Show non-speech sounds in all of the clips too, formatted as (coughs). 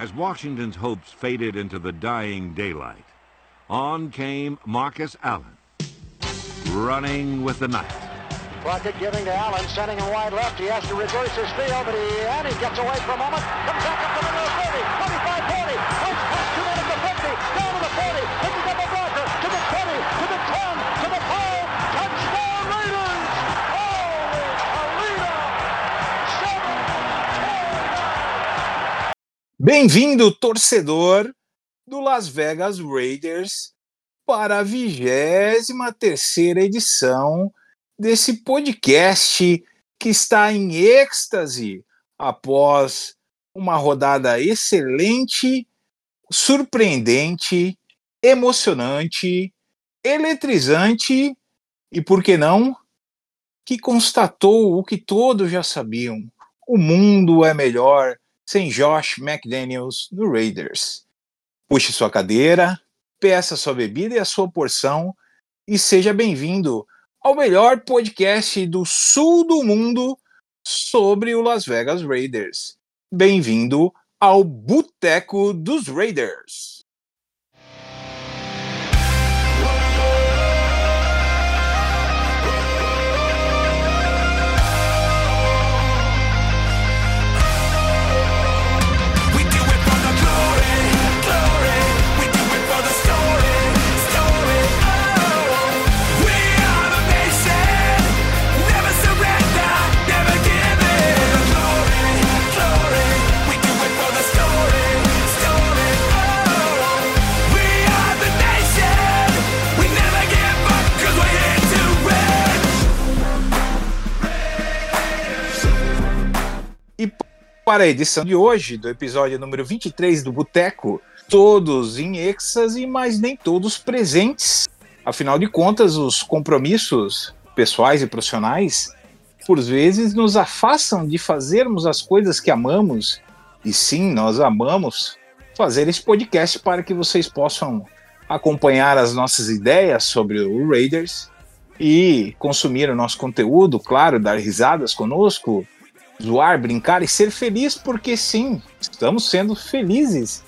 As Washington's hopes faded into the dying daylight, on came Marcus Allen, running with the night. Crockett giving to Allen, sending him wide left. He has to reverse his field, but he, and he gets away for a moment. Comes back up Bem-vindo, torcedor do Las Vegas Raiders, para a vigésima terceira edição desse podcast que está em êxtase após uma rodada excelente, surpreendente, emocionante, eletrizante e, por que não, que constatou o que todos já sabiam: o mundo é melhor sem Josh McDaniels do Raiders. Puxe sua cadeira, peça sua bebida e a sua porção e seja bem-vindo ao melhor podcast do sul do mundo sobre o Las Vegas Raiders. Bem-vindo ao Boteco dos Raiders. Para a edição de hoje, do episódio número 23 do Boteco, todos em êxtase, mas nem todos presentes. Afinal de contas, os compromissos pessoais e profissionais, por vezes, nos afastam de fazermos as coisas que amamos. E sim, nós amamos fazer esse podcast para que vocês possam acompanhar as nossas ideias sobre o Raiders e consumir o nosso conteúdo, claro, dar risadas conosco, zoar, brincar e ser feliz, porque sim, estamos sendo felizes.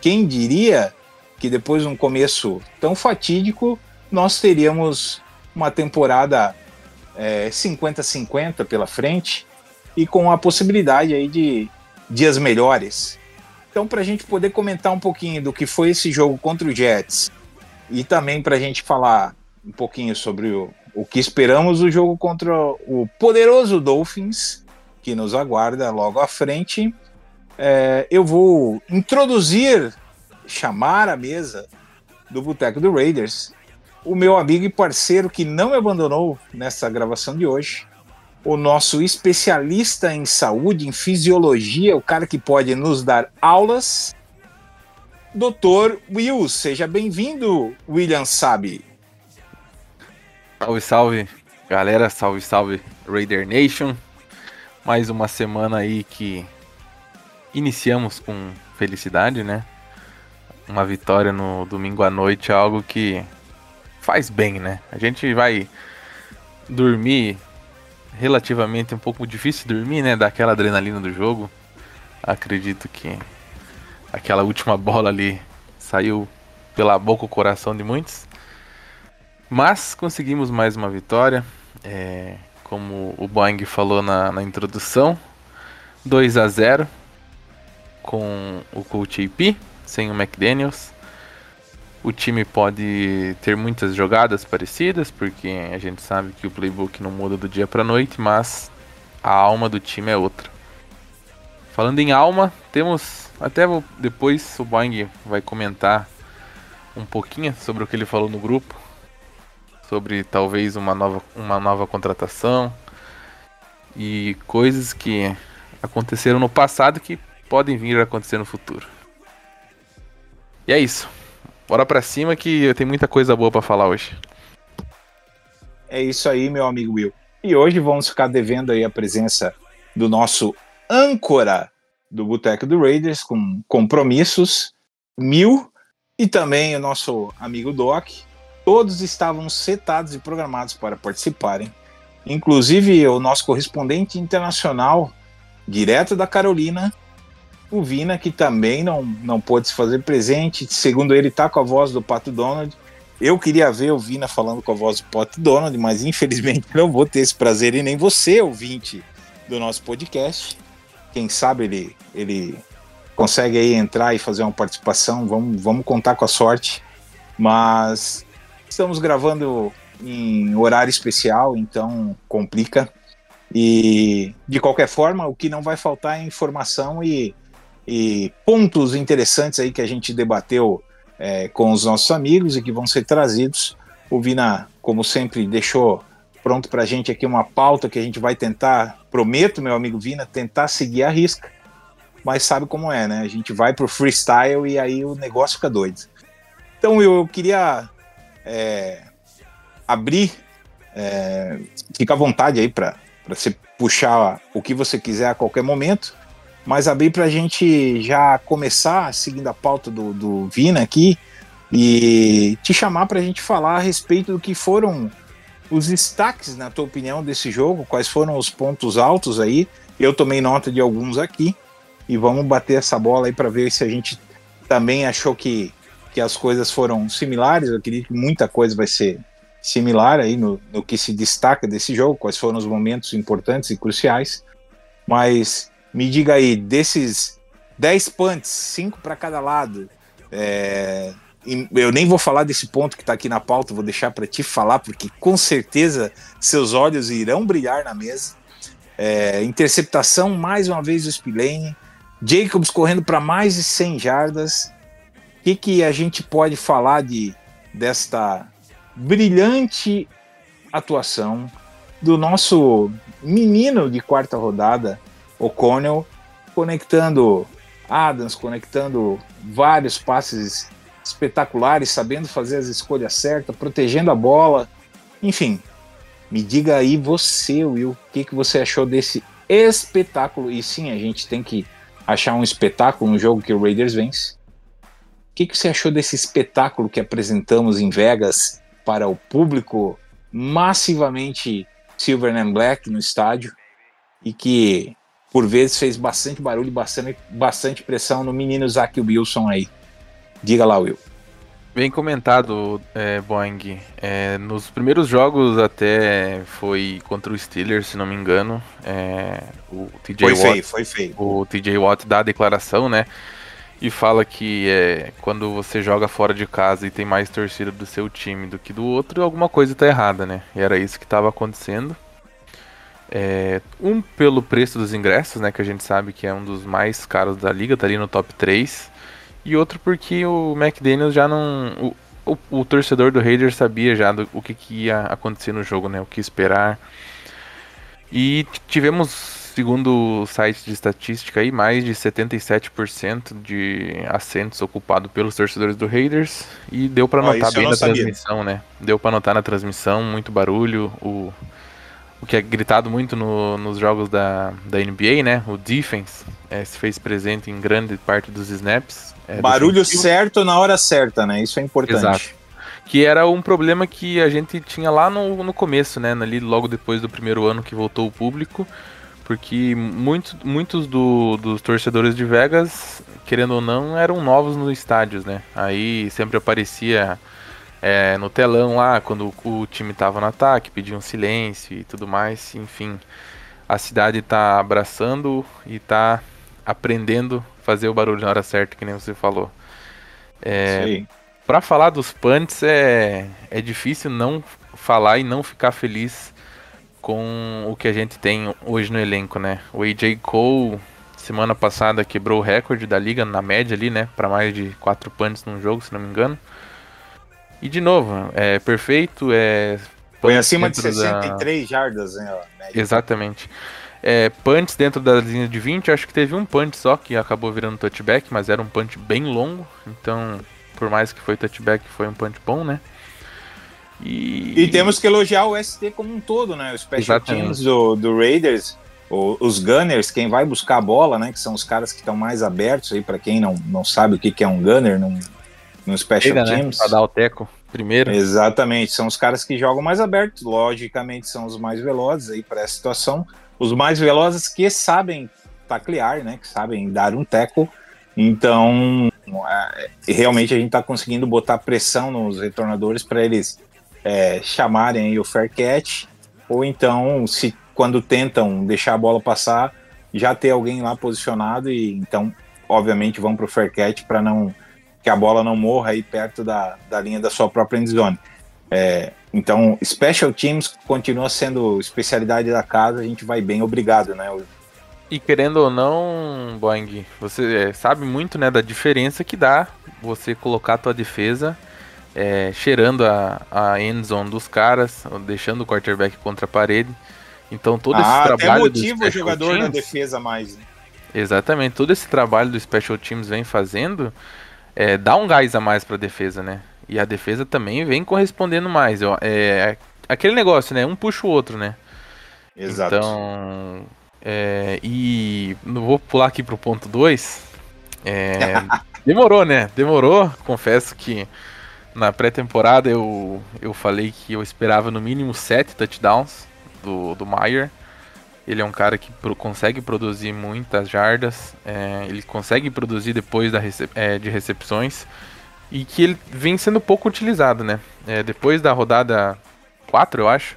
Quem diria que depois de um começo tão fatídico, nós teríamos uma temporada é, 50-50 pela frente e com a possibilidade aí de dias melhores. Então, para a gente poder comentar um pouquinho do que foi esse jogo contra o Jets e também para a gente falar um pouquinho sobre o, o que esperamos do jogo contra o poderoso Dolphins, que nos aguarda logo à frente, é, eu vou introduzir, chamar à mesa do Boteco do Raiders, o meu amigo e parceiro que não me abandonou nessa gravação de hoje, o nosso especialista em saúde, em fisiologia, o cara que pode nos dar aulas, Dr. Will. Seja bem-vindo, William Sabe. Salve, salve, galera, salve, salve, Raider Nation. Mais uma semana aí que iniciamos com felicidade, né? Uma vitória no domingo à noite é algo que faz bem, né? A gente vai dormir relativamente um pouco difícil dormir, né? Daquela adrenalina do jogo. Acredito que aquela última bola ali saiu pela boca o coração de muitos. Mas conseguimos mais uma vitória. É, como o Boeing falou na, na introdução, 2 a 0 com o coach AP, sem o McDaniels. O time pode ter muitas jogadas parecidas, porque a gente sabe que o playbook não muda do dia para noite, mas a alma do time é outra. Falando em alma, temos até depois o Boeing vai comentar um pouquinho sobre o que ele falou no grupo, sobre talvez uma nova, uma nova contratação e coisas que aconteceram no passado que podem vir a acontecer no futuro. E é isso. Bora pra cima que eu tenho muita coisa boa pra falar hoje. É isso aí, meu amigo Will. E hoje vamos ficar devendo aí a presença do nosso âncora do Boteco do Raiders com compromissos mil e também o nosso amigo Doc. Todos estavam setados e programados para participarem. Inclusive o nosso correspondente internacional, direto da Carolina, o Vina, que também não, não pôde se fazer presente. Segundo ele, tá com a voz do Pato Donald. Eu queria ver o Vina falando com a voz do Pato Donald, mas infelizmente (laughs) não vou ter esse prazer e nem você, ouvinte do nosso podcast. Quem sabe ele, ele consegue aí entrar e fazer uma participação. Vamos, vamos contar com a sorte. Mas estamos gravando em horário especial, então complica. E de qualquer forma, o que não vai faltar é informação e, e pontos interessantes aí que a gente debateu é, com os nossos amigos e que vão ser trazidos. O Vina, como sempre, deixou pronto para a gente aqui uma pauta que a gente vai tentar, prometo, meu amigo Vina, tentar seguir a risca. Mas sabe como é, né? A gente vai pro freestyle e aí o negócio fica doido. Então eu queria é, abrir, é, fica à vontade aí para você puxar o que você quiser a qualquer momento, mas abrir para a gente já começar seguindo a pauta do, do Vina aqui e te chamar para a gente falar a respeito do que foram os destaques, na tua opinião, desse jogo, quais foram os pontos altos aí. Eu tomei nota de alguns aqui e vamos bater essa bola aí para ver se a gente também achou que, que as coisas foram similares. Eu acredito que muita coisa vai ser similar aí no, no que se destaca desse jogo, quais foram os momentos importantes e cruciais. Mas me diga aí, desses 10 punts, 5 para cada lado, é, eu nem vou falar desse ponto que está aqui na pauta, vou deixar para ti falar, porque com certeza seus olhos irão brilhar na mesa. É, interceptação, mais uma vez, do Spillane. Jacobs correndo para mais de 100 jardas. Que, que a gente pode falar de desta brilhante atuação do nosso menino de quarta rodada, O'Connell, conectando Adams, conectando vários passes espetaculares, sabendo fazer as escolhas certas, protegendo a bola. Enfim, me diga aí você, Will, o que, que você achou desse espetáculo? E sim, a gente tem que achar um espetáculo no jogo que o Raiders vence. O que, que você achou desse espetáculo que apresentamos em Vegas para o público massivamente Silver and Black no estádio e que por vezes fez bastante barulho, bastante, bastante pressão no menino Zach Wilson aí. Diga lá, Will. Bem comentado, é, Boeing. É, nos primeiros jogos até foi contra o Steelers, se não me engano. É, o TJ Foi Watt, feio, foi feio. o TJ Watt dá a declaração, né? E fala que é, quando você joga fora de casa e tem mais torcida do seu time do que do outro, alguma coisa tá errada, né? E era isso que estava acontecendo. É, um pelo preço dos ingressos, né? Que a gente sabe que é um dos mais caros da liga, tá ali no top 3. E outro porque o McDaniels já não. O, o, o torcedor do Raiders sabia já do, o que, que ia acontecer no jogo, né? O que esperar. E tivemos, segundo o site de estatística, aí, mais de 77% de assentos ocupados pelos torcedores do Raiders. E deu pra Ó, notar bem na sabia. transmissão, né? Deu pra notar na transmissão, muito barulho. O, o que é gritado muito no- nos jogos da, da NBA, né? O defense eh, se fez presente em grande parte dos snaps. eh, Barulho certo na hora certa, né? Isso é importante. Exato. Que era um problema que a gente tinha lá no, no começo, né? Ali logo depois do primeiro ano que voltou o público. Porque muitos, muitos do- dos torcedores de Vegas, querendo ou não, eram novos nos estádios, né? Aí sempre aparecia é, no telão lá quando o, time tava no ataque, pediam silêncio e tudo mais. Enfim, a cidade tá abraçando e tá aprendendo a fazer o barulho na hora certa, que nem você falou. É. Pra falar dos punts é, é difícil não falar e não ficar feliz com o que a gente tem hoje no elenco, né? O AJ Cole semana passada quebrou o recorde da liga na média ali, né? Pra mais de 4 punts num jogo, se não me engano. E de novo, é perfeito, é Foi acima de dentro da- 63 jardas, né? média. Exatamente. É, punts dentro da linha de 20, acho que teve um punch só que acabou virando touchback, mas era um punch bem longo, então por mais que foi touchback, foi um punch bom, né? E, E temos que elogiar o ST como um todo, né? Os special Exatamente. teams do, do Raiders, o- os Gunners, quem vai buscar a bola, né? Que são os caras que estão mais abertos aí, para quem não, não sabe o que, que é um Gunner num, num Special chega, né? Teams. Pra dar o teco primeiro. Exatamente, são os caras que jogam mais abertos, logicamente são os mais velozes aí para essa situação. Os mais velozes que sabem taclear, né? Que sabem dar um tackle. Então, é, realmente a gente está conseguindo botar pressão nos retornadores para eles é, chamarem o fair catch, ou então, se quando tentam deixar a bola passar, já ter alguém lá posicionado e então, obviamente, vão para o fair catch para não que a bola não morra aí perto da, da linha da sua própria end zone. É, então, special teams continua sendo especialidade da casa, a gente vai bem, obrigado, né? E querendo ou não, Boeing, você é, sabe muito né, da diferença que dá você colocar a tua defesa é, cheirando a, a end zone dos caras, deixando o quarterback contra a parede. Então todo esse ah, trabalho até do motiva o jogador na teams, defesa mais. né? Exatamente, todo esse trabalho do Special Teams vem fazendo é, dá um gás a mais pra defesa, né? E a defesa também vem correspondendo mais. ó, É, aquele negócio, né? Um puxa o outro, né? Exato. Então, é, e não vou pular aqui pro ponto 2. (laughs) demorou, né? Demorou. Confesso que na pré-temporada eu, eu falei que eu esperava no mínimo 7 touchdowns do, do Maier. Ele é um cara que pro- consegue produzir muitas jardas, é, ele consegue produzir depois da rece- é, de recepções e que ele vem sendo pouco utilizado, né? É, depois da rodada 4, eu acho,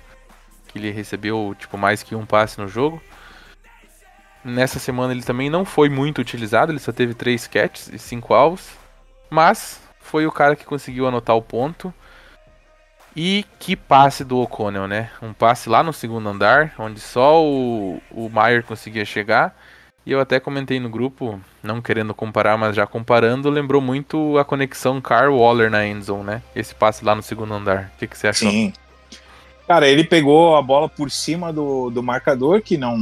que ele recebeu tipo mais que um passe no jogo. Nessa semana ele também não foi muito utilizado, ele só teve 3 catches e 5 alvos, mas foi o cara que conseguiu anotar o ponto. E que passe do O'Connell, né? Um passe lá no segundo andar, onde só o, o Maier conseguia chegar. E eu até comentei no grupo, não querendo comparar, mas já comparando, lembrou muito a conexão Carl Waller na endzone, né? Esse passe lá no segundo andar. O que, que você achou? Sim. Cara, ele pegou a bola por cima do, do marcador, que não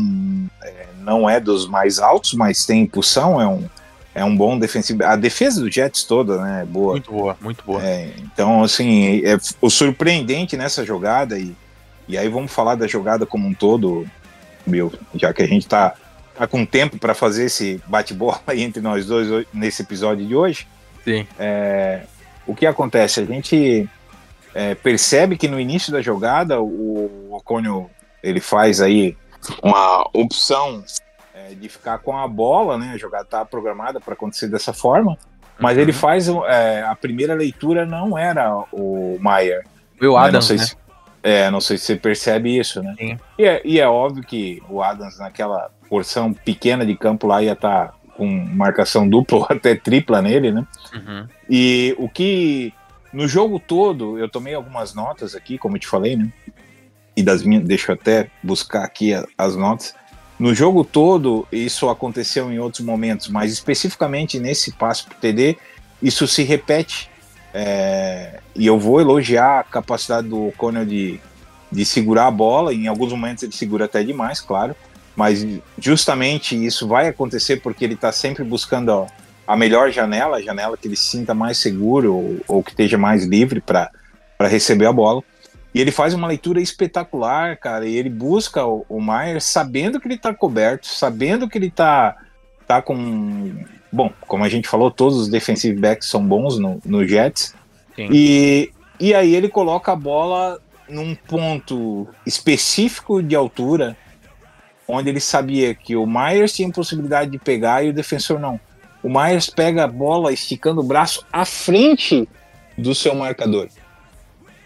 é, não é dos mais altos, mas tem impulsão, é um, é um bom defensivo. A defesa do Jets toda, né, é boa. Muito boa, muito boa. É, então, assim, é, o surpreendente nessa jogada, e, e aí vamos falar da jogada como um todo, meu, já que a gente tá, tá com tempo para fazer esse bate-bola (laughs) entre nós dois nesse episódio de hoje. Sim. É, o que acontece? A gente é, percebe que no início da jogada o Ocônio ele faz aí uma opção é, de ficar com a bola, né? A jogada tá programada para acontecer dessa forma, mas Uhum. ele faz é, a primeira leitura não era o Maier. Viu né? não Adams, sei né? se, é, não sei se você percebe isso, né? Sim. E é, e é óbvio que o Adams naquela porção pequena de campo lá ia estar com marcação dupla ou até tripla nele, né? Uhum. E o que no jogo todo eu tomei algumas notas aqui, como eu te falei, né? E das minhas, deixa eu até buscar aqui as notas. No jogo todo isso aconteceu em outros momentos, mas especificamente nesse passe pro TD isso se repete. É, e eu vou elogiar a capacidade do O'Connell de, de segurar a bola. Em alguns momentos ele segura até demais, claro. Mas justamente isso vai acontecer porque ele está sempre buscando ó, a melhor janela, a janela que ele sinta mais seguro ou, ou que esteja mais livre para receber a bola. E ele faz uma leitura espetacular, cara. E ele busca o, o Maier sabendo que ele está coberto, sabendo que ele está tá com. Bom, como a gente falou, todos os defensive backs são bons no, no Jets. Sim. E, e aí ele coloca a bola num ponto específico de altura, onde ele sabia que o Myers tinha possibilidade de pegar e o defensor não. O Myers pega a bola esticando o braço à frente do seu marcador.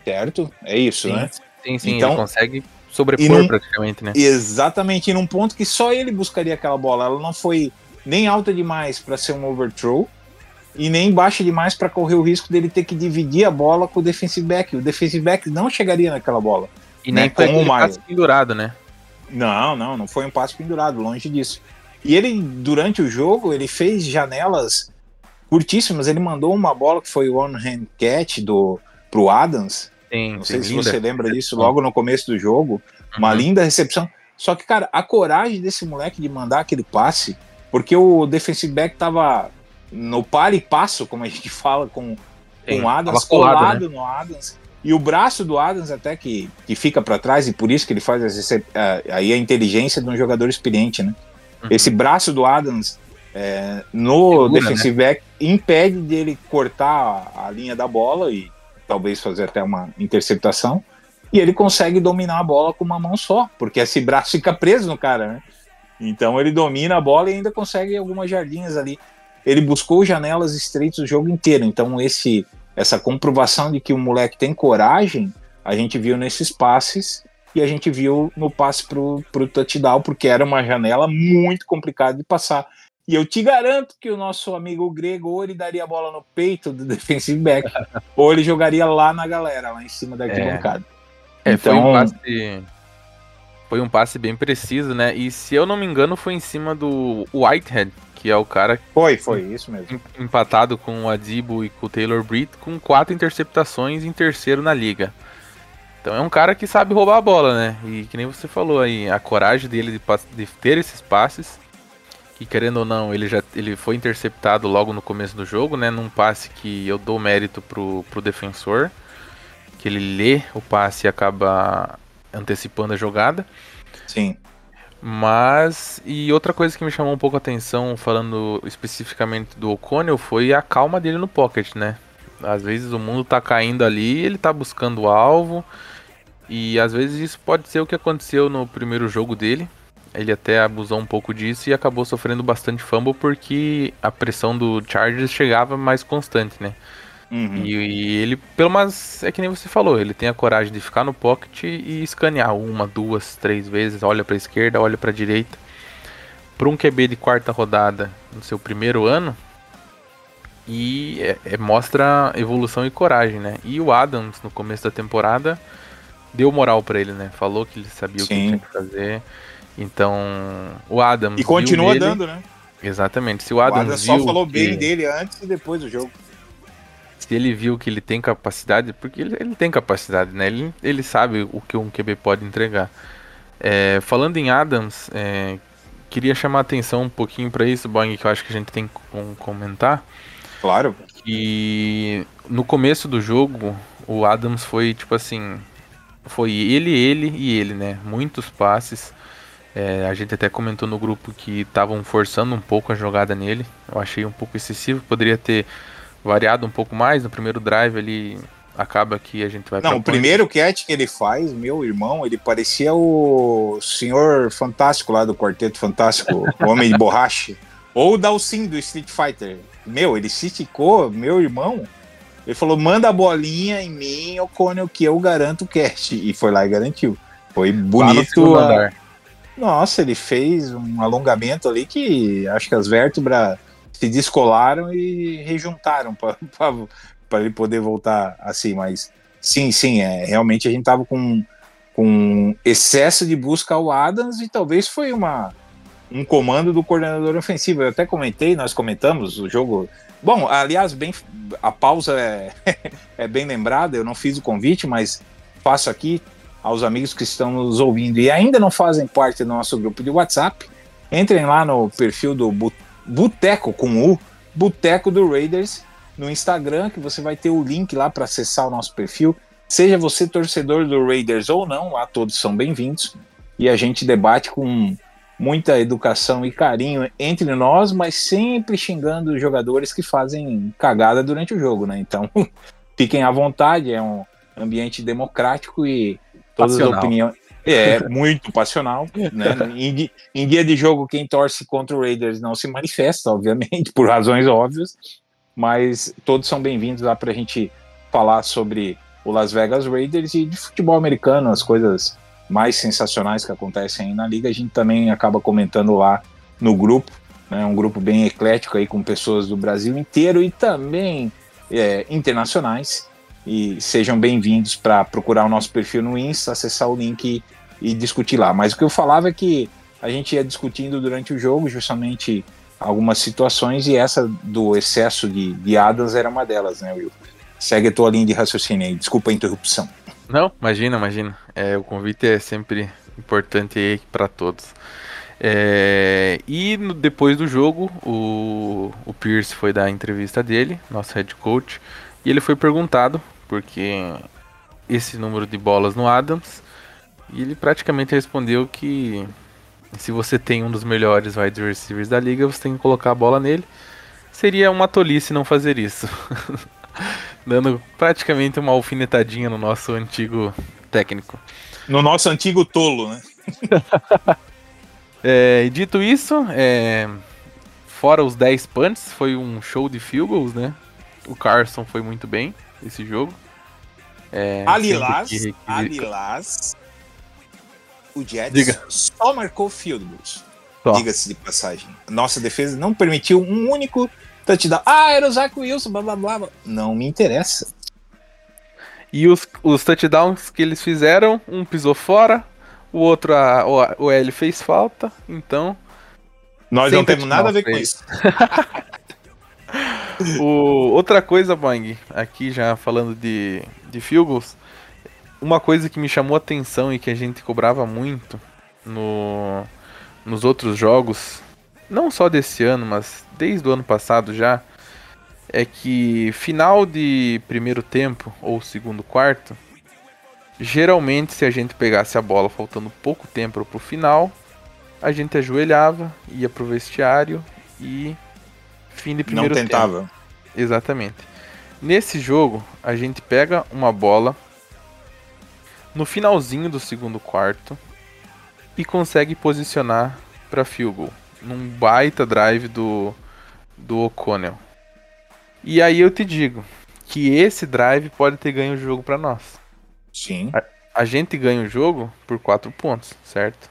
Certo? É isso, Sim. né? Sim, sim, Então- ele consegue sobrepor E não- praticamente, né? Exatamente, num ponto que só ele buscaria aquela bola. Ela não foi nem alta demais para ser um overthrow e nem baixa demais para correr o risco dele ter que dividir a bola com o defensive back. O defensive back não chegaria naquela bola. E nem né, foi o aquele Maio. passe pendurado, né? Não, não, não foi um passe pendurado, longe disso. E ele, durante o jogo, ele fez janelas curtíssimas. Ele mandou uma bola que foi o one hand catch do, pro Adams. Sim, Não sim, sei se linda. você lembra disso logo no começo do jogo. Uma Uhum. linda recepção. Só que, cara, a coragem desse moleque de mandar aquele passe, porque o defensive back tava no par e passo, como a gente (laughs) fala, com, com o Adams colado, colado, né? no Adams. E o braço do Adams até que, que fica para trás, e por isso que ele faz recep- aí a inteligência de um jogador experiente, né? Uhum. Esse braço do Adams é, no Segura, né? defensive back impede dele cortar a, a linha da bola e talvez fazer até uma interceptação. E ele consegue dominar a bola com uma mão só, porque esse braço fica preso no cara, né? Então ele domina a bola e ainda consegue algumas jardinhas ali. Ele buscou janelas estreitas o jogo inteiro. Então esse essa comprovação de que o moleque tem coragem, a gente viu nesses passes e a gente viu no passe pro, pro touchdown, porque era uma janela muito complicada de passar. E eu te garanto que o nosso amigo grego ou ele daria a bola no peito do (laughs) defensive back, ou ele jogaria lá na galera, lá em cima da arquibancada. É, foi um Então- passe. Foi um passe bem preciso, né? E se eu não me engano, foi em cima do Whitehead, que é o cara Foi, foi isso mesmo. em- empatado com o Adibo e com o Taylor Britt, com quatro interceptações em terceiro na liga. Então é um cara que sabe roubar a bola, né? E que nem você falou aí, a coragem dele de, de ter esses passes, que querendo ou não, ele já ele foi interceptado logo no começo do jogo, né? Num passe que eu dou mérito pro, pro defensor, que ele lê o passe e acaba antecipando a jogada. Sim. Mas, e outra coisa que me chamou um pouco a atenção, falando especificamente do O'Connell, foi a calma dele no pocket, né? Às vezes o mundo tá caindo ali, ele tá buscando o alvo, e às vezes isso pode ser o que aconteceu no primeiro jogo dele. Ele até abusou um pouco disso e acabou sofrendo bastante fumble porque a pressão do Chargers chegava mais constante, né? Uhum. E, e ele, pelo menos, é que nem você falou, ele tem a coragem de ficar no pocket e escanear uma, duas, três vezes, olha pra esquerda, olha pra direita. Para um QB de quarta rodada no seu primeiro ano, e é- é- mostra evolução e coragem, né? E o Adams, no começo da temporada, deu moral pra ele, né? Falou que ele sabia o que Sim. tinha que fazer. Então, o Adams. E continua dando, né? Exatamente. Se o O Adams, Adam só falou que- bem dele antes e depois do jogo. se ele viu que ele tem capacidade, porque ele, ele tem capacidade, né? Ele, ele sabe o que um QB pode entregar. É, falando em Adams, é, queria chamar a atenção um pouquinho para isso, Boing, que eu acho que a gente tem que com- comentar. Claro. Que no começo do jogo, o Adams foi tipo assim: foi ele, ele e ele, né? Muitos passes. É, a gente até comentou no grupo que estavam forçando um pouco a jogada nele. Eu achei um pouco excessivo. Poderia ter variado um pouco mais. No primeiro drive ali acaba que a gente vai Não, o primeiro catch que ele faz, meu irmão, ele parecia o senhor fantástico lá do Quarteto Fantástico, o Homem de Borracha. (laughs) Ou o Dalsin do Street Fighter. Meu, ele se esticou, meu irmão. Ele falou: manda a bolinha em mim, O'Connell, que eu garanto o catch. E foi lá e garantiu. Foi Lá no bonito. andar. Nossa, ele fez um alongamento ali que acho que as vértebras se descolaram e rejuntaram para (laughs) ele poder voltar assim. Mas sim, sim, é, realmente a gente tava com, com excesso de busca ao Adams e talvez foi uma, um comando do coordenador ofensivo. Eu até comentei, nós comentamos o jogo. Bom, aliás, bem, a pausa é, (laughs) é bem lembrada, eu não fiz o convite, mas faço aqui aos amigos que estão nos ouvindo e ainda não fazem parte do nosso grupo de WhatsApp, entrem lá no perfil do Boteco com U, Boteco do Raiders, no Instagram, que você vai ter o link lá para acessar o nosso perfil. Seja você torcedor do Raiders ou não, lá todos são bem-vindos. E a gente debate com muita educação e carinho entre nós, mas sempre xingando os jogadores que fazem cagada durante o jogo, né? Então, (laughs) fiquem à vontade, é um ambiente democrático e todas Passional. as opiniões. É, (laughs) muito passional, né? Em, em dia de jogo, quem torce contra o Raiders não se manifesta, (laughs) obviamente, por razões óbvias, mas todos são bem-vindos lá para a gente falar sobre o Las Vegas Raiders e de futebol americano, as coisas mais sensacionais que acontecem aí na liga, a gente também acaba comentando lá no grupo, né? Um grupo bem eclético aí com pessoas do Brasil inteiro e também é, internacionais. E sejam bem-vindos para procurar o nosso perfil no Insta, acessar o link e, e discutir lá. Mas o que eu falava é que a gente ia discutindo durante o jogo justamente algumas situações e essa do excesso de, de Adams era uma delas, né, Will? Segue a tua linha de raciocínio aí. Desculpa a interrupção. Não, imagina, imagina. É, o convite é sempre importante para todos. É, e no- depois do jogo, o, o Pierce foi dar a entrevista dele, nosso head coach, e ele foi perguntado porque esse número de bolas no Adams, e ele praticamente respondeu que se você tem um dos melhores wide receivers da liga, você tem que colocar a bola nele. Seria uma tolice não fazer isso. (laughs) Dando praticamente uma alfinetadinha no nosso antigo técnico. No nosso antigo tolo, né? (laughs) É, dito isso, é, fora os 10 punts, foi um show de field goals, né? O Carson foi muito bem esse jogo. É, sendo que aliás, o Jets Diga. só marcou field goals. Diga-se de passagem. Nossa defesa não permitiu um único touchdown. Ah, era o Zach Wilson, blá blá blá. Não me interessa. E os, os touchdowns que eles fizeram, um pisou fora, o outro, a, o, o L fez falta, então Nós não temos nada a ver com touchdown, isso. (laughs) O, outra coisa, Bang, aqui já falando de, de goals, uma coisa que me chamou atenção e que a gente cobrava muito no, nos outros jogos, não só desse ano, mas desde o ano passado já, é que final de primeiro tempo ou segundo quarto, geralmente se a gente pegasse a bola faltando pouco tempo pro final, a gente ajoelhava, ia pro vestiário e fim de Não primeiro tempo. tentava. Exatamente. Nesse jogo, a gente pega uma bola no finalzinho do segundo quarto e consegue posicionar para field goal, num baita drive do do O'Connell. E aí eu te digo que esse drive pode ter ganho o jogo para nós. Sim. A gente ganha o jogo por 4 pontos, certo?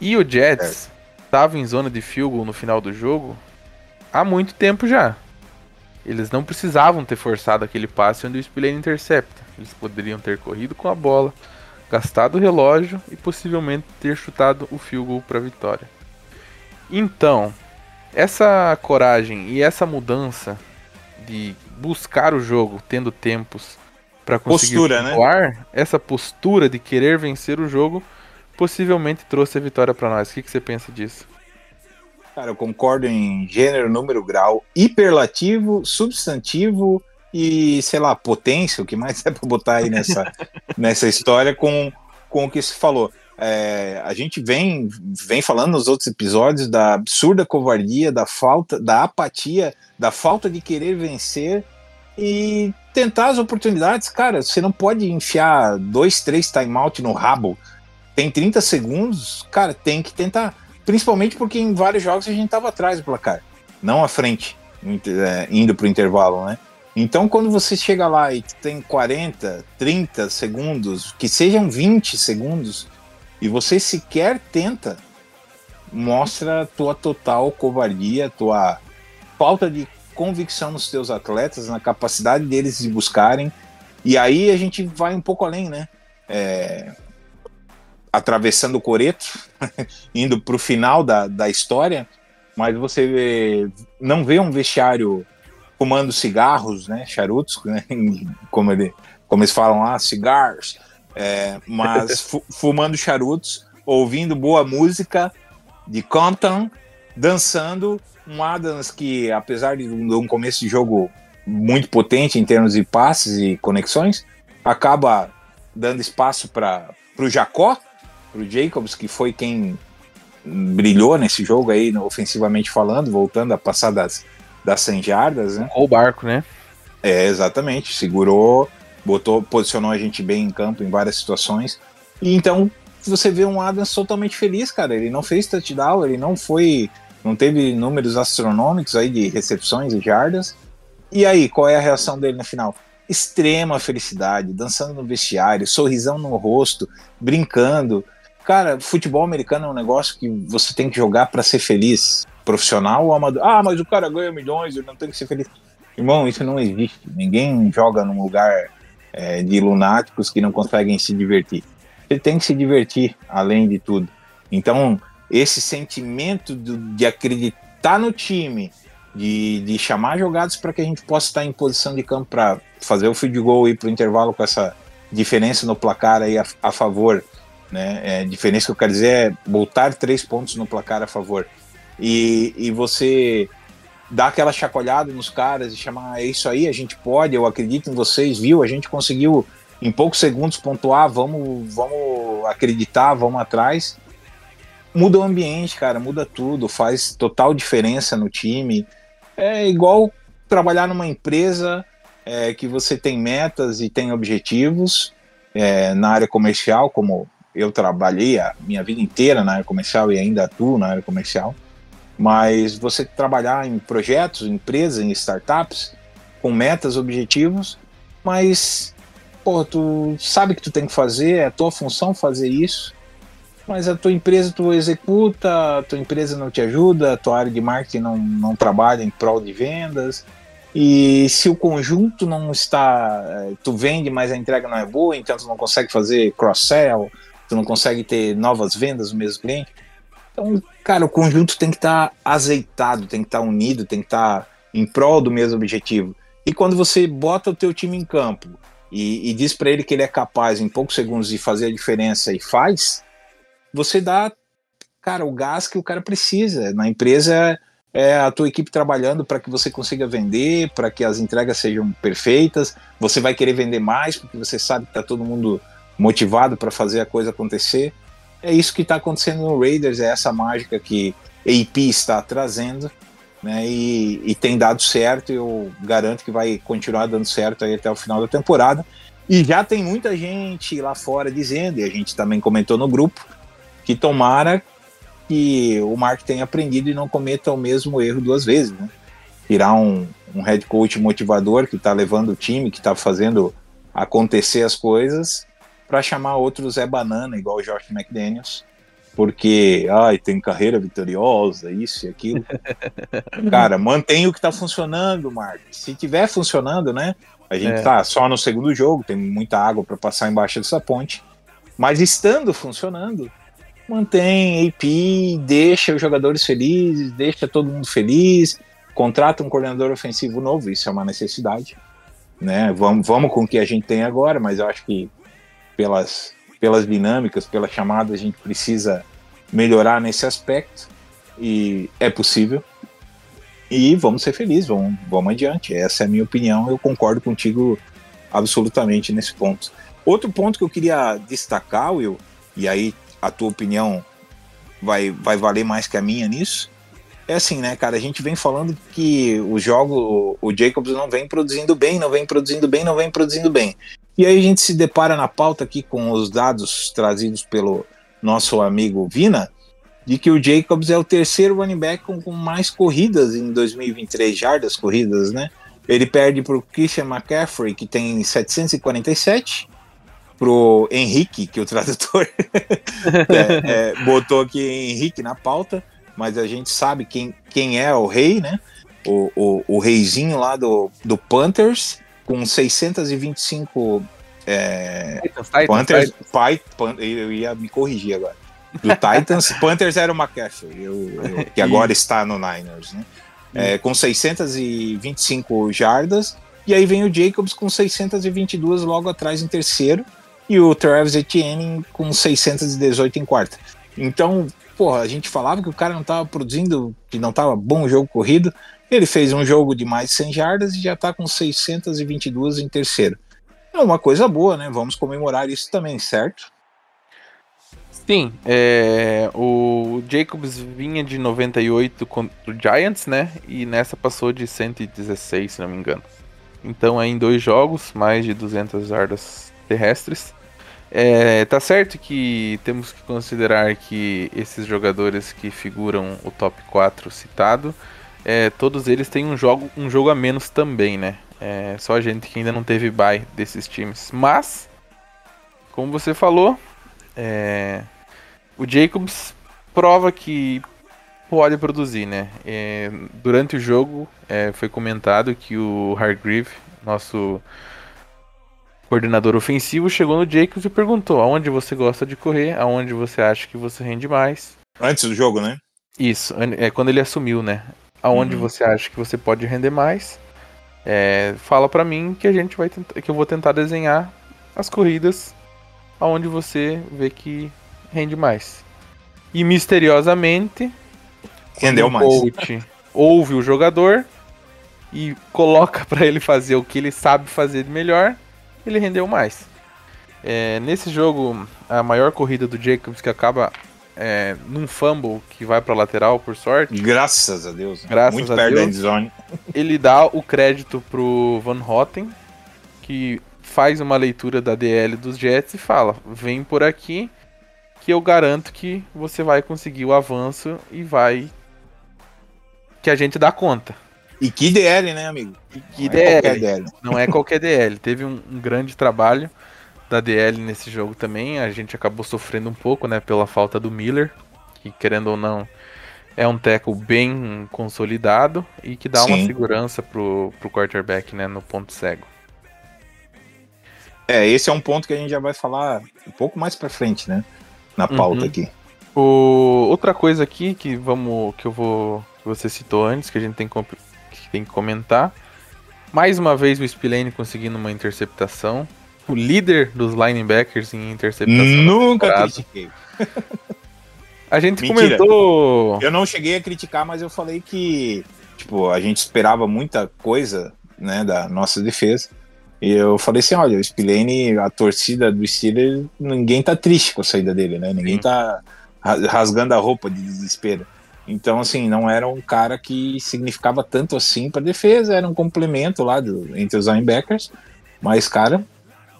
E o Jets estava em zona de field goal no final do jogo há muito tempo já. Eles não precisavam ter forçado aquele passe onde o Spillane intercepta. Eles poderiam ter corrido com a bola, gastado o relógio e possivelmente ter chutado o field goal para vitória. Então, essa coragem e essa mudança de buscar o jogo tendo tempos para conseguir Postura, né? pontuar, essa postura de querer vencer o jogo, possivelmente trouxe a vitória para nós. O que, que você pensa disso? Cara, eu concordo em gênero, número, grau, hiperlativo, substantivo e, sei lá, potência, o que mais (laughs) é pra botar aí nessa, nessa história com, com o que se falou. É, a gente vem, vem falando nos outros episódios da absurda covardia, da falta, da apatia, da falta de querer vencer e tentar as oportunidades. Cara, você não pode enfiar dois, três timeout no rabo. Tem 30 segundos, cara, tem que tentar. Principalmente porque em vários jogos a gente estava atrás do placar, não à frente, é, indo para o intervalo, né? Então, quando você chega lá e tem 40, 30 segundos, que sejam 20 segundos, e você sequer tenta, mostra tua total covardia, tua falta de convicção nos teus atletas, na capacidade deles de buscarem. E aí a gente vai um pouco além, né? É, atravessando o Coreto, (laughs) indo para o final da, da história, mas você vê- não vê um vestiário fumando cigarros, né, charutos, (laughs) né, como, ele, como eles falam lá, cigars, é, mas (laughs) fu- fumando charutos, ouvindo boa música de Compton, dançando, um Adams que, apesar de um de um começo de jogo muito potente em termos de passes e conexões, acaba dando espaço para o Jacó, para o Jacobs, que foi quem brilhou nesse jogo aí, ofensivamente falando, voltando a passar das, das 100 jardas, né? Ou o barco, né? É, exatamente. Segurou, botou, posicionou a gente bem em campo em várias situações. E então você vê um Adams totalmente feliz, cara. Ele não fez touchdown, ele não foi. Não teve números astronômicos aí de recepções e jardas. E aí, qual é a reação dele no final? Extrema felicidade, dançando no vestiário, sorrisão no rosto, brincando. Cara, futebol americano é um negócio que você tem que jogar para ser feliz. Profissional ou amador? Ah, mas o cara ganha milhões, ele não tem que ser feliz. Irmão, isso não existe. Ninguém joga num lugar é, de lunáticos que não conseguem se divertir. Você tem que se divertir, além de tudo. Então, esse sentimento do- de acreditar no time, de, de chamar jogadas para que a gente possa estar em posição de campo para fazer o field goal e ir para o intervalo com essa diferença no placar aí a, a favor. Né? É, diferença que eu quero dizer é botar três pontos no placar a favor. E, e você dar aquela chacoalhada nos caras e chamar, "Ah, é isso aí, a gente pode, eu acredito em vocês, viu? A gente conseguiu em poucos segundos pontuar, vamos, vamos acreditar, vamos atrás. Muda o ambiente, cara, muda tudo, faz total diferença no time. É igual trabalhar numa empresa é, que você tem metas e tem objetivos é, na área comercial, como eu trabalhei a minha vida inteira na área comercial e ainda atuo na área comercial, mas você trabalhar em projetos, em empresas, em startups, com metas, objetivos, mas pô, tu sabe que tu tem que fazer, é a tua função fazer isso, mas a tua empresa tu executa, a tua empresa não te ajuda, a tua área de marketing não, não trabalha em prol de vendas, e se o conjunto não está, eh, tu vende, mas a entrega não é boa, então tu não consegue fazer cross-sell, tu não consegue ter novas vendas no mesmo cliente. Então, cara, o conjunto tem que estar azeitado, tem que estar unido, tem que estar em prol do mesmo objetivo. E quando você bota o teu time em campo e, e diz para ele que ele é capaz em poucos segundos de fazer a diferença e faz, você dá, cara, o gás que o cara precisa. Na empresa é a tua equipe trabalhando para que você consiga vender, para que as entregas sejam perfeitas. Você vai querer vender mais porque você sabe que está todo mundo motivado para fazer a coisa acontecer. É isso que está acontecendo no Raiders, é essa mágica que AP está trazendo, né? E, e tem dado certo. Eu garanto que vai continuar dando certo aí até o final da temporada. E já tem muita gente lá fora dizendo, e a gente também comentou no grupo, que tomara que o Mark tenha aprendido e não cometa o mesmo erro duas vezes, né? Tirar um, um head coach motivador que está levando o time, que está fazendo acontecer as coisas, para chamar outro Zé Banana, igual o Josh McDaniels, porque, ai, tem carreira vitoriosa, isso e aquilo. (laughs) Cara, mantém o que está funcionando, Mark. Se tiver funcionando, né? A gente É. tá só no segundo jogo, tem muita água para passar embaixo dessa ponte. Mas estando funcionando, mantém AP, deixa os jogadores felizes, deixa todo mundo feliz, contrata um coordenador ofensivo novo, isso é uma necessidade. Né? Vamos, vamos com o que a gente tem agora, mas eu acho que pelas, pelas dinâmicas, pelas chamadas, a gente precisa melhorar nesse aspecto e é possível. E vamos ser felizes, vamos, vamos adiante. Essa é a minha opinião, eu concordo contigo absolutamente nesse ponto. Outro ponto que eu queria destacar, Will, e aí a tua opinião vai, vai valer mais que a minha nisso, é assim, né, cara? A gente vem falando que o jogo, o Jacobs não vem produzindo bem, não vem produzindo bem, não vem produzindo bem. E aí a gente se depara na pauta aqui com os dados trazidos pelo nosso amigo Vina, de que o Jacobs é o terceiro running back com, com mais corridas em 2023, jardas corridas, né? Ele perde para o Christian McCaffrey, que tem 747, pro Henrique, que o tradutor (laughs) é, é, botou aqui Henrique na pauta, mas a gente sabe quem, quem é o rei, né? O, o, o reizinho lá do, do Panthers, com 625 é, Titans, Panthers, Titans. Pai, Pan- eu ia me corrigir agora. Do Titans, (laughs) Panthers era o McCaffrey, eu- eu- que agora está no Niners, né? É, com 625 jardas, e aí vem o Jacobs com 622 logo atrás em terceiro, e o Travis Etienne com 618 em quarta. Então, porra, a gente falava que o cara não estava produzindo, que não estava bom o jogo corrido, ele fez um jogo de mais de 100 jardas e já está com 622 em terceiro. É uma coisa boa, né? Vamos comemorar isso também, certo? Sim, é, o Jacobs vinha de 98 contra o Giants, né? E nessa passou de 116, se não me engano. Então, é em dois jogos, mais de 200 jardas terrestres. É, tá certo que temos que considerar que esses jogadores que figuram o top 4 citado, é, todos eles têm um jogo, um jogo a menos também, né? É, só a gente que ainda não teve bye desses times. Mas, como você falou, é, o Jacobs prova que pode produzir, né? É, durante o jogo é, foi comentado que o Hargreave, nosso coordenador ofensivo, chegou no Jacobs e perguntou aonde você gosta de correr, aonde você acha que você rende mais. Antes do jogo, né? Isso, é quando ele assumiu, né? Aonde Uhum. você acha que você pode render mais? É, fala pra mim que a gente vai tentar, que eu vou tentar desenhar as corridas aonde você vê que rende mais. E misteriosamente, Rendeu o mais. coach ouve o jogador e coloca pra ele fazer o que ele sabe fazer de melhor, ele rendeu mais. É, nesse jogo, a maior corrida do Jacobs que acaba é, num fumble que vai pra lateral, por sorte, Graças a Deus. Graças Muito a perto da Deus. endzone. ele dá o crédito pro Van Hotten, que faz uma leitura da DL dos Jets e fala: vem por aqui que eu garanto que você vai conseguir o avanço e vai. Que a gente dá conta. E que DL, né, amigo? E que Não é DL. DL. Não é qualquer DL. Teve um, um grande trabalho da DL nesse jogo também. A gente acabou sofrendo um pouco, né, pela falta do Miller, que querendo ou não é um tackle bem consolidado e que dá uma Sim. segurança pro, pro quarterback, né, no ponto cego. É, esse é um ponto que a gente já vai falar um pouco mais pra frente, né? Na pauta Uhum. aqui. O, outra coisa aqui que vamos que eu vou que você citou antes que a gente tem que tem que comentar. Mais uma vez o Spillane conseguindo uma interceptação. O líder dos linebackers em interceptação. Nunca critiquei. A gente Mentira. comentou. Eu não cheguei a criticar, mas eu falei que, tipo, a gente esperava muita coisa, né, da nossa defesa. E eu falei assim, olha, o Spillane, a torcida do Steelers, ninguém tá triste com a saída dele, né? Ninguém Sim. tá ra- rasgando a roupa de desespero. Então, assim, não era um cara que significava tanto assim pra defesa, era um complemento lá do- entre os linebackers. Mas, cara,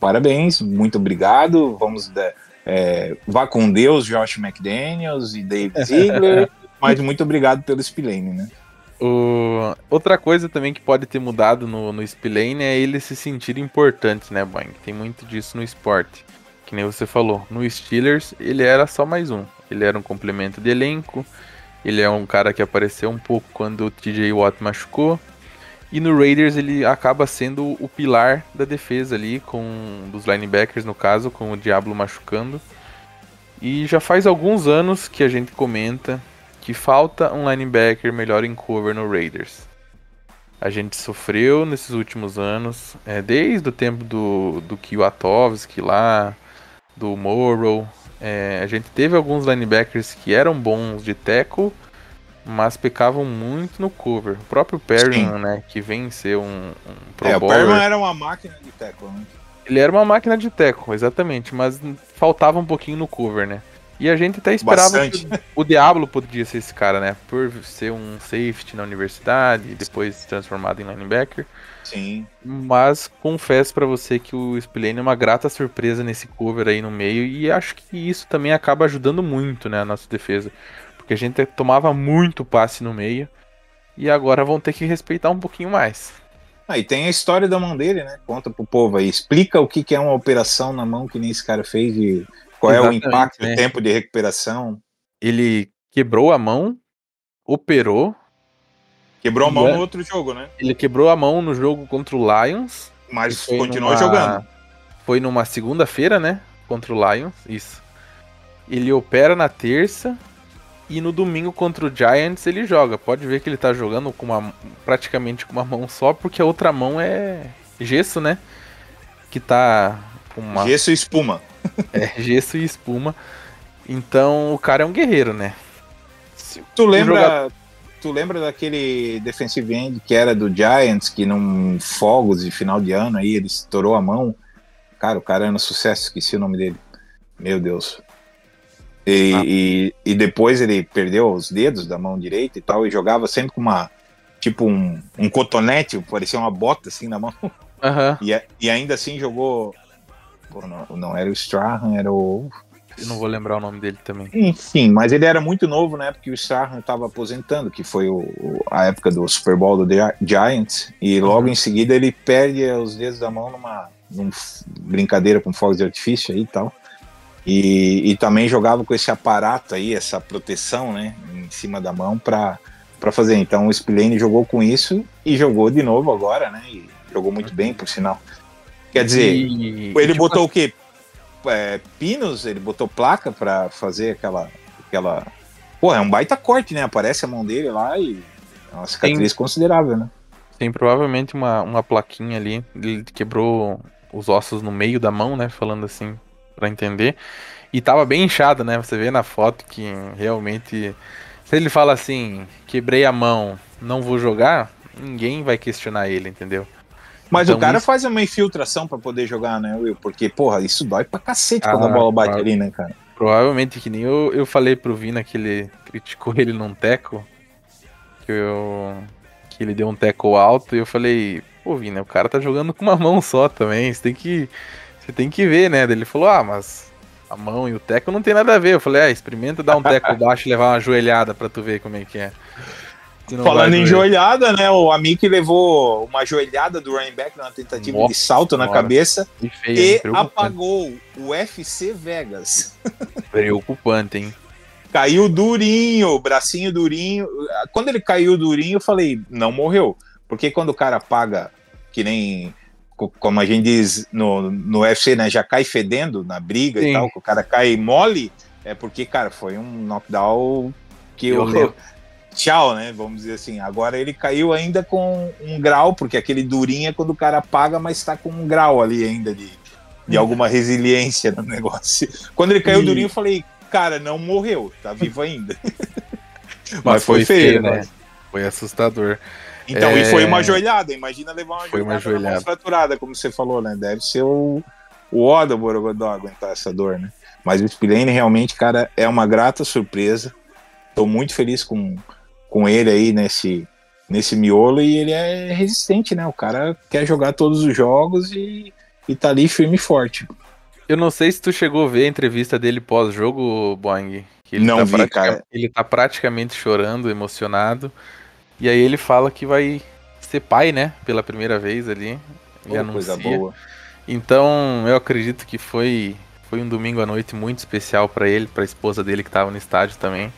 parabéns, muito obrigado. Vamos dar- é, vá com Deus, Josh McDaniels e Dave (laughs) Ziegler. mas muito obrigado pelo Spillane, né? O... Outra coisa também que pode ter mudado no, no Spillane é ele se sentir importante, né, Boing? Tem muito disso no esporte. Que nem você falou. No Steelers, ele era só mais um. Ele era um complemento de elenco. Ele é um cara que apareceu um pouco quando o TJ Watt machucou. E no Raiders ele acaba sendo o pilar da defesa ali, com dos linebackers no caso, com o Diablo machucando. E já faz alguns anos que a gente comenta que falta um linebacker melhor em cover no Raiders. A gente sofreu nesses últimos anos, é, desde o tempo do, do Kiwatovski lá, do Morrow. é, a gente teve alguns linebackers que eram bons de tackle, mas pecavam muito no cover. O próprio Perryman, né, que vem ser um, um Pro é, o Perman era uma máquina de tackle, né? ele era uma máquina de tackle, exatamente, mas faltava um pouquinho no cover, né? E a gente até esperava Bastante. que o Diablo podia ser esse cara, né? Por ser um safety na universidade, e depois transformado em linebacker. Sim. Mas confesso pra você que o Spillane é uma grata surpresa nesse cover aí no meio. E acho que isso também acaba ajudando muito, né? A nossa defesa. Porque a gente tomava muito passe no meio. E agora vão ter que respeitar um pouquinho mais. Ah, e tem a história da mão dele, né? Conta pro povo aí. Explica o que, que é uma operação na mão que nem esse cara fez e qual é o Exatamente, impacto, né? o tempo de recuperação. Ele quebrou a mão, operou. Quebrou a mão é- no outro jogo, né? Ele quebrou a mão no jogo contra o Lions. Mas continuou numa- jogando. Foi numa segunda-feira, né? Contra o Lions, isso. Ele opera na terça e no domingo contra o Giants ele joga. Pode ver que ele tá jogando com uma praticamente com uma mão só, porque a outra mão é gesso, né? Que tá com uma Gesso e espuma. (laughs) é, gesso e espuma. Então o cara é um guerreiro, né? Se- Tu lembra, jogador- tu lembra daquele defensive end que era do Giants, que num fogos de final de ano aí ele estourou a mão? Cara, o cara era um sucesso, esqueci o nome dele. Meu Deus. E, Ah. e, e depois ele perdeu os dedos da mão direita e tal, e jogava sempre com uma. Tipo um, um cotonete, parecia uma bota assim na mão. Aham. (laughs) E, e ainda assim jogou. Pô, não, não era o Strahan, era o. Eu não vou lembrar o nome dele também. Enfim, mas ele era muito novo na época que o Strahan estava aposentando, que foi o, a época do Super Bowl do Gi- Giants, e logo Uhum. em seguida ele perde os dedos da mão numa, numa brincadeira com fogos de artifício aí e tal. E, e também jogava com esse aparato aí, essa proteção, né, em cima da mão para para fazer. Então o Spillane jogou com isso e jogou de novo agora, né? E jogou muito bem, por sinal. Quer dizer, E- ele tipo, botou o quê? É, pinos? Ele botou placa pra fazer aquela. aquela... Pô, é um baita corte, né? Aparece a mão dele lá e é uma cicatriz considerável, né? Tem provavelmente uma, uma plaquinha ali. Ele quebrou os ossos no meio da mão, né? Falando assim, pra entender. E tava bem inchado, né? Você vê na foto que realmente. Se ele fala assim, quebrei a mão, não vou jogar, ninguém vai questionar ele, entendeu? Mas Então, o cara isso- faz uma infiltração pra poder jogar, né, Will? Porque, porra, isso dói pra cacete quando a Ah, bola bate ali, né, cara? Provavelmente que nem eu, eu falei pro Vina que ele criticou ele num teco. Que eu. Que ele deu um teco alto e eu falei, pô, Vina, o cara tá jogando com uma mão só também. Você tem que. Você tem que ver, né? Ele falou, ah, mas a mão e o teco não tem nada a ver. Eu falei, ah, experimenta dar um teco (laughs) baixo e levar uma joelhada pra tu ver como é que é. Falando em joelhada, né? O Amick levou uma joelhada do running back numa tentativa Nossa de salto na cabeça feio, e apagou o UFC Vegas. (laughs) Preocupante, hein? Caiu durinho, bracinho durinho. Quando ele caiu durinho, eu falei, não morreu. Porque quando o cara apaga, que nem como a gente diz no, no UFC, né? Já cai fedendo na briga Sim. e tal, que o cara cai mole, é porque, cara, foi um knockdown que Eu o. lembro. Tchau, né? Vamos dizer assim. Agora ele caiu ainda com um grau, porque aquele durinho é quando o cara apaga, mas tá com um grau ali ainda de, de alguma resiliência no negócio. Quando ele caiu E- durinho, eu falei, cara, não morreu, tá vivo ainda. (laughs) Mas, Mas foi, foi feio, feio, né? né? Foi assustador. Então, É. e foi uma joelhada. Imagina levar uma Foi uma joelhada, mão joelhada. fraturada, como você falou, né? Deve ser o, o ó do Borogodó aguentar essa dor, né? Mas o Spillane realmente, cara, é uma grata surpresa. Tô muito feliz com, com ele aí nesse, nesse miolo e ele é resistente, né? O cara quer jogar todos os jogos e, e tá ali firme e forte. Eu não sei se tu chegou a ver a entrevista dele pós-jogo, Boing. que ele Não tá vi, cara. Ele tá praticamente chorando, emocionado. E aí ele fala que vai ser pai, né? Pela primeira vez ali. Ele Pô, coisa anuncia. boa. Então, eu acredito que foi, foi um domingo à noite muito especial pra ele, pra esposa dele que tava no estádio também.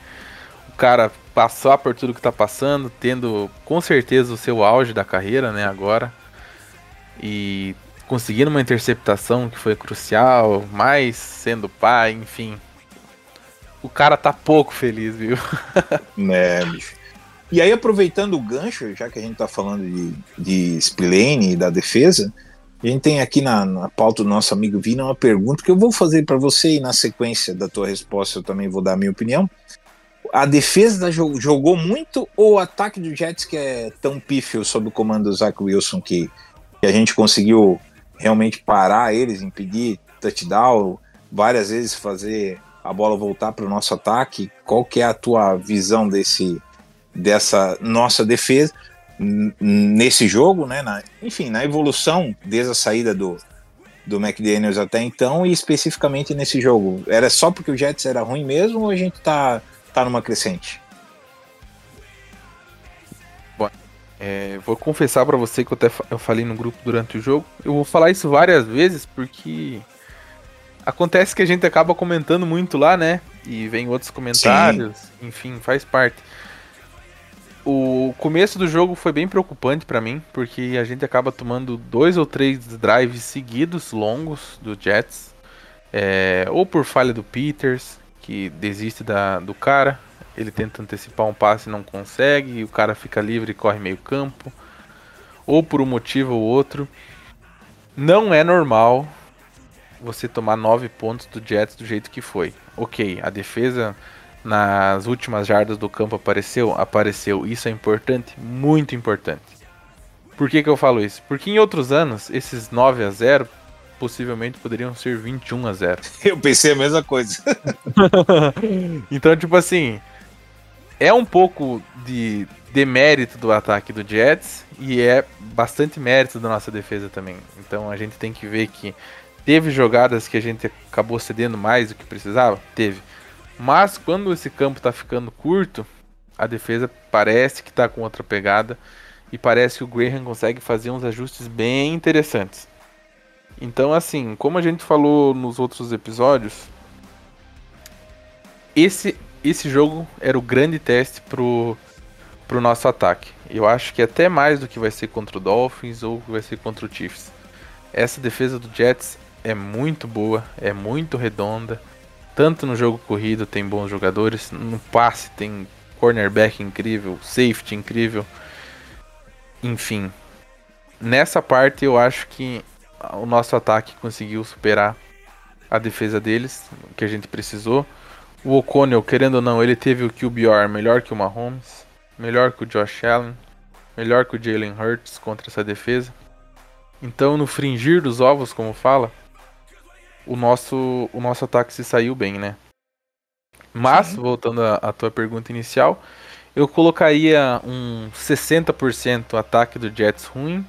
O cara passar por tudo que tá passando, tendo com certeza o seu auge da carreira, né, agora. E conseguindo uma interceptação que foi crucial, mais sendo pai, enfim. O cara tá pouco feliz, viu? (laughs) né, bicho. E aí, aproveitando o gancho, já que a gente tá falando de, de Spillane e da defesa, a gente tem aqui na, na pauta do nosso amigo Vina uma pergunta que eu vou fazer para você e na sequência da tua resposta eu também vou dar a minha opinião. A defesa jogou muito ou o ataque do Jets que é tão pífio sob o comando do Zach Wilson que, que a gente conseguiu realmente parar eles, impedir touchdown, várias vezes fazer a bola voltar para o nosso ataque? Qual que é a tua visão desse dessa nossa defesa nesse jogo, né? na- enfim, na evolução desde a saída do, do McDaniels até então e especificamente nesse jogo. Era só porque o Jets era ruim mesmo ou a gente tá, tá numa crescente? É, vou confessar pra você que eu até eu falei no grupo durante o jogo. Eu vou falar isso várias vezes porque acontece que a gente acaba comentando muito lá, né? E vem outros comentários, enfim, faz parte. O começo do jogo foi bem preocupante pra mim, porque a gente acaba tomando dois ou três drives seguidos longos do Jets, é, ou por falha do Peters, que desiste da, do cara, ele tenta antecipar um passe e não consegue, e o cara fica livre e corre meio campo, ou por um motivo ou outro. Não é normal você tomar nove pontos do Jets do jeito que foi. Ok, a defesa nas últimas jardas do campo apareceu? Apareceu. Isso é importante? Muito importante. Por que, que eu falo isso? Porque em outros anos, esses 9 a 0 possivelmente poderiam ser 21 a 0 (laughs) Eu pensei a mesma coisa. (laughs) então, tipo assim, é um pouco de demérito do ataque do Jets e é bastante mérito da nossa defesa também. Então a gente tem que ver que teve jogadas que a gente acabou cedendo mais do que precisava? Teve. Mas quando esse campo tá ficando curto, a defesa parece que tá com outra pegada e parece que o Graham consegue fazer uns ajustes bem interessantes. Então, assim, como a gente falou nos outros episódios, esse, esse jogo era o grande teste pro, pro nosso ataque. Eu acho que até mais do que vai ser contra o Dolphins ou que vai ser contra o Chiefs. Essa defesa do Jets é muito boa, é muito redonda. Tanto no jogo corrido tem bons jogadores, no passe tem cornerback incrível, safety incrível. Enfim, nessa parte eu acho que o nosso ataque conseguiu superar a defesa deles, que a gente precisou. O O'Connell, querendo ou não, ele teve o QBR melhor que o Mahomes, melhor que o Josh Allen, melhor que o Jalen Hurts contra essa defesa. Então, no fringir dos ovos, como fala, o nosso, o nosso ataque se saiu bem, né? Mas, voltando à à tua pergunta inicial, eu colocaria um 60% ataque do Jets ruim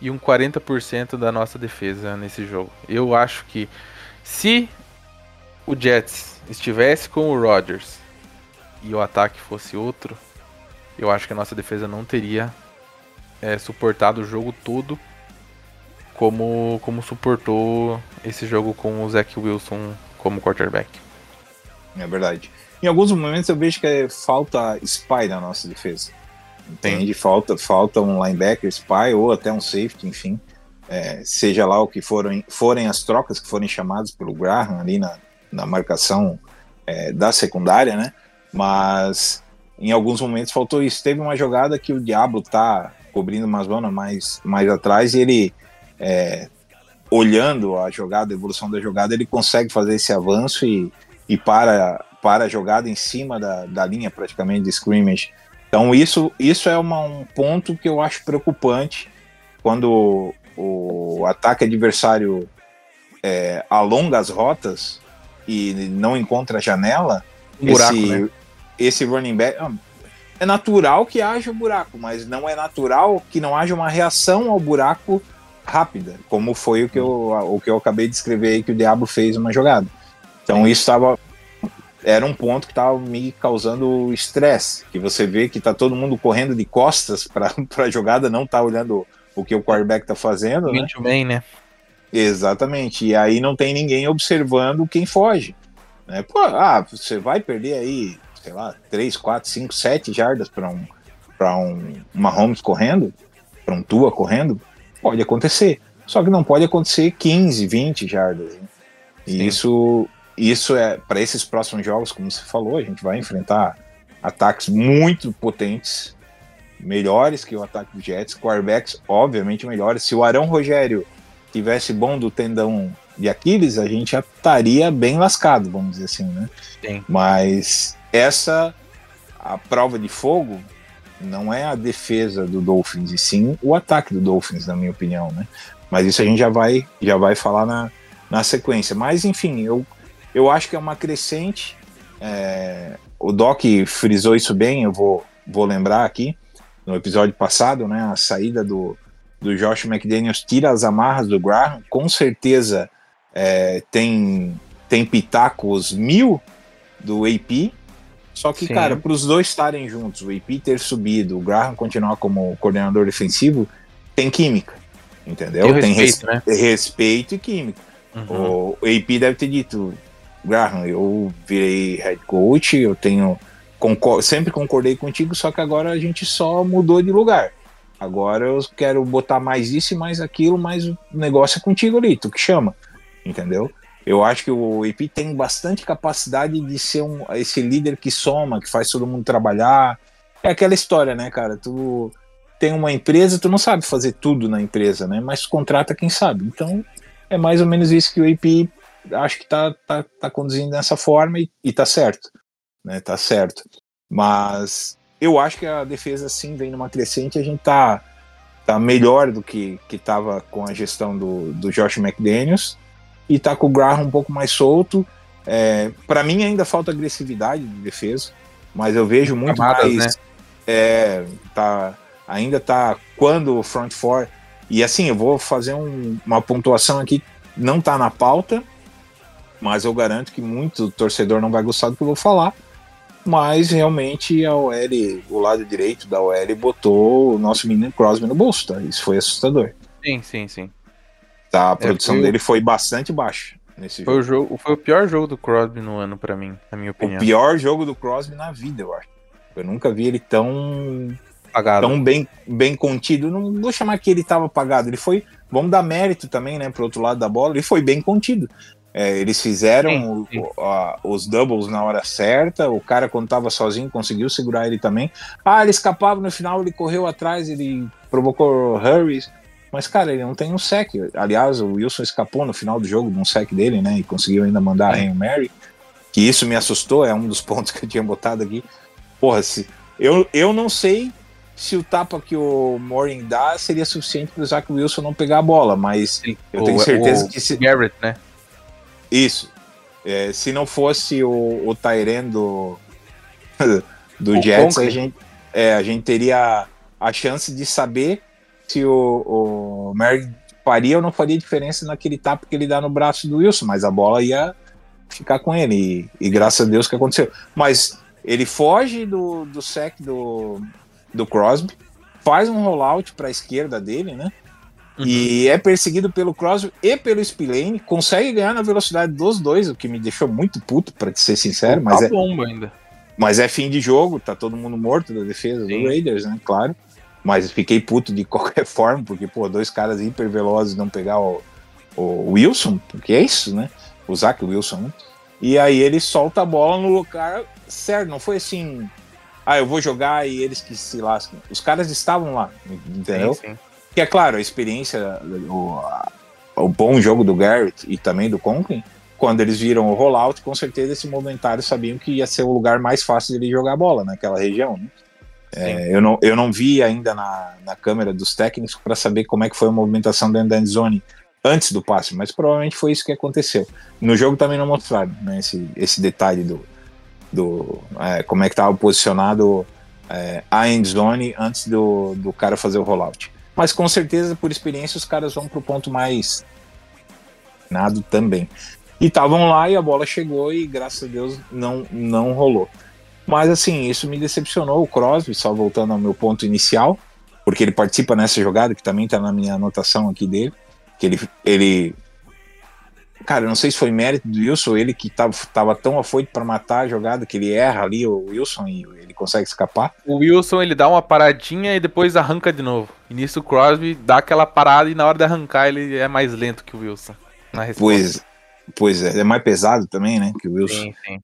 e um 40% da nossa defesa nesse jogo. Eu acho que se o Jets estivesse com o Rodgers e o ataque fosse outro, eu acho que a nossa defesa não teria é, suportado o jogo todo como, como suportou esse jogo com o Zach Wilson como quarterback. É verdade. Em alguns momentos eu vejo que é falta spy na nossa defesa. Entende? Falta, falta um linebacker spy ou até um safety, enfim. É, seja lá o que forem, forem as trocas que forem chamadas pelo Graham ali na, na marcação é, da secundária, né? Mas em alguns momentos faltou isso. Teve uma jogada que o Diablo tá cobrindo uma zona mais, mais atrás e ele, é, olhando a jogada, a evolução da jogada, ele consegue fazer esse avanço e, e para, para a jogada em cima da, da linha praticamente de scrimmage. Então isso, isso é uma, um ponto que eu acho preocupante quando o ataque adversário é, alonga as rotas e não encontra a janela, Um buraco, esse, né? esse running back. ah, É natural que haja um buraco, mas não é natural que não haja uma reação ao buraco rápida, como foi o que eu, o que eu acabei de escrever aí que o Diablo fez uma jogada. Então isso estava era um ponto que estava me causando estresse, que você vê que tá todo mundo correndo de costas para (laughs) a jogada, não tá olhando o que o quarterback tá fazendo, né? Man, né? Exatamente. E aí não tem ninguém observando quem foge. Né? Pô, ah, você vai perder aí, sei lá, 3, 4, 5, 7 jardas para um, pra um Mahomes correndo, para um Tua correndo, pode acontecer. Só que não pode acontecer 15, 20 jardas. né? E Sim. isso, isso é, para esses próximos jogos, como você falou, a gente vai enfrentar ataques muito potentes, melhores que o ataque do Jets, quarterbacks obviamente melhores. Se o Arão Rogério tivesse bom do tendão de Aquiles, a gente já estaria bem lascado, vamos dizer assim, né? Sim. Mas essa a prova de fogo não é a defesa do Dolphins, e sim o ataque do Dolphins, na minha opinião, né? Mas isso a gente já vai já vai falar na, na sequência. Mas enfim, eu, eu acho que é uma crescente. é, o Doc frisou isso bem, eu vou, vou lembrar aqui no episódio passado, né? A saída do, do Josh McDaniels tira as amarras do Graham, com certeza é, tem, tem pitacos mil do AP. Só que, Sim. cara, para os dois estarem juntos, o AP ter subido, o Graham continuar como coordenador defensivo, tem química. Entendeu? Tem tem respeito, né? respeito e química. Uhum. O AP deve ter dito, Graham, eu virei head coach, eu tenho. concor- sempre concordei contigo, só que agora a gente só mudou de lugar. Agora eu quero botar mais isso e mais aquilo, mas o negócio é contigo ali, tu que chama. Entendeu? Eu acho que o AP tem bastante capacidade de ser um, esse líder que soma, que faz todo mundo trabalhar. É aquela história, né, cara? Tu tem uma empresa, tu não sabe fazer tudo na empresa, né? Mas contrata quem sabe. Então, é mais ou menos isso que o AP acho que tá, tá, tá conduzindo dessa forma e, e tá certo. Né? Tá certo. Mas eu acho que a defesa sim vem numa crescente a gente tá, tá melhor do que, que tava com a gestão do, do Josh McDaniels e tá com o Graham um pouco mais solto. É, para mim ainda falta agressividade de defesa, mas eu vejo muito Camadas, mais. né? É, tá, ainda tá quando o front four. E assim, eu vou fazer um- uma pontuação aqui, não tá na pauta, mas eu garanto que muito torcedor não vai gostar do que eu vou falar. Mas realmente a OL, o lado direito da OL, botou o nosso menino Crosby no bolso, tá? Isso foi assustador. Sim, sim, sim. Tá? A produção foi o- dele foi bastante baixa nesse Foi jogo. o, jogo, foi o pior jogo do Crosby no ano pra mim, na minha O opinião. pior jogo do Crosby na vida, eu acho. Eu nunca vi ele tão Apagado. tão bem, bem contido. Não vou chamar que ele estava apagado. Ele foi. Vamos dar mérito também, né? Pro outro lado da bola. Ele foi bem contido. É, eles fizeram Sim, o- sim. o- a- os doubles na hora certa. O cara, quando estava sozinho, conseguiu segurar ele também. Ah, ele escapava no final, ele correu atrás, ele provocou hurries. Mas, cara, ele não tem um sec. Aliás, o Wilson escapou no final do jogo de um sec dele, né? E conseguiu ainda mandar a Hail Mary. Que isso me assustou, é um dos (laughs) pontos que eu tinha botado aqui. Porra, se, eu, eu não sei se o tapa que o Morin dá seria suficiente para o Zach Wilson não pegar a bola, mas eu tenho O- certeza o que se, Garrett, né? isso. É, se não fosse o, o Tyren do, (laughs) do O Jets, a gente, é, a gente teria a chance de saber se o, o Mary faria ou não faria diferença naquele tapa que ele dá no braço do Wilson, mas a bola ia, ficar com ele. E, e graças a Deus que aconteceu. Mas ele foge do, do sec do, do Crosby, faz um rollout para a esquerda dele, né? E é perseguido pelo Crosby e pelo Spillane, consegue ganhar na velocidade dos dois, o que me deixou muito puto, para ser sincero, mas tá é, bomba ainda. mas é fim de jogo, tá todo mundo morto da defesa Sim. do Raiders, né? Claro. Mas fiquei puto de (laughs) qualquer forma, porque, pô, dois caras hiper velozes não pegar o, o Wilson, porque é isso, né? O Zach Wilson, né? E aí ele solta a bola no lugar certo, não foi assim. Ah, eu vou jogar e eles que se lascam. Os caras estavam lá, entendeu? Sim, sim. Que é claro, a experiência, o, o bom jogo do Garrett e também do Conklin, quando eles viram o rollout, com certeza esse momentário sabiam que ia ser o lugar mais fácil de ele jogar bola naquela região. Né? É, eu, não, eu não vi ainda na, na câmera dos técnicos para saber como é que foi a movimentação dentro da end zone antes do passe, mas provavelmente foi isso que aconteceu. No jogo também não mostraram né, esse, esse detalhe do, do é, como é que estava posicionado é, a end zone antes do, do cara fazer o rollout. Mas com certeza, por experiência, os caras vão pro ponto mais nado também. E estavam lá e a bola chegou e graças a Deus não, não rolou. Mas assim, isso me decepcionou. O Crosby, só voltando ao meu ponto inicial, porque ele participa nessa jogada, que também tá na minha anotação aqui dele, que ele, ele cara, eu não sei se foi mérito do Wilson, ele que tava, tava tão afoito para matar a jogada que ele erra ali o Wilson e ele consegue escapar. O Wilson ele dá uma paradinha e depois arranca de novo. E nisso o Crosby dá aquela parada e na hora de arrancar ele é mais lento que o Wilson. Na resposta. Pois, pois é, é mais pesado também, né, que o Wilson. Sim, sim.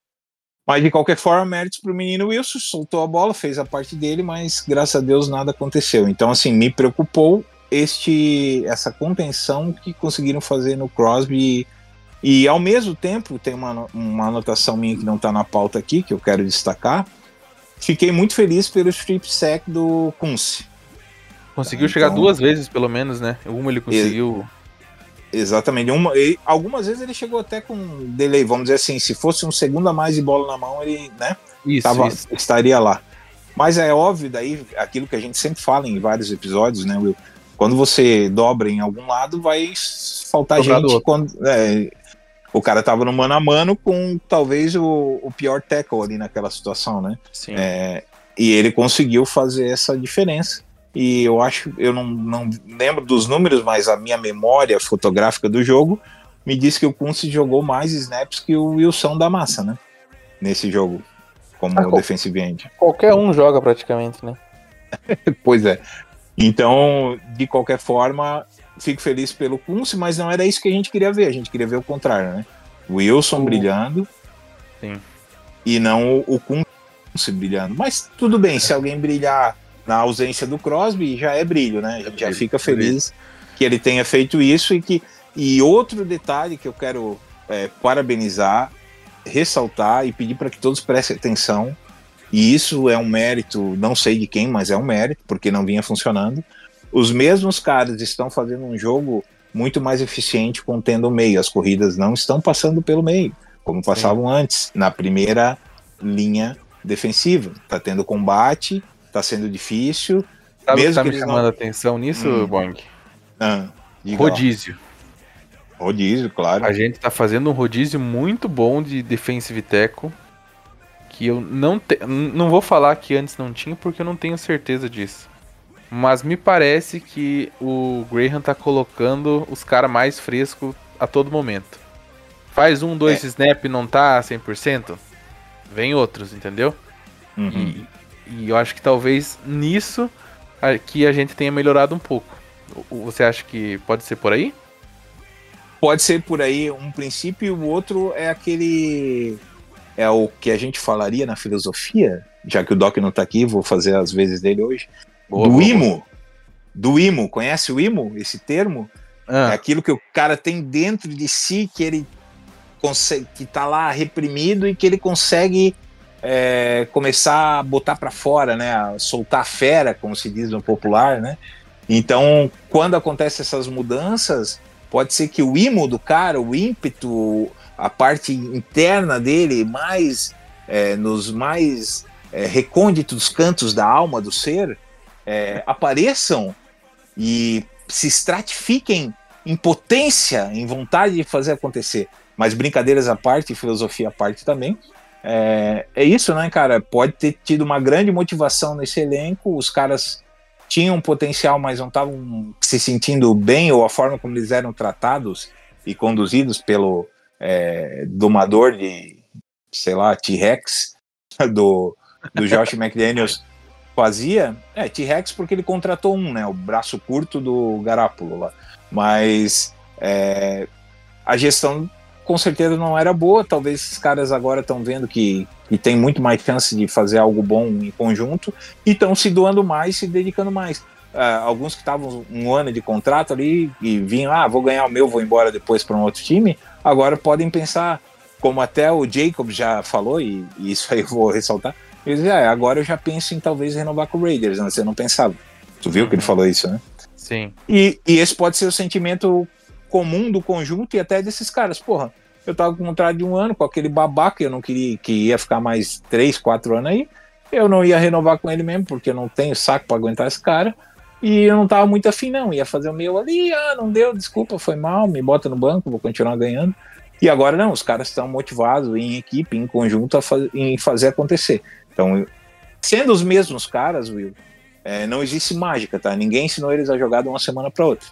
Mas de qualquer forma, méritos pro menino Wilson, soltou a bola, fez a parte dele, mas graças a Deus nada aconteceu. Então, assim, me preocupou este essa contenção que conseguiram fazer no Crosby. E, e, ao mesmo tempo, tem uma, uma anotação minha que não tá na pauta aqui, que eu quero destacar. Fiquei muito feliz pelo strip sack do Kunze. Conseguiu Então- chegar duas vezes, pelo menos, né? Uma ele conseguiu. Exatamente. Uma, e algumas vezes ele chegou até com delay, vamos dizer assim, se fosse um segundo a mais de bola na mão, ele, né? Isso, tava- isso. estaria lá. Mas é óbvio daí aquilo que a gente sempre fala em vários episódios, né, Will? Quando você dobra em algum lado, vai faltar gente quando é, o cara tava no mano a mano com talvez o, o pior tackle ali naquela situação, né? Sim. É, e ele conseguiu fazer essa diferença. E eu acho, eu não, não lembro dos números, mas a minha memória fotográfica do jogo me diz que o Kunze jogou mais snaps que o Wilson da Massa, né? Nesse jogo, como Ah, defensive end. (laughs) Qualquer um joga praticamente, né? Pois é. Então, de qualquer forma, fico feliz pelo Kunze, mas não era isso que a gente queria ver. A gente queria ver o contrário, né? Wilson O- brilhando. Sim. E não o Kunze brilhando. Mas tudo bem, se alguém brilhar na ausência do Crosby, já é brilho, né? A gente já fica feliz que ele tenha feito isso e que. E outro detalhe que eu quero é, parabenizar, ressaltar e pedir para que todos prestem atenção. E isso é um mérito, não sei de quem, mas é um mérito, porque não vinha funcionando. Os mesmos caras estão fazendo um jogo muito mais eficiente contendo o meio. As corridas não estão passando pelo meio, como passavam antes, na primeira linha defensiva. Tá tendo combate, tá sendo difícil. Sabe o que Mesmo tá que me chamando não- atenção nisso, Hum. Boing? Ah, diga lá. Rodízio. Rodízio, claro. A gente tá fazendo um rodízio muito bom de defensive tackle. Que eu não te... não vou falar que antes não tinha, porque eu não tenho certeza disso. Mas me parece que o Graham tá colocando os caras mais frescos a todo momento. Faz um, dois É. snap e não tá 100%, vem outros, entendeu? Uhum. E, e eu acho que talvez nisso aqui a gente tenha melhorado um pouco. Você acha que pode ser por aí? Pode ser por aí um princípio e o outro é aquele. É o que a gente falaria na filosofia, já que o Doc não tá aqui, vou fazer as vezes dele hoje. Boa, do boa, imo. Do imo. Conhece o imo, esse termo? É Ah, aquilo que o cara tem dentro de si, que ele consegue, que tá lá reprimido e que ele consegue é, começar a botar para fora, né? A soltar a fera, como se diz no popular, né? Então, quando acontecem essas mudanças, pode ser que o imo do cara, o ímpeto, a parte interna dele, mais é, nos mais é, recônditos cantos da alma do ser, é, apareçam e se estratifiquem em potência, em vontade de fazer acontecer. Mas brincadeiras à parte, filosofia à parte também. É, é isso, né, cara? Pode ter tido uma grande motivação nesse elenco, os caras tinham potencial, mas não estavam se sentindo bem, ou a forma como eles eram tratados e conduzidos pelo é, domador de, sei lá, T-Rex, (laughs) do, do Josh (laughs) McDaniels fazia. É, T-Rex porque ele contratou um, né? O braço curto do Garápolo lá. Mas é, a gestão com certeza não era boa. Talvez esses caras agora estão vendo que, que tem muito mais chance de fazer algo bom em conjunto e estão se doando mais, se dedicando mais. Uh, alguns que estavam um ano de contrato ali e vinham, ah, vou ganhar o meu, vou embora depois para um outro time, agora podem pensar, como até o Jacob já falou, e, e isso aí eu vou ressaltar, ele diz, ah, agora eu já penso em talvez renovar com o Raiders, né? você não pensava. Tu viu que ele falou isso, né? Sim. E, e esse pode ser o sentimento comum do conjunto e até desses caras. Porra, eu tava com um contrato de um ano com aquele babaca, eu não queria que ia ficar mais três, quatro anos aí. Eu não ia renovar com ele mesmo, porque eu não tenho saco para aguentar esse cara. E eu não tava muito afim, não. Ia fazer o meu ali, ah, não deu, desculpa, foi mal, me bota no banco, vou continuar ganhando. E agora não, os caras estão motivados em equipe, em conjunto, faz, em fazer acontecer. Então, sendo os mesmos caras, Will, é, não existe mágica, tá? Ninguém ensinou eles a jogar de uma semana para outra.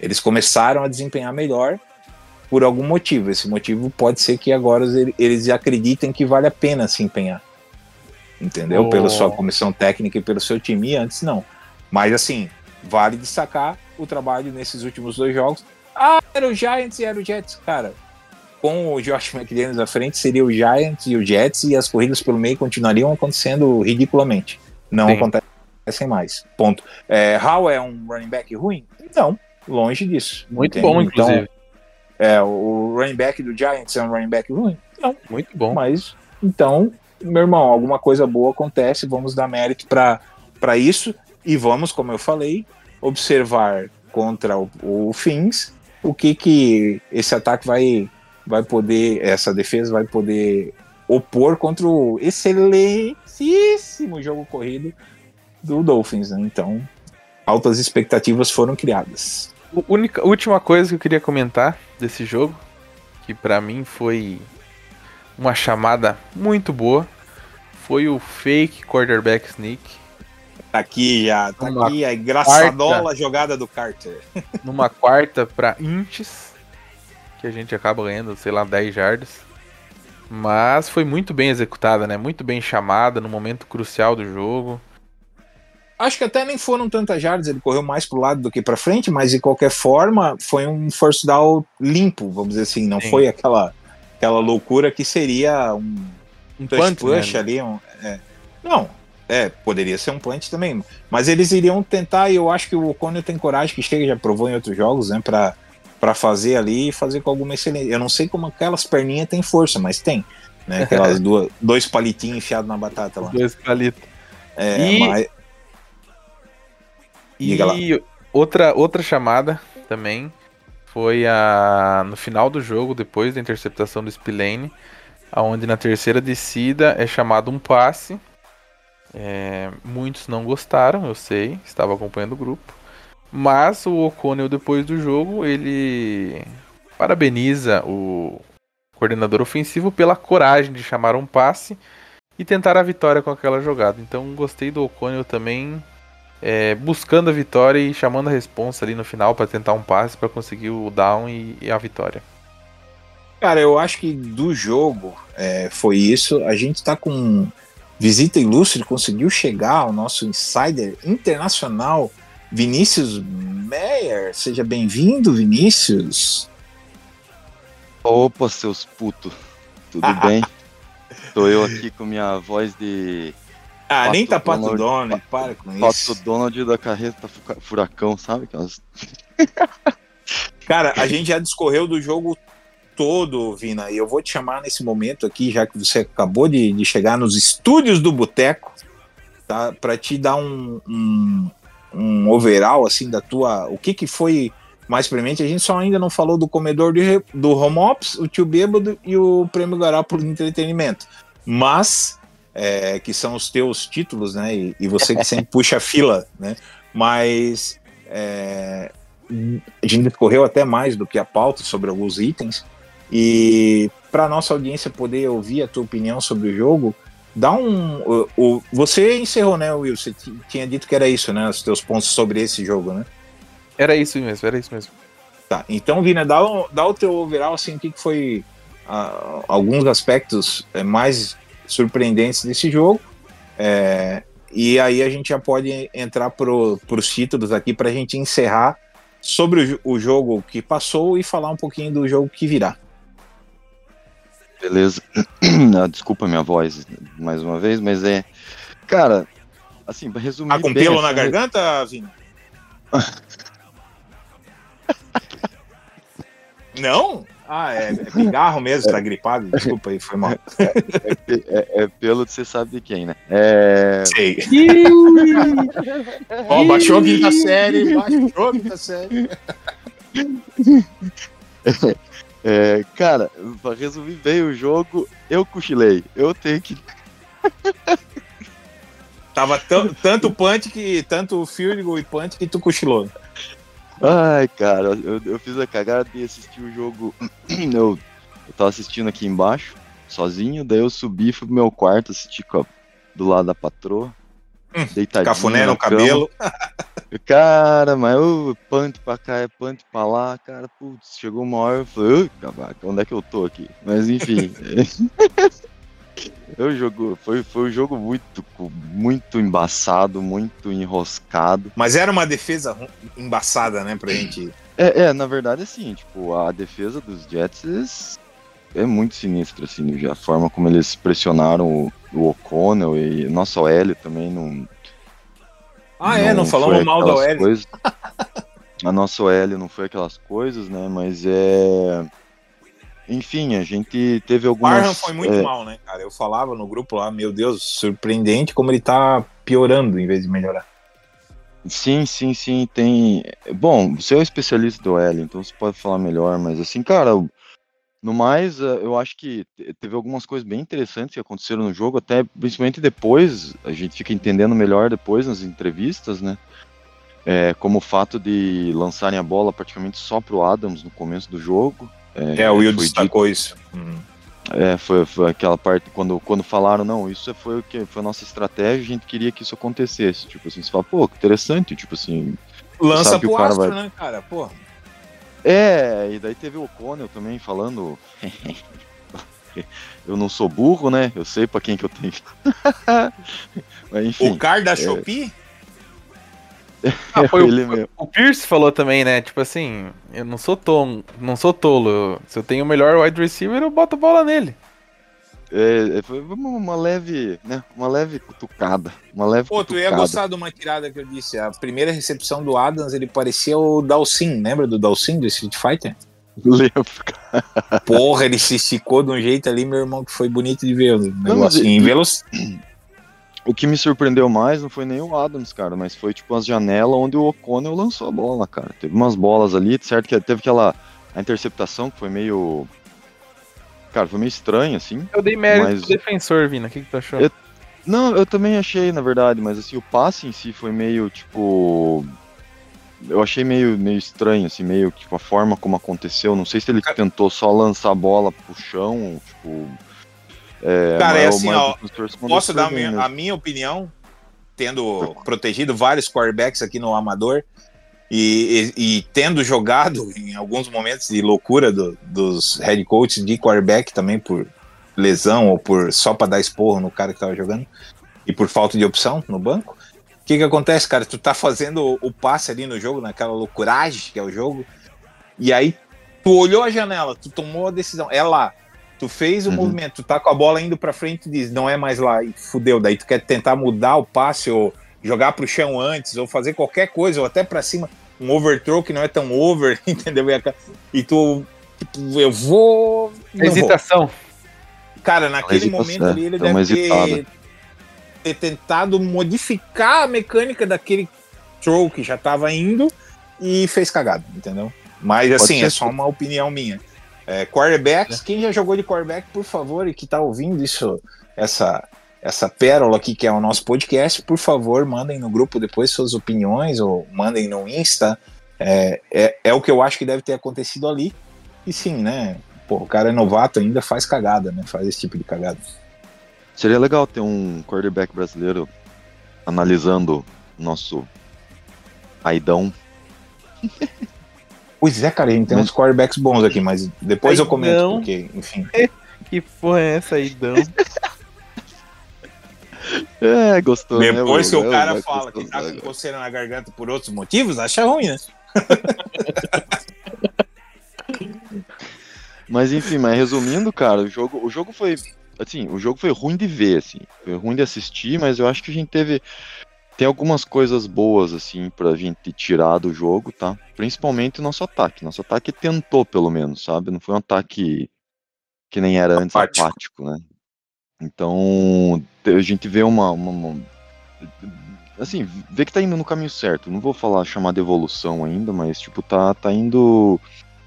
Eles começaram a desempenhar melhor por algum motivo. Esse motivo pode ser que agora eles acreditem que vale a pena se empenhar. Entendeu? Oh. Pela sua comissão técnica e pelo seu time, e antes não. Mas assim, vale destacar o trabalho nesses últimos dois jogos. Ah, era o Giants e era o Jets, cara. Com o Josh McDaniels à frente, seria o Giants e o Jets, e as corridas pelo meio continuariam acontecendo ridiculamente. Não Sim. acontecem mais. Ponto. É, Howell é um running back ruim? Não, longe disso. Muito entende? bom, Então, inclusive. é, o running back do Giants é um running back ruim? Não, Muito bom. mas então, meu irmão, alguma coisa boa acontece, vamos dar mérito para isso e vamos, como eu falei, observar contra o, o Fins o que que esse ataque vai vai poder, essa defesa vai poder opor contra o excelentíssimo jogo corrido do Dolphins, né? Então, altas expectativas foram criadas. A única, última coisa que eu queria comentar desse jogo, que pra mim foi uma chamada muito boa, foi o fake quarterback sneak Tá aqui já, tá Uma aqui a engraçadola jogada do Carter. (laughs) numa quarta pra inches, que a gente acaba ganhando, sei lá, 10 jardas. Mas foi muito bem executada, né? Muito bem chamada no momento crucial do jogo. Acho que até nem foram tantas jardas, ele correu mais pro lado do que pra frente, mas de qualquer forma foi um first down limpo, vamos dizer assim, não Sim. foi aquela aquela loucura que seria um Um punt, push né? ali, um, é. não, é, poderia ser um punch também, mas eles iriam tentar e eu acho que o O'Connell tem coragem que chega, já provou em outros jogos, né, pra, pra fazer ali e fazer com alguma excelência. Eu não sei como aquelas perninhas têm força, mas tem, né, (laughs) aquelas duas, dois palitinhos enfiados na batata lá. Dois palitos. É, E- mas. E outra, outra chamada também foi a no final do jogo, depois da interceptação do Spillane, aonde na terceira descida é chamado um passe. É, muitos não gostaram, eu sei, estava acompanhando o grupo. Mas o O'Connell, depois do jogo, ele parabeniza o coordenador ofensivo pela coragem de chamar um passe e tentar a vitória com aquela jogada. Então gostei do O'Connell também é, buscando a vitória e chamando a responsa ali no final para tentar um passe para conseguir o down e, e a vitória. Cara, eu acho que do jogo é, foi isso. A gente tá com visita ilustre, conseguiu chegar ao nosso insider internacional, Vinícius Meyer. Seja bem-vindo, Vinícius. Opa, seus putos. Tudo (laughs) bem? Tô eu aqui com minha voz de Ah, Pato nem tá Pato Donald. Donald, para com Pato isso. Donald da carreta Fuca- furacão, sabe? Aquelas... (laughs) Cara, a gente já discorreu do jogo todo, Vina, e eu vou te chamar nesse momento aqui, já que você acabou de, de chegar nos estúdios do Boteco, tá? Para te dar um, um, um overall, assim, da tua. O que que foi mais premente? A gente só ainda não falou do comedor de, do home ops, o tio bêbado e o prêmio Garápolo de entretenimento. Mas, é, que são os teus títulos, né? E, e você que sempre puxa a fila, né? Mas. é, a gente discorreu até mais do que a pauta sobre alguns itens. E para nossa audiência poder ouvir a tua opinião sobre o jogo, dá um. O, o- você encerrou, né, Will? Você tinha dito que era isso, né? Os teus pontos sobre esse jogo, né? Era isso mesmo, era isso mesmo. Tá. Então, Vina, dá, dá o teu overall, assim, o que, que foi ah, alguns aspectos eh, mais surpreendentes desse jogo. É, e aí a gente já pode entrar para os títulos aqui para a gente encerrar sobre o, o jogo que passou e falar um pouquinho do jogo que virá. Beleza. (clears throat) Ah, Desculpa minha voz mais uma vez, mas é. Cara, assim, pra resumir. Ah, com bem, pelo na assim, garganta, Vina? (laughs) Não? Ah, é, é pigarro mesmo, tá gripado. Desculpa aí, foi mal. (laughs) É, é pelo de você sabe de quem, né? É. Sei. Ó, baixou a quinta série, baixou a quinta série. (laughs) é, cara, pra resumir bem o jogo, eu cochilei. Eu tenho que. Tava tanto punch que. Tanto field goal e punch que tu cochilou. Ai, cara, eu, eu fiz a cagada de assistir o jogo. (clears throat) Eu, eu tava assistindo aqui embaixo, sozinho, daí eu subi, fui pro meu quarto, assisti com a- do lado da patroa. Hum, Deitadinho. Cafuné no cabelo. (laughs) Cara, mas eu punt pra cá, é punt pra lá, cara, putz, chegou uma hora eu falei, "Ui, cavaca, onde é que eu tô aqui? Mas enfim. (laughs) eu jogo, foi, foi um jogo muito, muito embaçado, muito enroscado. Mas era uma defesa embaçada, né, pra gente. É, é, na verdade, assim, tipo, a defesa dos Jets é muito sinistra, assim, a forma como eles pressionaram o, o O'Connell e nossa OL também não. Ah, é, não falamos mal da coisas. (laughs) A nossa OL não foi aquelas coisas, né? Mas é. Enfim, a gente teve algumas. Barham foi muito é, mal, né, cara? Eu falava no grupo lá, meu Deus, surpreendente como ele tá piorando em vez de melhorar. Sim, sim, sim, tem. Bom, você é o especialista do OL, então você pode falar melhor, mas assim, cara, no mais, eh, eu acho que te- teve algumas coisas bem interessantes que aconteceram no jogo, até principalmente depois, a gente fica entendendo melhor depois nas entrevistas, né? É, como o fato de lançarem a bola praticamente só pro Adams no começo do jogo. É, o Will destacou isso. Uhum. É, foi, foi aquela parte quando, quando falaram, não, isso foi o que foi a nossa estratégia, a gente queria que isso acontecesse. Tipo assim, você fala, pô, que interessante, tipo assim. Lança pro o cara Astro, vai- né, cara? Pô. É, e daí teve o O'Connell também falando. (laughs) eu não sou burro, né? Eu sei pra quem que eu tenho. (laughs) Mas enfim. O car da Shopee? Ah, (laughs) foi ele o, mesmo. o Pierce falou também, né? Tipo assim, eu não sou tolo, não sou tolo. Se eu tenho o melhor wide receiver, eu boto a bola nele. É, é, foi uma, uma leve, né? Uma leve cutucada. Uma leve Pô, tu ia cutucada. gostar de uma tirada que eu disse. A primeira recepção do Adams, ele parecia o Dalsin. Lembra do Dalsin do Street Fighter? Lembro. Porra, ele se esticou de um jeito ali, meu irmão, que foi bonito de ver. O negócio. mas em e- velo... O que me surpreendeu mais não foi nem o Adams, cara, mas foi tipo as janelas onde o O'Connell lançou a bola, cara. Teve umas bolas ali, certo que teve aquela a interceptação que foi meio. Cara, foi meio estranho, assim. Eu dei mérito Mas- pro defensor, Vina. O que, que tu achou? Eu- Não, eu também achei, na verdade, mas assim, o passe em si foi meio, tipo. Eu achei meio, meio estranho, assim, meio, tipo, a forma como aconteceu. Não sei se ele tentou só lançar a bola pro chão, tipo. É, Cara, é assim, ó, Posso dar bem minha, a minha opinião, tendo protegido vários quarterbacks aqui no Amador e, e- e tendo jogado em alguns momentos de loucura do- dos head coaches de quarterback também por lesão ou por só para dar esporro no cara que tava jogando e por falta de opção no banco. O que que acontece, cara? Tu tá fazendo o, o passe ali no jogo, naquela loucuragem que é o jogo, e aí tu olhou a janela, tu tomou a decisão, é lá. Tu fez o Uhum. movimento, tu tá com a bola indo pra frente e diz, não é mais lá, e fudeu. Daí tu quer tentar mudar o passe ou jogar pro chão antes, ou fazer qualquer coisa, ou até pra cima, um overthrow que não é tão over, (laughs) entendeu? E tu, tipo, eu vou. não vou. Hesitação. Cara, naquele hesitação, momento ali ele deve ter, ter tentado modificar a mecânica daquele throw que já tava indo e fez cagado, entendeu? Mas Pode assim, ser é só uma opinião minha. É, quarterbacks, quem já jogou de quarterback, por favor, e que tá ouvindo isso, essa, essa pérola aqui que é o nosso podcast, por favor, mandem no grupo depois suas opiniões, ou mandem no Insta, É, é, é o que eu acho que deve ter acontecido ali. E sim, né? Pô, o cara é novato ainda, faz cagada, né? Faz esse tipo de cagada. Seria legal ter um quarterback brasileiro analisando nosso Aidão. (laughs) Pois é, cara, a gente tem Mas- uns quarterbacks bons aqui, mas depois eu comento, Não. porque, enfim. (laughs) Que porra é essa aí, Dão? É, gostou, né? Depois que mano? o É, cara vai fala que tá com cara. coceira na garganta por outros motivos, acha ruim, né? (laughs) Mas enfim, mas resumindo, cara, o jogo, o jogo foi. Assim, o jogo foi ruim de ver, assim. Foi ruim de assistir, mas eu acho que a gente teve. Tem algumas coisas boas, assim, pra gente tirar do jogo, tá? Principalmente o nosso ataque. Nosso ataque tentou, pelo menos, sabe? Não foi um ataque que nem era antes Apático. apático, né? Então, a gente vê uma, uma- uma- Assim, vê que tá indo no caminho certo. Não vou falar chamar de evolução ainda, mas, tipo, tá, tá indo.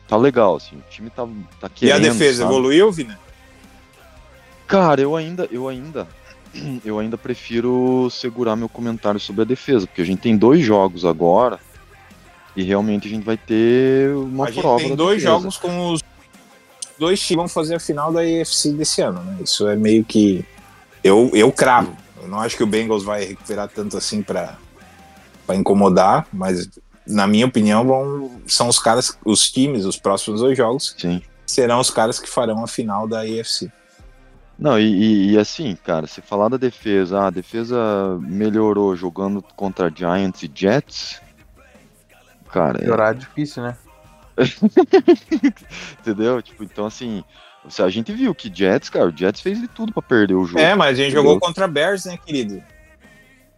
Tá legal, assim. O time tá, tá E querendo. a defesa sabe? evoluiu, Vina? Cara, eu ainda, eu ainda, (clears throat) eu ainda prefiro segurar meu comentário sobre a defesa, porque a gente tem dois jogos agora e realmente a gente vai ter uma a gente prova. tem dois defesa. jogos com os dois times que vão fazer a final da AFC desse ano, né? Isso é meio que. Eu, eu cravo. Eu não acho que o Bengals vai recuperar tanto assim pra pra incomodar, mas na minha opinião vão, são os caras, os times, os próximos dois jogos Sim. serão os caras que farão a final da AFC. Não, e, e- e assim, cara, se falar da defesa, ah, a defesa melhorou jogando contra Giants e Jets. Cara, é- Chorar é difícil, né? (laughs) entendeu? Tipo, então assim, se a gente viu que Jets, cara, o Jets fez de tudo pra perder o jogo. É, mas a gente Entendeu? jogou contra Bears, né, querido?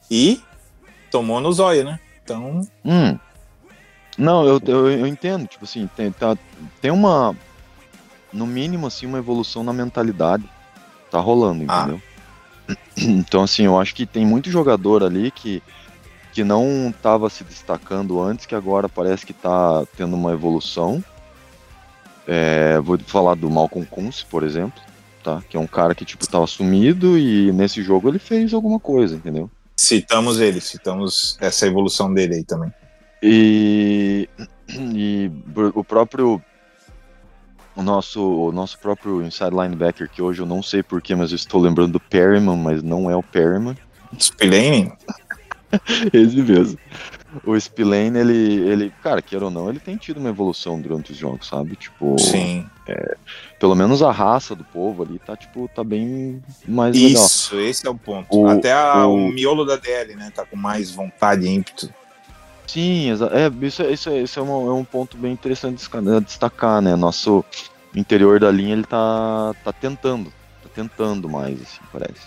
E tomou no zóio, né? Então, Hum. Não, eu, eu, eu entendo, tipo assim, tem, tá, tem uma, no mínimo, assim, uma evolução na mentalidade. Tá rolando, Ah. entendeu? (clears throat) Então, assim, eu acho que tem muito jogador ali que, que não tava se destacando antes, que agora parece que tá tendo uma evolução. É, vou falar do Malcolm Kuntz, por exemplo, tá? Que é um cara que, tipo, tava sumido e nesse jogo ele fez alguma coisa, entendeu? citamos ele, citamos essa evolução dele aí também. E, (clears throat) e o próprio o nosso, o nosso próprio inside linebacker, que hoje eu não sei porquê, mas eu estou lembrando do Perryman, mas não é o Perryman. Spillane, (laughs) Esse mesmo. O Spillane, ele, ele, cara, queira ou não, ele tem tido uma evolução durante os jogos, sabe? Tipo, sim. pelo menos a raça do povo ali tá, tipo, tá bem mais legal. Isso, esse é o ponto. O- Até a- o... o- miolo da DL, né? Tá com mais vontade e ímpeto. Sim, é, isso, é- isso, é, isso é, um, é um ponto bem interessante de de destacar, né? Nosso interior da linha, ele tá, tá tentando, tá tentando mais, assim, parece.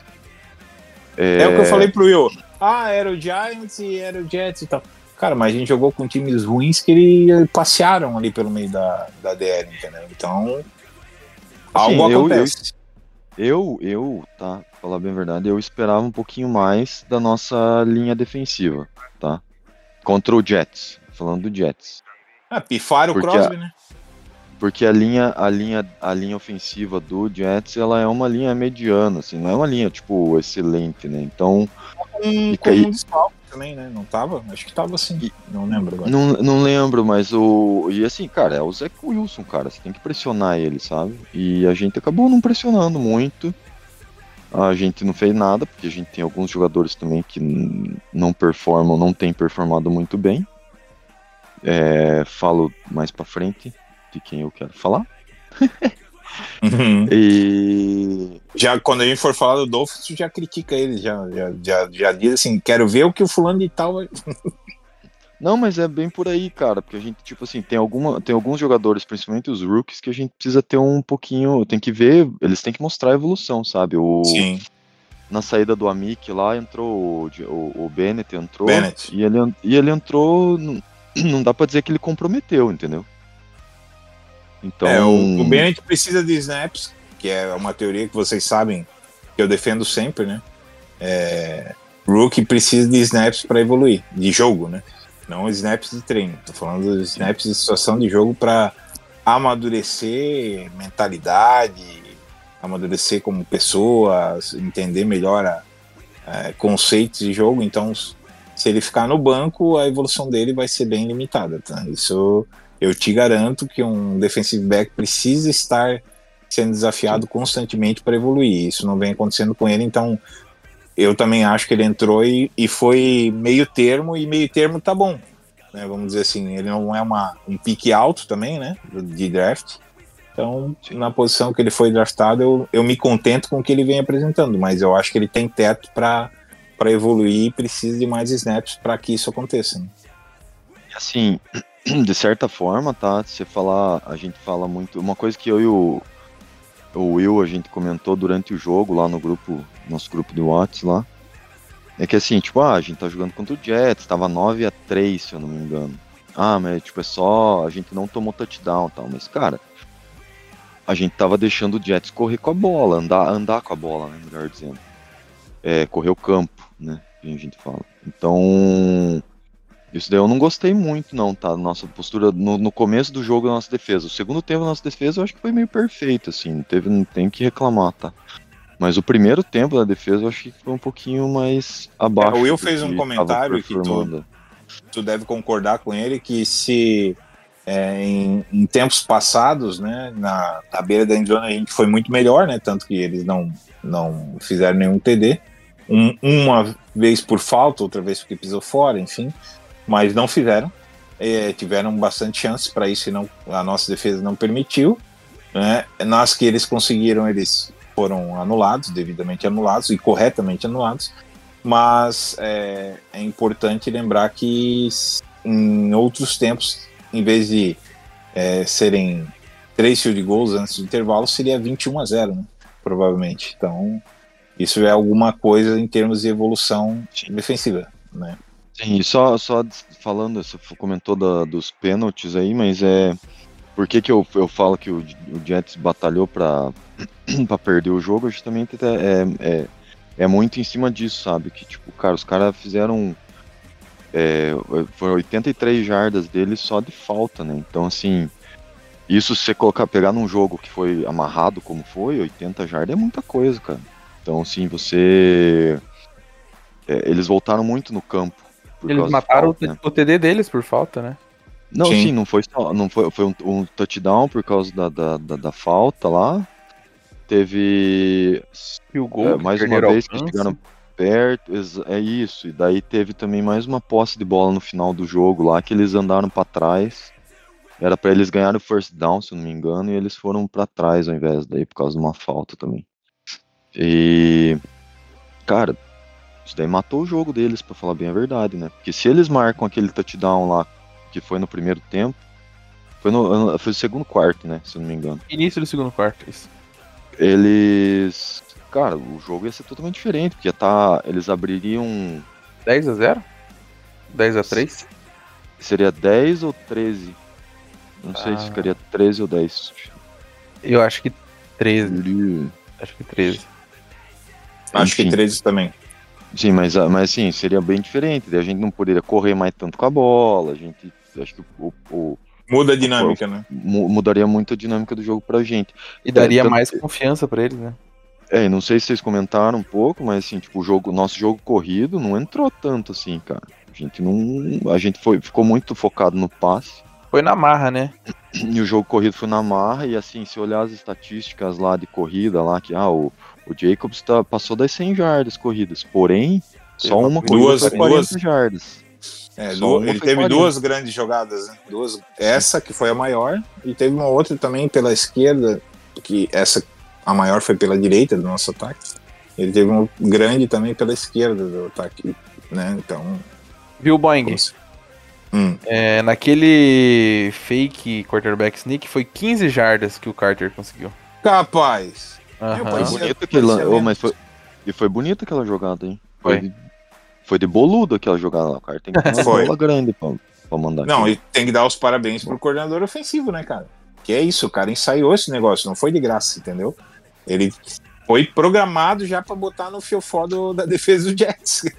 É... o que eu falei pro Will. Ah, era o Giants e era o Jets e tal. Cara, mas a gente jogou com times ruins que ele passearam ali pelo meio da, da DL, entendeu? Então, algo Assim, eu- acontece. Eu, eu, tá, pra falar bem a verdade, eu esperava um pouquinho mais da nossa linha defensiva, tá? Contra o Jets, falando do Jets. Ah, pifaram o Porque Crosby, né? Porque a linha, a linha, a linha ofensiva do Jets, ela é uma linha mediana, assim, não é uma linha, tipo, excelente, né? Então, Com, Fica aí. um desfalque também, né? Não tava? Acho que tava sim. E- Não lembro agora. não, não lembro, mas o... E assim, cara, é o Zach Wilson, cara, você tem que pressionar ele, sabe? E a gente acabou não pressionando muito. A gente não fez nada, porque a gente tem alguns jogadores também que não performam, não tem performado muito bem. É, falo mais pra frente de quem eu quero falar. Uhum. (laughs) E Já quando a gente for falar do Dolphins, tu já critica ele, já, já, já, já diz assim, quero ver o que o fulano de tal vai. (laughs) Não, mas é bem por aí, cara, porque a gente, tipo assim, tem, alguma, tem alguns jogadores, principalmente os rookies, que a gente precisa ter um pouquinho, tem que ver, eles têm que mostrar a evolução, sabe? O, Sim. na saída do Amick lá, entrou o, o, o Bennett, entrou, Bennett. E, ele, e ele entrou, não, (clears throat) não dá pra dizer que ele comprometeu, entendeu? Então, É, o, o Bennett precisa de snaps, que é uma teoria que vocês sabem que eu defendo sempre, né? É, Rookie precisa de snaps para evoluir, de jogo, né? Não snaps de treino. Tô falando de snaps de situação de jogo para amadurecer mentalidade, amadurecer como pessoa, entender melhor a, a conceitos de jogo. Então, se ele ficar no banco, a evolução dele vai ser bem limitada, tá? Isso eu te garanto que um defensive back precisa estar sendo desafiado constantemente para evoluir. Isso não vem acontecendo com ele, então eu também acho que ele entrou e, e foi meio termo, e meio termo tá bom. Né? Vamos dizer assim, ele não é uma, um pique alto também, né? De draft. Então, na posição que ele foi draftado, eu, eu me contento com o que ele vem apresentando, mas eu acho que ele tem teto para evoluir e precisa de mais snaps para que isso aconteça. Né? Assim, (clears throat) de certa forma, tá? Você falar, a gente fala muito. Uma coisa que eu e o, o Will a gente comentou durante o jogo lá no grupo, nosso grupo de Whats lá. É que assim, tipo, ah, a gente tá jogando contra o Jets, tava 9 a 3 se eu não me engano. Ah, mas tipo, é só. A gente não tomou touchdown e tal. Mas, cara, a gente tava deixando o Jets correr com a bola, andar, andar com a bola, né? Melhor dizendo. É, correr o campo, né? Que a gente fala. Então. Isso daí eu não gostei muito, não, tá? Nossa postura no, no começo do jogo da nossa defesa. O segundo tempo da nossa defesa eu acho que foi meio perfeito, assim. Não, teve, não tem que reclamar, tá? Mas o primeiro tempo da defesa eu acho que foi um pouquinho mais abaixo. É, o Will fez um comentário que tu- tu deve concordar com ele que se é, em, em tempos passados, né, na, na beira da endzone a gente foi muito melhor, né, tanto que eles não, não fizeram nenhum TD, Um- uma vez por falta, outra vez porque pisou fora, enfim, mas não fizeram, É, tiveram bastante chance para isso e não, a nossa defesa não permitiu, né, nas que eles conseguiram, eles foram anulados, devidamente anulados e corretamente anulados, mas é, é importante lembrar que em outros tempos, em vez de é, serem três field goals antes do intervalo, seria 21 a 0, né? provavelmente. Então, isso é alguma coisa em termos de evolução defensiva, né? Sim, só, só falando, você comentou da- dos pênaltis aí, mas é. Por que, que eu, eu falo que o, o Jets batalhou pra (clears throat) perder o jogo? Justamente é, é, é muito em cima disso, sabe? Que, tipo, cara, os caras fizeram. É, foram 83 jardas deles só de falta, né? Então, assim. Isso se você colocar, pegar num jogo que foi amarrado como foi, 80 jardas é muita coisa, cara. Então, assim, você. é, eles voltaram muito no campo. Eles mataram falta, o, né? o TD deles por falta, né? Não, Sim. sim, não foi só. Não foi, foi um, um touchdown por causa da, da, da, da falta lá. Teve E o gol. é, que mais uma vez que alcance. chegaram perto. É isso. E daí teve também mais uma posse de bola no final do jogo lá que eles andaram pra trás. Era pra eles ganharem o first down, se eu não me engano, e eles foram pra trás ao invés daí por causa de uma falta também. E cara, isso daí matou o jogo deles, pra falar bem a verdade, né? Porque se eles marcam aquele touchdown lá que foi no primeiro tempo, foi no foi no segundo quarto, né, se eu não me engano Início do segundo quarto, isso. eles. Cara, o jogo ia ser totalmente diferente, porque ia tá. Eles abririam. 10 a 0 10 a 3 Seria 10 ou 13? Não sei se Ah. ficaria 13 ou 10. Eu acho que 13. Seria- Acho que 13. Acho que Enfim. 13 também. Sim, mas, ah, mas sim, seria bem diferente. Daí a gente não poderia correr mais tanto com a bola. A gente. Acho que o, o- Muda a dinâmica, né? mu- mudaria muito a dinâmica do jogo pra gente. E daria tanto- mais confiança pra eles, né? É, e não sei se vocês comentaram um pouco, mas assim, tipo, o jogo, nosso jogo corrido não entrou tanto assim, cara. A gente não. A gente foi, ficou muito focado no passe. Foi na marra, né? E o jogo corrido foi na marra, e assim, se olhar as estatísticas lá de corrida, lá, que ah, o, o Jacobs tá, passou das 100 jardas corridas, porém, só uma corrida duas- 40 duas- jardas. É, ele teve 40. duas grandes jogadas, né? Duas, essa que foi a maior, e teve uma outra também pela esquerda, que essa a maior foi pela direita do nosso ataque. Ele teve uma grande também pela esquerda do ataque, né? Então, Viu, Boeing? hum, É, naquele fake quarterback sneak foi 15 jardas que o Carter conseguiu. capaz. Aham. Foi bonito aquele, oh, mas foi, e foi bonita aquela jogada, hein? Foi. de, foi de boludo aquela jogada lá, o cara tem que ter uma (laughs) Foi. bola grande pra, pra mandar. Não, aquilo. e tem que dar os parabéns pro coordenador ofensivo, né, cara? Que é isso, o cara ensaiou esse negócio, não foi de graça, entendeu? Ele foi programado já pra botar no fiofó do- da defesa do Jets. (laughs)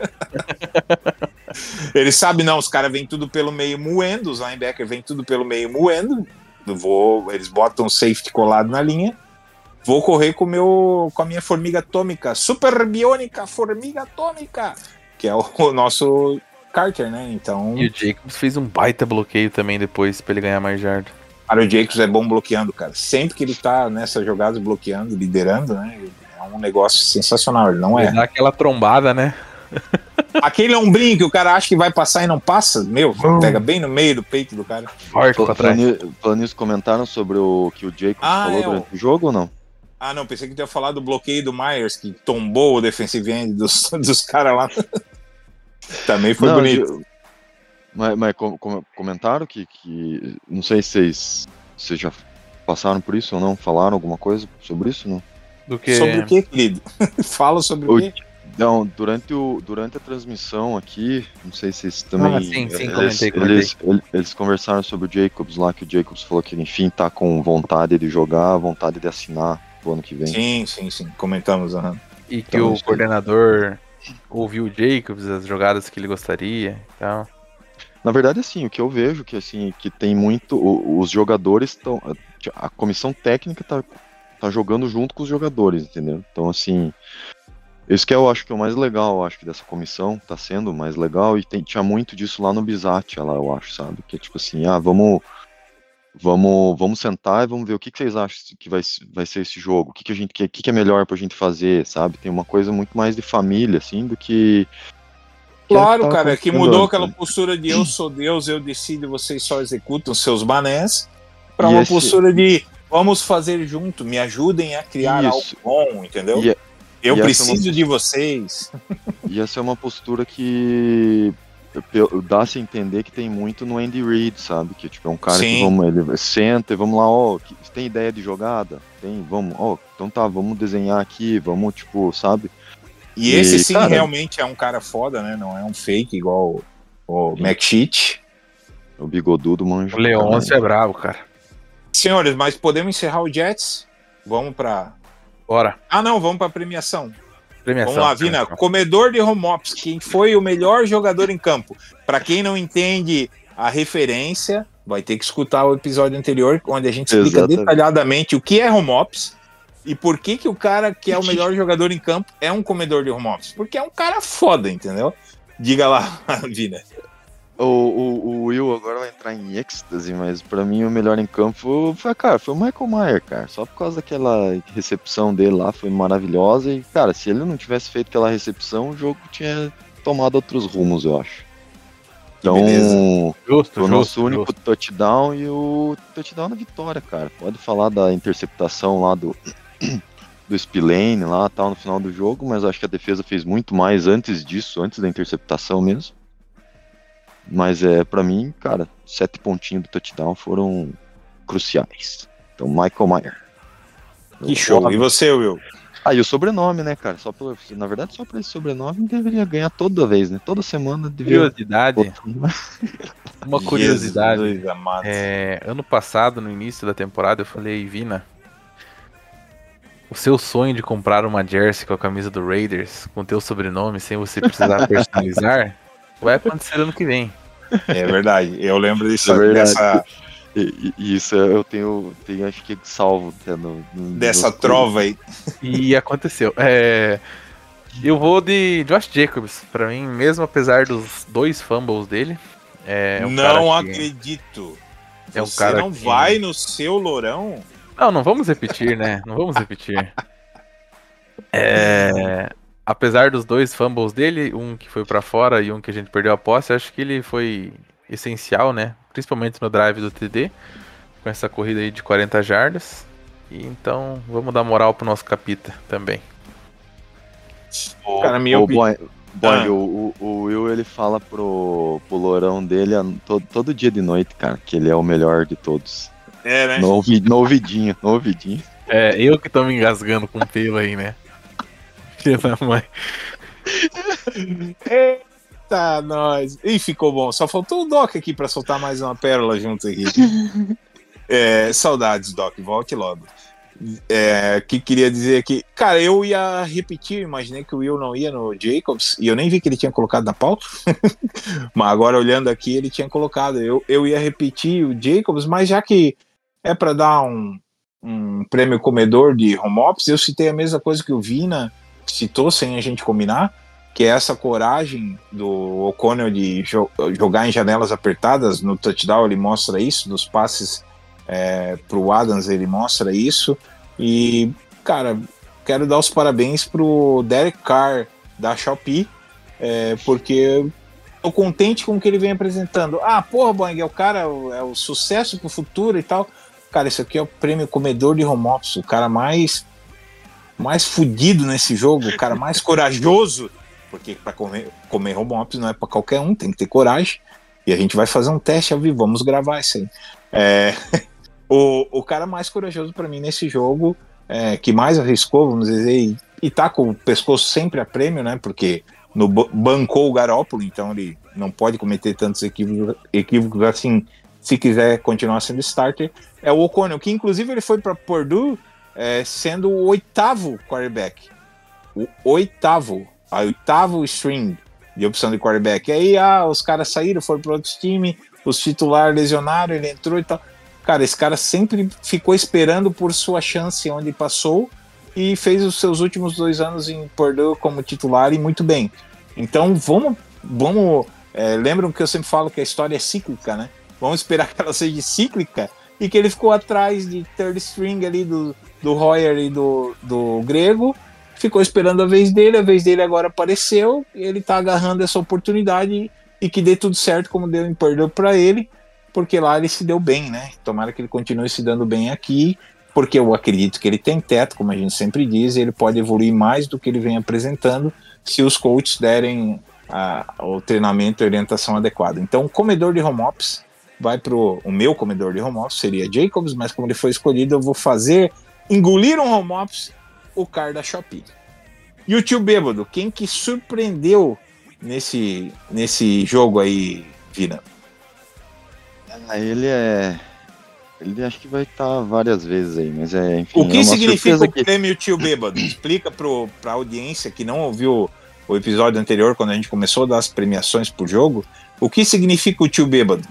Ele sabe, não, os caras vêm tudo pelo meio moendo, os linebackers vêm tudo pelo meio moendo. Vou, eles botam o safety colado na linha. Vou correr com, meu, com a minha formiga atômica, super biônica formiga atômica, que é o, (laughs) o nosso Carter, né? Então, E o Jacobs fez um baita bloqueio também depois pra ele ganhar mais jarda. cara, o Jacobs é bom bloqueando, cara. Sempre que ele tá nessas jogadas bloqueando, liderando, né? É um negócio sensacional. Ele não Ele é. dá aquela trombada, né? (laughs) Aquele ombrinho que o cara acha que vai passar e não passa, meu, pega bem no meio do peito do cara. Forte pra trás. Nisso, comentaram sobre o que o Jacobs Ah, falou é, durante o jogo ou não? Ah, não, pensei que tu ia falar do bloqueio do Myers, que tombou o defensive end dos, (laughs) dos caras lá. Também foi Não, bonito. eu- Mas, mas com- com- comentaram que, que. Não sei se vocês, vocês já passaram por isso ou não, falaram alguma coisa sobre isso não? Do que. Sobre o que, querido? (laughs) Fala sobre o O- quê? Não, durante, o, durante a transmissão aqui, não sei se vocês também. Ah, sim, sim, eles, comentei, comentei. Eles, eles- eles conversaram sobre o Jacobs lá, que o Jacobs falou que enfim tá com vontade de jogar, vontade de assinar pro ano que vem. Sim, sim, sim. Comentamos. aham. E que Então, o coordenador ouviu o Jacobs, as jogadas que ele gostaria e tal. Na verdade, assim, o que eu vejo que assim que tem muito o- os jogadores estão a comissão técnica tá, tá jogando junto com os jogadores, entendeu? Então assim, isso que eu acho que é o mais legal, eu acho que dessa comissão tá sendo o mais legal e tem, tinha muito disso lá no Bizat, lá eu acho, sabe? Que é tipo assim, ah, vamos vamos vamos sentar e vamos ver o que, que vocês acham que vai, vai ser esse jogo, o que, que a gente que, que, que é melhor pra gente fazer, sabe? Tem uma coisa muito mais de família assim do que que é Claro, tava cara, que mudou aquela né? postura de eu sou Deus, eu decido, vocês só executam seus banés, pra E uma esse- postura de vamos fazer junto, me ajudem a criar Isso. algo bom, entendeu? E- eu e essa é preciso uma- de vocês. E essa é uma postura que dá-se a entender que tem muito no Andy Reid, sabe? Que tipo, é um cara Sim. que vamos, ele senta e vamos lá, ó, que- tem ideia de jogada? Tem, vamos, ó, então tá, vamos desenhar aqui, vamos, tipo, sabe? E E, esse sim cara- realmente é um cara foda, né? Não é um fake igual o, o McSheet. O bigodudo manjo. O Leôncio é bravo, cara. Senhores, mas podemos encerrar o Jets? Vamos pra. Bora. Ah, não, vamos pra premiação. Premiação. Vamos lá, Vina. Comedor de home ops, quem foi o melhor jogador em campo? Pra quem não entende a referência, vai ter que escutar o episódio anterior, onde a gente explica Exatamente. detalhadamente o que é home ops e por que, que o cara que é o (laughs) melhor jogador em campo é um comedor de home ops. Porque é um cara foda, entendeu? Diga lá, (laughs) Vina. O, o, o Will agora vai entrar em êxtase, mas pra mim o melhor em campo foi, cara, foi o Michael Mayer, cara. Só por causa daquela recepção dele lá, foi maravilhosa. E, cara, se ele não tivesse feito aquela recepção, o jogo tinha tomado outros rumos, eu acho. Então. Justo, foi o justo, nosso único justo. touchdown e o touchdown na vitória, cara. Pode falar da interceptação lá do, (clears throat) do Spillane lá, tal, no final do jogo, mas acho que a defesa fez muito mais antes disso, antes da interceptação mesmo. Mas é, para mim, cara, sete pontinhos do touchdown foram cruciais. Então, Michael Mayer. Que show. E você, Will? Ah, e o sobrenome, né, cara? Só pelo, na verdade, só pra esse sobrenome deveria ganhar toda vez, né? Toda semana deveria. Curiosidade, (laughs) uma curiosidade. Jesus. É, ano passado, no início da temporada, eu falei, Vina, o seu sonho de comprar uma jersey com a camisa do Raiders, com teu sobrenome, sem você precisar (laughs) personalizar, vai acontecer ano que vem. É verdade. Eu lembro disso, É verdade. dessa, E, e- e isso eu tenho, tenho, acho que salvo até no, no- dessa trova aí. E aconteceu. É, eu vou de Josh Jacobs, pra mim, mesmo apesar dos dois fumbles dele. É um não cara que- acredito. É um Você cara não que- vai no seu lourão? Não, não vamos repetir, né? Não vamos repetir. (laughs) É, apesar dos dois fumbles dele, um que foi pra fora e um que a gente perdeu a posse, acho que ele foi essencial, né? Principalmente no drive do TD, com essa corrida aí de 40 jardas. E então, vamos dar moral pro nosso capita também. Cara, minha o Boy, Boy, Ah. o, o- o Will ele fala pro, pro Lourão dele a- todo, todo dia de noite, cara, que ele é o melhor de todos. É, né? No, ouvi- no ouvidinho, no ouvidinho. É, eu que tô me engasgando com pelo aí, né? Filha da mãe. Eita, nós. Ih, ficou bom. Só faltou o Doc aqui pra soltar mais uma pérola junto aqui. (laughs) É, saudades, Doc. Volte logo. É, que queria dizer aqui. Cara, eu ia repetir, imaginei que o Will não ia no Jacobs, e eu nem vi que ele tinha colocado na pauta. (laughs) mas agora olhando aqui, ele tinha colocado. Eu, eu ia repetir o Jacobs, mas já que é para dar um, um prêmio comedor de home ops, eu citei a mesma coisa que o Vina citou, sem a gente combinar. que é essa coragem do O'Connell de jo- jogar em janelas apertadas. No touchdown ele mostra isso, nos passes é, pro Adams ele mostra isso. E, cara, quero dar os parabéns pro Derek Carr da Shopee, é, porque tô contente com o que ele vem apresentando. Ah, porra, Boeing, é o cara, é o sucesso pro futuro e tal. Cara, isso aqui é o prêmio comedor de home office, o cara mais mais fudido nesse jogo, o cara mais corajoso, porque para comer, comer office não é para qualquer um, tem que ter coragem. E a gente vai fazer um teste ao vivo, vamos gravar isso aí. É, (laughs) o, o cara mais corajoso para mim nesse jogo, é, que mais arriscou, vamos dizer, e, e tá com o pescoço sempre a prêmio, né? Porque no ba- bancou o Garópolo, então ele não pode cometer tantos equívocos, equívocos assim se quiser continuar sendo starter. É o O'Connell, que inclusive ele foi para Purdue é, sendo o oitavo quarterback. O oitavo, a oitavo string de opção de quarterback. Aí ah, os caras saíram, foram para outros times, os titulares lesionaram, ele entrou e tal. Cara, esse cara sempre ficou esperando por sua chance onde passou e fez os seus últimos dois anos em Purdue como titular e muito bem. Então vamos, vamos. é, lembram que eu sempre falo que a história é cíclica, né? Vamos esperar (laughs) que ela seja cíclica e que ele ficou atrás de third string ali do, do Royer e do, do Grego. Ficou esperando a vez dele, a vez dele agora apareceu, ele tá agarrando essa oportunidade e que dê tudo certo como deu em Purdue para ele, porque lá ele se deu bem, né? Tomara que ele continue se dando bem aqui, porque eu acredito que ele tem teto, como a gente sempre diz, e ele pode evoluir mais do que ele vem apresentando se os coaches derem o treinamento e orientação adequada. Então, comedor de home office vai pro o meu comedor de home office seria Jacobs, mas como ele foi escolhido, eu vou fazer engolir um home office o cara da Shopee. E o tio Bêbado, quem que surpreendeu nesse, nesse jogo aí, Vina? Ah, ele é. Ele acho que vai estar várias vezes aí, mas é, enfim. O que é significa o que... prêmio tio Bêbado? (coughs) Explica pro, pra audiência que não ouviu o episódio anterior, quando a gente começou a dar as premiações por jogo. O que significa o tio Bêbado?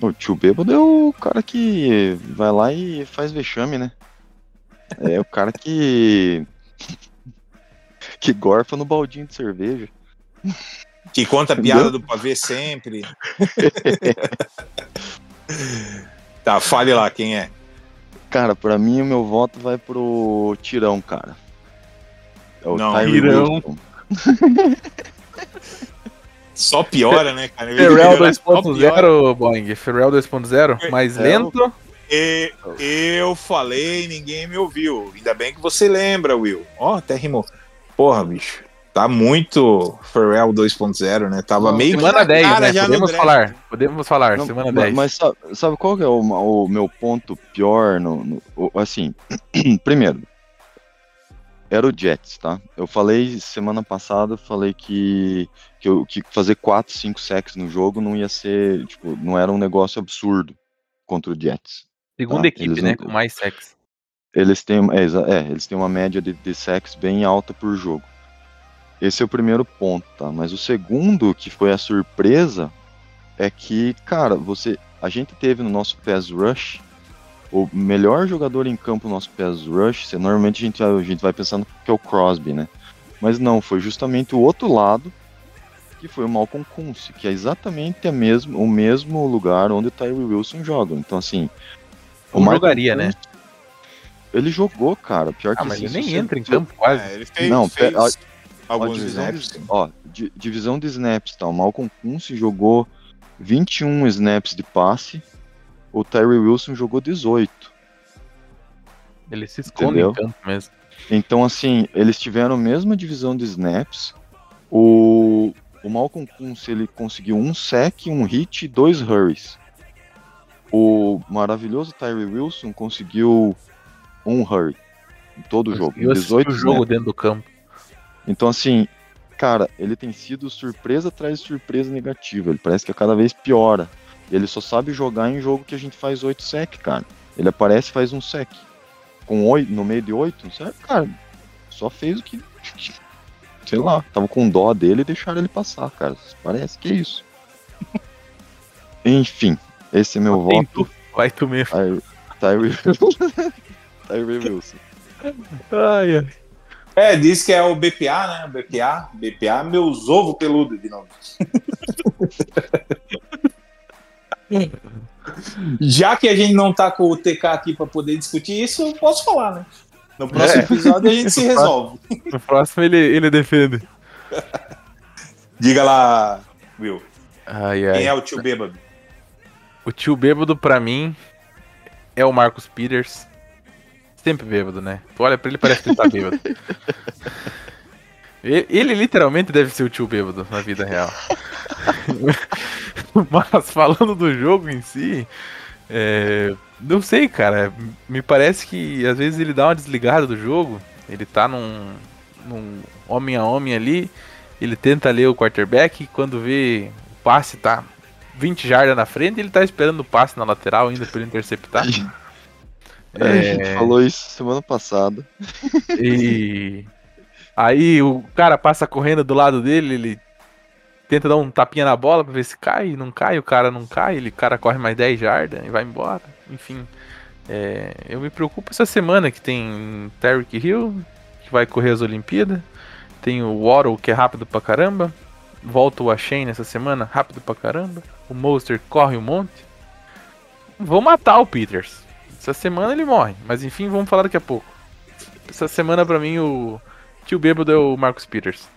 O tio bêbado é o cara que vai lá e faz vexame, né? É o cara que. (laughs) que gorfa no baldinho de cerveja. Que conta a piada do pavê sempre. (laughs) tá, fale lá quem é. Cara, pra mim o meu voto vai pro Tirão, cara. É o Não, Tyree Tirão. (laughs) Só piora, né, cara? Ferrell Só piora. 2.0, Boeing. Ferrell 2.0, mais É, lento. E- eu falei, ninguém me ouviu. Ainda bem que você lembra, Will. Ó, até rimou. Porra, bicho. Tá muito Pharrell 2.0, né? Tava Não, meio que Semana na 10, cara né? Podemos falar. Podemos falar, Não, semana ma- 10. Mas sabe, sabe qual que é o, o meu ponto pior no, no- assim, (clears throat) primeiro, era o Jets, tá? Eu falei semana passada, falei que, que, eu- que fazer 4, 5 sacks no jogo não ia ser, tipo, não era um negócio absurdo contra o Jets. Segunda tá, equipe, eles né? não- Com mais sexo. Eles têm, é, é, eles têm uma média de, de sacks bem alta por jogo. Esse é o primeiro ponto, tá? Mas o segundo, que foi a surpresa, é que, cara, você, a gente teve no nosso pass rush o melhor jogador em campo no nosso pass rush. Normalmente a gente, vai, a gente vai pensando que é o Crosby, né? Mas não, foi justamente o outro lado que foi o Malcolm Kunce, que é exatamente a mesmo, o mesmo lugar onde o Tyree Wilson joga. Então, assim. Ou Malcolm jogaria, né? Ele jogou, cara. Pior Ah, que mas assim, ele nem você- entra em campo quase. É, ele fez, Não, fez pera- ó, Ó, alguns divisão, snaps. de, ó, di- divisão de snaps, tá? O Malcolm Kunce jogou 21 snaps de passe, o Tyree Wilson jogou 18. Ele se esconde Entendeu? em campo mesmo. Então, assim, eles tiveram a mesma divisão de snaps. O, o Malcolm Kunce, ele conseguiu um sec, um hit e dois hurries. O maravilhoso Tyree Wilson conseguiu um hurry em todo o jogo. Eu assisti 18 o jogo dentro do campo. Então, assim, cara, ele tem sido surpresa atrás de surpresa negativa. Ele parece que a cada vez piora. Ele só sabe jogar em jogo que a gente faz 8 sec, cara. Ele aparece e faz um sec. Com 8, no meio de 8, sabe? Cara, só fez o que. (laughs) Sei lá, tava com dó dele e deixaram ele passar, cara. Parece que é isso. (laughs) Enfim, esse é meu Tem voto. Vai tu mesmo. Ty- Tyree Tyree Wilson. Ai, ai. É, diz que é o BPA, né? O BPA, BPA, meus ovos peludos de novo. (laughs) Já que a gente não tá com o TK aqui para poder discutir isso, eu posso falar, né? No próximo É. episódio a gente se resolve. No próximo ele, ele defende. (laughs) Diga lá, Will. Ai, Quem ai. é o tio bêbado? O tio bêbado pra mim é o Marcos Peters. Sempre bêbado, né? Tu olha pra ele parece que ele tá (laughs) bêbado. Ele, ele literalmente deve ser o tio bêbado na vida real. (laughs) Mas falando do jogo em si, é, não sei, cara. Me parece que às vezes ele dá uma desligada do jogo. Ele tá num, num homem a homem ali. Ele tenta ler o quarterback e quando vê o passe tá 20 jardas na frente, ele tá esperando o passe na lateral ainda pra ele interceptar. (laughs) A gente falou isso semana passada. E aí o cara passa correndo do lado dele, ele tenta dar um tapinha na bola pra ver se cai, não cai, o cara não cai, ele o cara corre mais 10 jardas e vai embora. Enfim, é, eu me preocupo essa semana que tem Tarek Hill, que vai correr as Olimpíadas, tem o Waddle, que é rápido pra caramba, volta o Ashen nessa semana, rápido pra caramba, o Monster corre um monte. Vou matar o Peters. Essa semana ele morre, mas enfim, vamos falar daqui a pouco. Essa semana pra mim o tio bêbado é o Marcus Peters.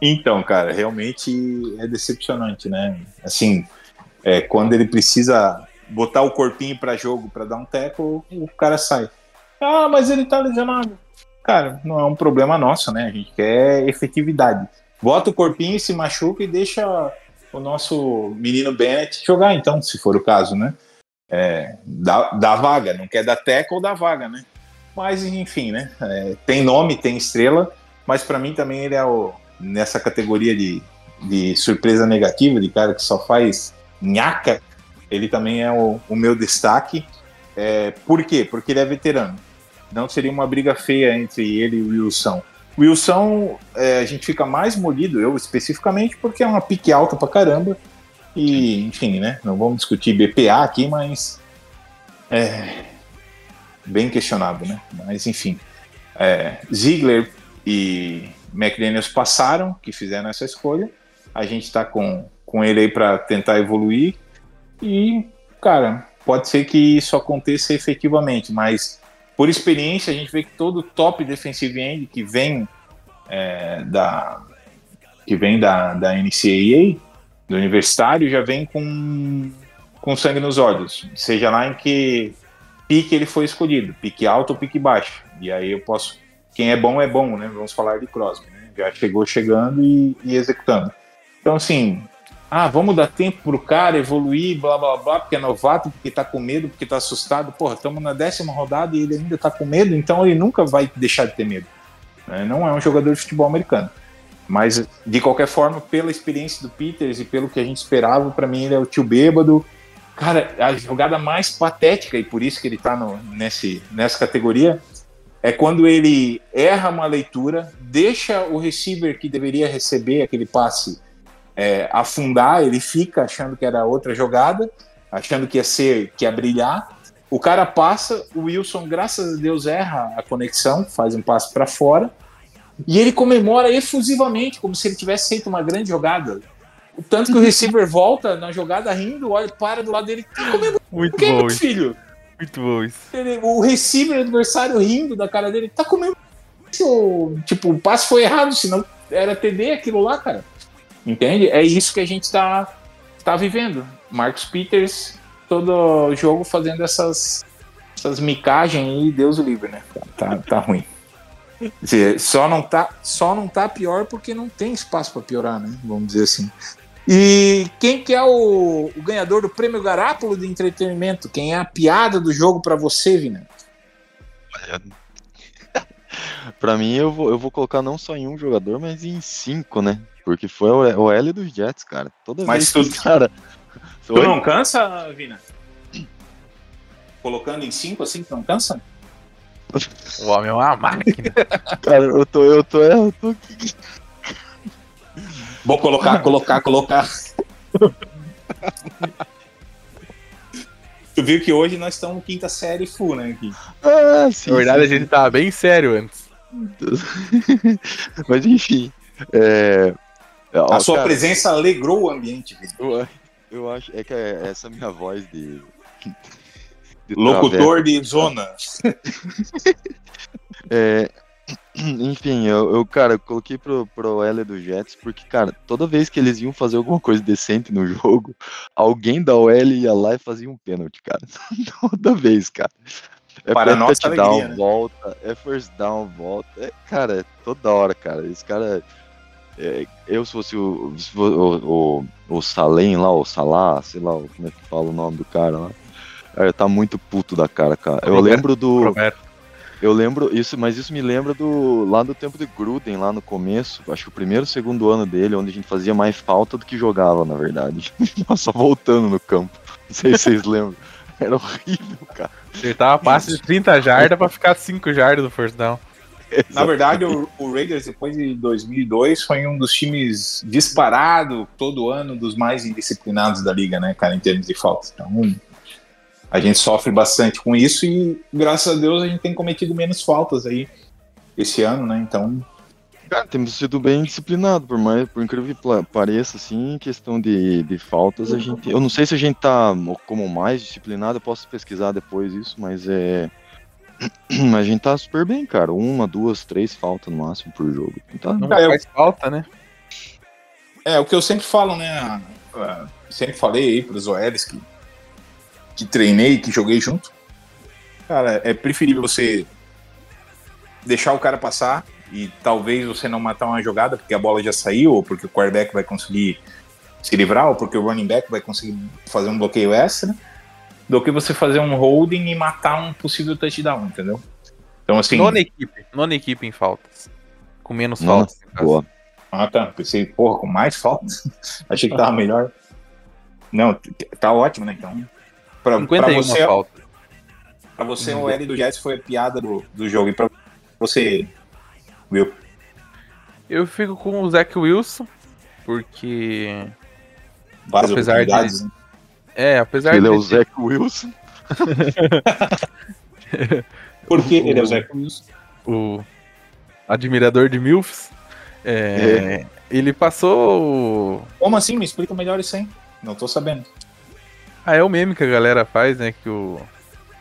Então, cara, realmente é decepcionante, né? Assim, é, quando ele precisa botar o corpinho pra jogo pra dar um teco, o cara sai. Ah, mas ele tá lesionado. Cara, não é um problema nosso, né? A gente quer efetividade. Bota o corpinho, se machuca e deixa o nosso menino Bennett jogar, então, se for o caso, né? É, dá, dá vaga, não quer dar teco ou dá vaga, né? Mas, enfim, né? É, tem nome, tem estrela, mas pra mim também ele é o, nessa categoria de, de surpresa negativa, de cara que só faz nhaca, ele também é o, o meu destaque. É, por quê? Porque ele é veterano. Não seria uma briga feia entre ele e o Wilson. O Wilson, é, a gente fica mais molido, eu especificamente, porque é uma pique alta pra caramba. E, enfim, né? Não vamos discutir BPA aqui, mas. É. Bem questionado, né? Mas, enfim. É, Ziegler e McDaniels passaram, que fizeram essa escolha. A gente está com, com ele aí para tentar evoluir. E, cara, pode ser que isso aconteça efetivamente, mas por experiência a gente vê que todo top defensive end que vem é, da que vem da, da NCAA, do universitário, já vem com, com sangue nos olhos, seja lá em que pique ele foi escolhido, pique alto ou pique baixo. E aí eu posso quem é bom é bom, né? Vamos falar de Crosby, né? Já chegou chegando e, e executando. Então, assim, ah, vamos dar tempo pro cara evoluir, blá blá blá, porque é novato, porque tá com medo, porque tá assustado. Porra, estamos na décima rodada e ele ainda tá com medo, então ele nunca vai deixar de ter medo. né? Não é um jogador de futebol americano. Mas, de qualquer forma, pela experiência do Peters e pelo que a gente esperava, para mim ele é o tio bêbado. Cara, a jogada mais patética, e por isso que ele tá no, nesse, nessa categoria, é quando ele erra uma leitura, deixa o receiver que deveria receber aquele passe é, afundar, ele fica achando que era outra jogada, achando que ia ser, que ia brilhar. O cara passa, o Wilson, graças a Deus, erra a conexão, faz um passe para fora, e ele comemora efusivamente, como se ele tivesse feito uma grande jogada. Tanto que o receiver (laughs) volta na jogada rindo, olha, para do lado dele, tá Muito o quê, bom meu filho? Muito bom isso. Ele- o receiver adversário rindo da cara dele, tá comendo. Tipo, o passe foi errado, senão era TD aquilo lá, cara. Entende? É isso que a gente tá, tá vivendo. Marcos Peters, todo jogo fazendo essas, essas micagens aí, Deus o livre, né? Tá, tá ruim. Dizer, Só não, tá, só não tá pior porque não tem espaço para piorar, né? Vamos dizer assim. E quem que é o, o ganhador do prêmio Garápolo de entretenimento? Quem é a piada do jogo para você, Vina? (laughs) Pra mim, eu vou, eu vou colocar não só em um jogador, mas em cinco, né? Porque foi o, L dos Jets, cara. Toda Mas vez tu- que, cara. (laughs) Tu não cansa, Vina? Colocando em cinco assim, tu não cansa? O homem é uma máquina. (laughs) Cara, eu tô, eu tô, eu tô aqui. Vou colocar, colocar, colocar. tu viu que hoje nós estamos quinta série full, né? Aqui. Ah, sim, Na verdade, a sim, gente tava bem sério antes. (laughs) Mas enfim. É... ó, A sua cara, presença alegrou o ambiente. Eu, eu acho. É que é essa minha voz de. de Locutor de zona. (laughs) É, enfim, eu, eu, cara, eu coloquei pro, pro L do Jets porque, cara, toda vez que eles iam fazer alguma coisa decente no jogo, alguém da OL ia lá e fazia um pênalti, cara. (laughs) toda vez, cara. É Para é nossa touchdown, alegria, né? volta, é first down, volta. É, cara, é toda hora, cara. Esse cara. É, eu, se fosse o, o, o, o Salem lá, o Salah, sei lá como é que fala o nome do cara lá. Cara, tá muito puto da cara, cara. Eu Roberto. lembro do. Roberto. Eu lembro isso, mas isso me lembra do lá do tempo de Gruden, lá no começo, acho que o primeiro, segundo ano dele, onde a gente fazia mais falta do que jogava, na verdade. (laughs) Só voltando no campo. Não sei se vocês (laughs) lembram. Era horrível, cara. Acertava passe de 30 jardas pra ficar 5 jardas do first down. Na verdade, o, o Raiders, depois de 2002, foi um dos times disparado todo ano dos mais indisciplinados da liga, né, cara, em termos de faltas. Então, a gente sofre bastante com isso e, graças a Deus, a gente tem cometido menos faltas aí esse ano, né? Então, Cara, temos sido bem disciplinados, por mais, por incrível que pareça, assim, em questão de, de faltas, a gente. Eu não sei se a gente tá como mais disciplinado, eu posso pesquisar depois isso, mas é. A gente tá super bem, cara. Uma, duas, três faltas no máximo por jogo. Tá, Não Cara, eu- faz falta, né? é o que eu sempre falo, né? ah, Sempre falei aí pros OLs que, que treinei, que joguei junto. Cara, é preferível você deixar o cara passar e talvez você não matar uma jogada porque a bola já saiu, ou porque o quarterback vai conseguir se livrar, ou porque o running back vai conseguir fazer um bloqueio extra, do que você fazer um holding e matar um possível touchdown, entendeu? Então, assim. Nona equipe. Nona equipe em faltas. Com menos Nona, faltas. boa. Ah, tá. Pensei, porra, com mais faltas. (laughs) Achei que tava melhor. Não, tá ótimo, né? Então. Pra, pra 51 você, faltas. pra você o L do Jets foi a piada do, do jogo. E pra você, Will? Eu fico com o Zach Wilson, porque. Várias Apesar de- né? É, apesar Ele é de o Zach Wilson. (laughs) Porque ele é o Zé Cruz. o admirador de MILFs, é, ele passou. Como assim? Me explica melhor isso aí. Não tô sabendo. Ah, é o meme que a galera faz, né? Que o,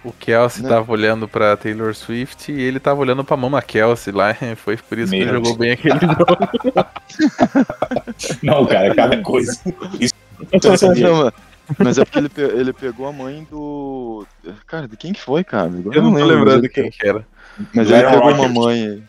o Kelsey Né? tava olhando pra Taylor Swift e ele tava olhando pra Mama Kelsey lá. (laughs) Foi por isso que ele Meu jogou bem aquele jogo. (laughs) Não, cara, cada coisa. Isso não. Não, mas- é porque ele, pe- ele pegou a mãe do. Cara, de quem que foi, cara? Agora Eu não tô lembro, lembrando mas quem que era. Mas ele pegou uma mãe.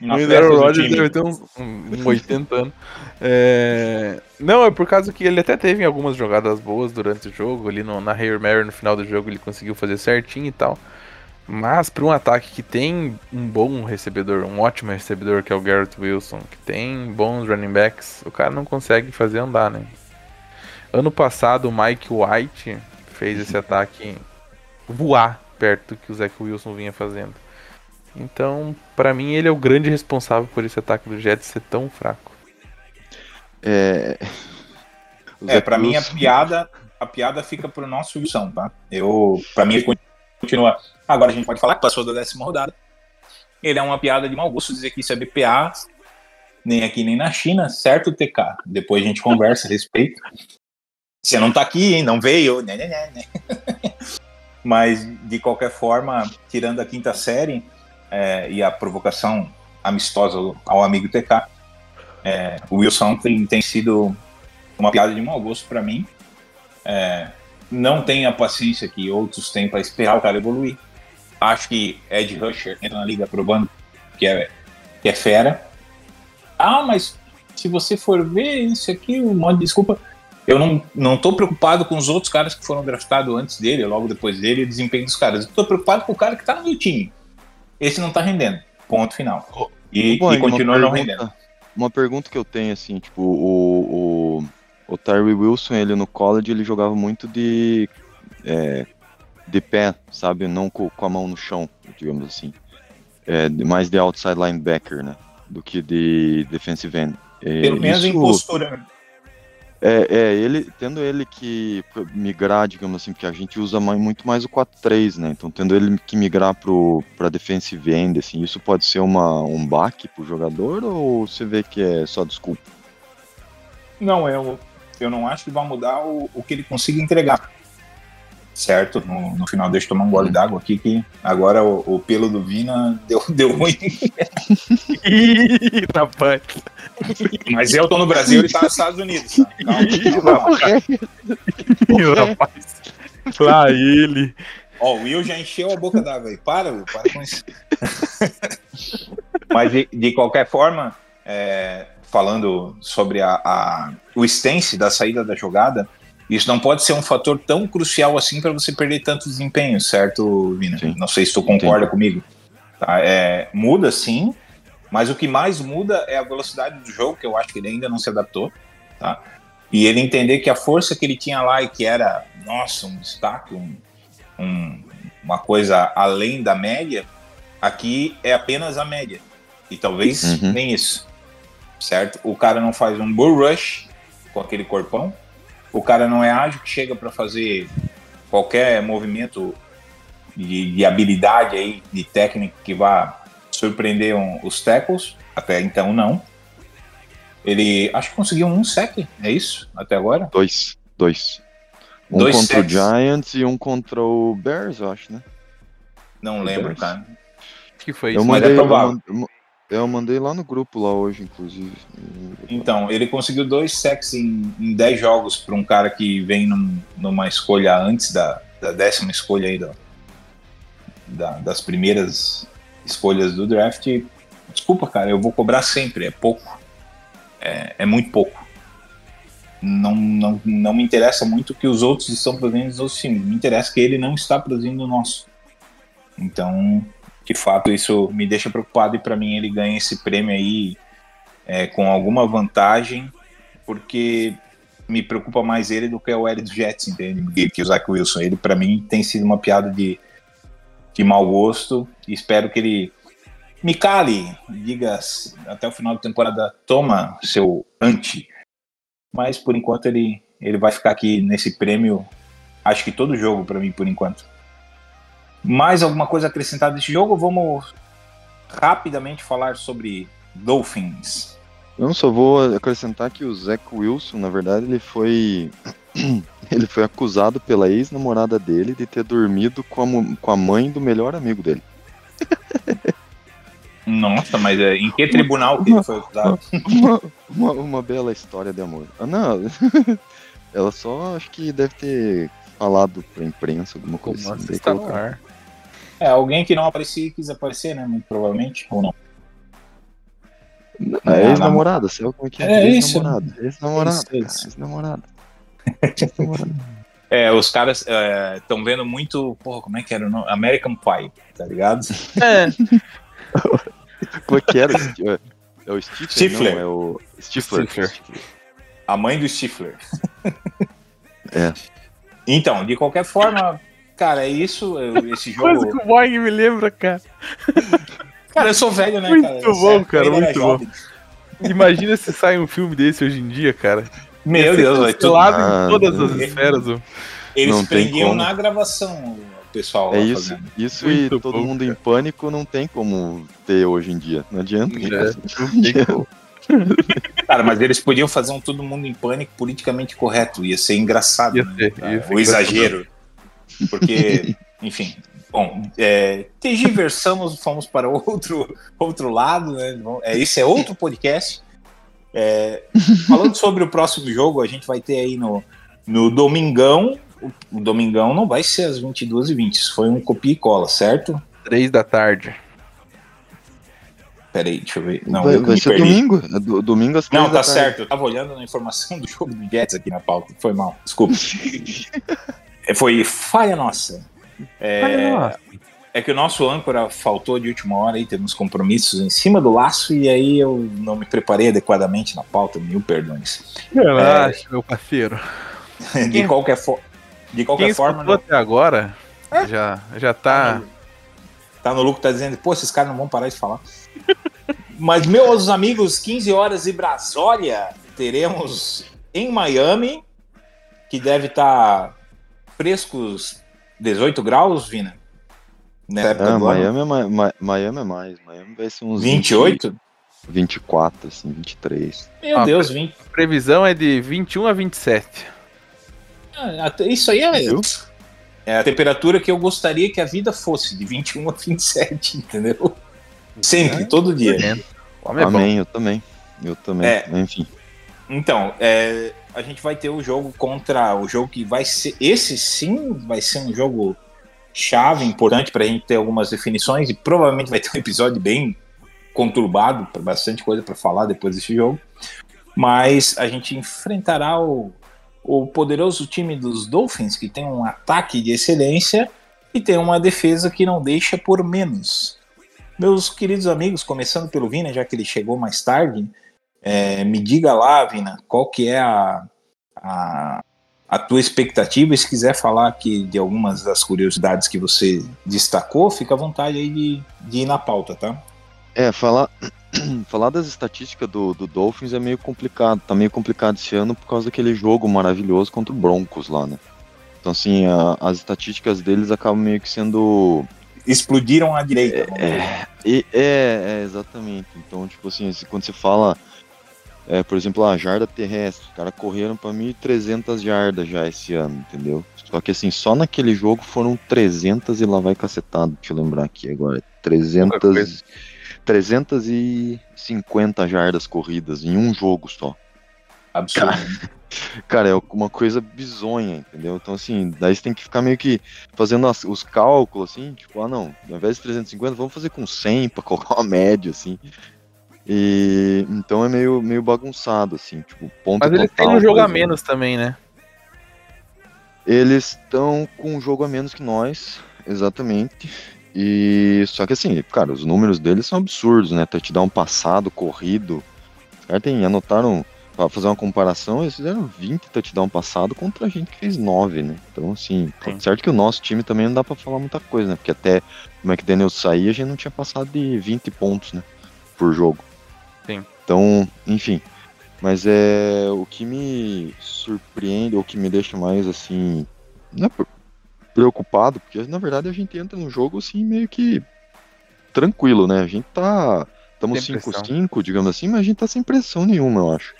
O Aaron Rodgers deve ter uns, um, um 80 anos. É, Não, é por causa que ele até teve algumas jogadas boas durante o jogo. Ali no, na Hail Mary, no final do jogo, ele conseguiu fazer certinho e tal. Mas para um ataque que tem um bom recebedor, um ótimo recebedor, que é o Garrett Wilson, que tem bons running backs, o cara não consegue fazer andar, né? Ano passado, o Mike White fez esse (laughs) ataque voar perto do que o Zach Wilson vinha fazendo. Então, pra mim, ele é o grande responsável por esse ataque do Jets ser tão fraco. É. É, pra mim a piada, a piada fica pro nosso Wilson, tá? Eu, pra mim ele continua. Agora a gente pode falar que passou da décima rodada. Ele é uma piada de mau gosto dizer que isso é BPA, nem aqui nem na China, certo, TK? Depois a gente conversa a respeito. Você não tá aqui, hein? Não veio, né, né, né, né. (laughs) Mas de qualquer forma, tirando a quinta série é, e a provocação amistosa ao amigo TK, é, o Wilson tem, tem sido uma piada de mau gosto pra mim. É, não tenho a paciência que outros têm para esperar o cara evoluir. Acho que Ed Rusher entra na liga provando que é, que é fera. Ah, mas se você for ver isso aqui, um monte de desculpa. Eu não, não tô preocupado com os outros caras que foram draftados antes dele, logo depois dele, e o desempenho dos caras. Eu tô preocupado com o cara que tá no meu time. Esse não tá rendendo. Ponto final. E, Bom, e continua não pergunta- rendendo. Uma pergunta que eu tenho, assim, tipo, o, o, o Tyree Wilson, ele no college, ele jogava muito de, é, de pé, sabe? Não co- com, a mão no chão, digamos assim. É, mais de outside linebacker, né? Do que de defensive end. É, Pelo menos em isso- postura. É, é, ele, tendo ele que migrar, digamos assim, porque a gente usa muito mais o 4-3, né? Então, tendo ele que migrar pro, pra defensive end, assim, isso pode ser uma, um baque pro jogador ou você vê que é só desculpa? Não, eu, eu não acho que vai mudar o, o que ele consiga entregar. Certo? No, no final, deixa eu tomar um gole d'água aqui, que agora o, o pelo do Vina deu, (laughs) deu ruim. Ih, rapaz. Mas eu tô no Brasil, ele tá nos Estados Unidos. Tá? Calma, calma. Ih, rapaz. Lá ele. Ó, o Will já encheu a boca d'água aí. Para, Will, para com isso. Mas de, de qualquer forma, é, falando sobre a, a- o stance da saída da jogada, isso não pode ser um fator tão crucial assim para você perder tanto desempenho, certo, Vina? Sim. Não sei se tu concorda comigo. Tá, é, muda sim, mas o que mais muda é a velocidade do jogo, que eu acho que ele ainda não se adaptou. Tá? E ele entender que a força que ele tinha lá e que era, nossa, um destaque, um, um- uma coisa além da média, aqui é apenas a média. E talvez Uhum. nem isso. Certo? O cara não faz um bull rush com aquele corpão. O cara não é ágil que chega para fazer qualquer movimento de, de habilidade aí, de técnica que vá surpreender um- os tackles. Até então, não. Ele acho que conseguiu um sec, é isso? Até agora? Dois. Dois. Um Dois contra sacks. o Giants e um contra o Bears, eu acho, né? Não lembro, Bears? cara. que foi Eu isso? mas é mandei, eu, provável. eu eu mandei lá no grupo lá hoje, inclusive. Então, ele conseguiu dois sacks em, em 10 jogos para um cara que vem num- numa escolha antes da, da décima escolha aí, do- da- das primeiras escolhas do draft. Desculpa, cara, eu vou cobrar sempre, é pouco. É, é muito pouco. Não, não, não me interessa muito o que os outros estão produzindo nos outros times. Me interessa que ele não está produzindo o nosso. Então, de fato, isso me deixa preocupado e para mim ele ganha esse prêmio aí é, com alguma vantagem, porque me preocupa mais ele do que o dos Jets, entende? Que o Zach Wilson. Ele, para mim, tem sido uma piada de, de mau gosto. E espero que ele me cale, diga até o final da temporada, toma seu anti. Mas por enquanto ele, ele vai ficar aqui nesse prêmio, acho que todo jogo para mim, por enquanto. Mais alguma coisa acrescentada desse jogo? Vamos rapidamente falar sobre Dolphins. Eu só vou acrescentar que o Zach Wilson, na verdade, ele foi. (clears throat) ele foi acusado pela ex-namorada dele de ter dormido com a, com a mãe do melhor amigo dele. (laughs) Nossa, mas é, em que tribunal que ele foi acusado? (laughs) Uma, uma, uma bela história de amor. Ah, não. (laughs) Ela só acho que deve ter falado pra imprensa alguma Como coisa assim. assim está no ar? É, alguém que não aparecia e quis aparecer, né? Muito provavelmente, ou não. É, ex-namorada, sabe como é que é? É isso. Ex-namorada. Ex-namorada. Ex-namorada. (laughs) É, os caras estão vendo muito. Porra, como é que era o nome? American Pie, tá ligado? É, (laughs) Como é que era? É, é o Stifler? Stifler. Não, é o Stifler. Stifler. A mãe do Stifler. É. Então, de qualquer forma, cara, é isso. Esse (laughs) coisa jogo. que o Boeing me lembra, cara. Cara, eu sou velho, né, Muito cara? bom, cara, eu ainda muito era bom. Imagina se sai um filme desse hoje em dia, cara. Meu Deus, vai tudo. Cancelado Ah, em todas as esferas. Eles Não tem prendiam como. na gravação pessoal É lá isso, fazendo. isso Muito e todo bom, mundo em pânico não tem como ter hoje em dia. Não adianta. Cara, mas eles podiam fazer um todo mundo em pânico politicamente correto. Ia ser engraçado. Ia né, ser, cara? ia ser o exagero. Porque, enfim. Bom, é, tergiversamos, fomos para outro, outro lado, né? É, esse é outro podcast. É, falando sobre o próximo jogo, a gente vai ter aí no, no Domingão. O, o Domingão não vai ser às 22h20. Isso foi um copia e cola, certo? Três da tarde. Peraí, deixa eu ver. Não, vai eu vai ser perdi. domingo. É do- domingo às Não, tá tarde. certo. Eu tava olhando na informação do jogo do Jets aqui na pauta. Foi mal. Desculpa. (laughs) É, Foi falha nossa. É, é que o nosso âncora faltou de última hora aí, temos compromissos em cima do laço e aí eu não me preparei adequadamente na pauta, mil perdões. Relaxa, meu parceiro. De qualquer, fo de qualquer Quem forma, não- até agora já, já tá. tá no lucro, tá dizendo, pô, esses caras não vão parar de falar. (laughs) Mas, meus amigos, 15 horas e Brasólia, teremos em Miami, que deve estar frescos 18 graus, Vina. Nessa época É, ano. Miami é, Ma- Miami é mais. Miami vai ser uns 28? 20, 24, assim, 23. Meu Ah, Deus, 20. A previsão é de 21 a 27. Ah, Isso aí é, Viu? é a temperatura que eu gostaria que a vida fosse, de 21 a 27, (laughs) entendeu? Sempre, todo dia. É bom. Amém, eu também. Eu também. É. Enfim. Então, é, a gente vai ter o jogo contra o jogo que vai ser. Esse sim vai ser um jogo chave, importante para a gente ter algumas definições e provavelmente vai ter um episódio bem conturbado, bastante coisa para falar depois desse jogo. Mas a gente enfrentará o, o poderoso time dos Dolphins, que tem um ataque de excelência e tem uma defesa que não deixa por menos. Meus queridos amigos, começando pelo Vina, já que ele chegou mais tarde, é, me diga lá, Vina, qual que é a, a, a tua expectativa. E se quiser falar aqui de algumas das curiosidades que você destacou, fica à vontade aí de, de ir na pauta, tá? É, falar, (clears throat) falar das estatísticas do, do Dolphins é meio complicado. Tá meio complicado esse ano por causa daquele jogo maravilhoso contra o Broncos lá, né? Então, assim, a- as estatísticas deles acabam meio que sendo Explodiram à direita. É, e- é, é, exatamente. Então, tipo assim, quando você fala, é, por exemplo, a jarda terrestre, os caras correram pra 1.300 jardas já esse ano, entendeu? Só que assim, só naquele jogo foram 300 e lá vai cacetado, deixa eu lembrar aqui agora. 300, 350 jardas corridas em um jogo só. Absurdo. (laughs) Cara, é uma coisa bizonha, entendeu? Então, assim, daí você tem que ficar meio que fazendo as- os cálculos, assim, tipo, ah, não, ao invés de 350, vamos fazer com 100 pra colocar uma média, assim. E então é meio, meio bagunçado, assim, tipo, ponto Mas eles têm um jogo por a menos também, né? Eles estão com um jogo a menos que nós, exatamente. E só que assim, cara, os números deles são absurdos, né? Touchdown passado, corrido. Os caras tem, anotaram, pra fazer uma comparação, eles fizeram 20 touchdown passado contra a gente que fez 9, né? Então, assim, Sim. certo que o nosso time também não dá pra falar muita coisa, né? Porque até o McDaniel sair, a gente não tinha passado de 20 pontos, né? Por jogo. Sim. Então, enfim. Mas é o que me surpreende, ou que me deixa mais assim. Não é pre- preocupado, porque na verdade a gente entra no jogo assim meio que tranquilo, né? A gente tá. Estamos Sem pressão. 5-5, digamos assim, mas a gente tá sem pressão nenhuma, eu acho.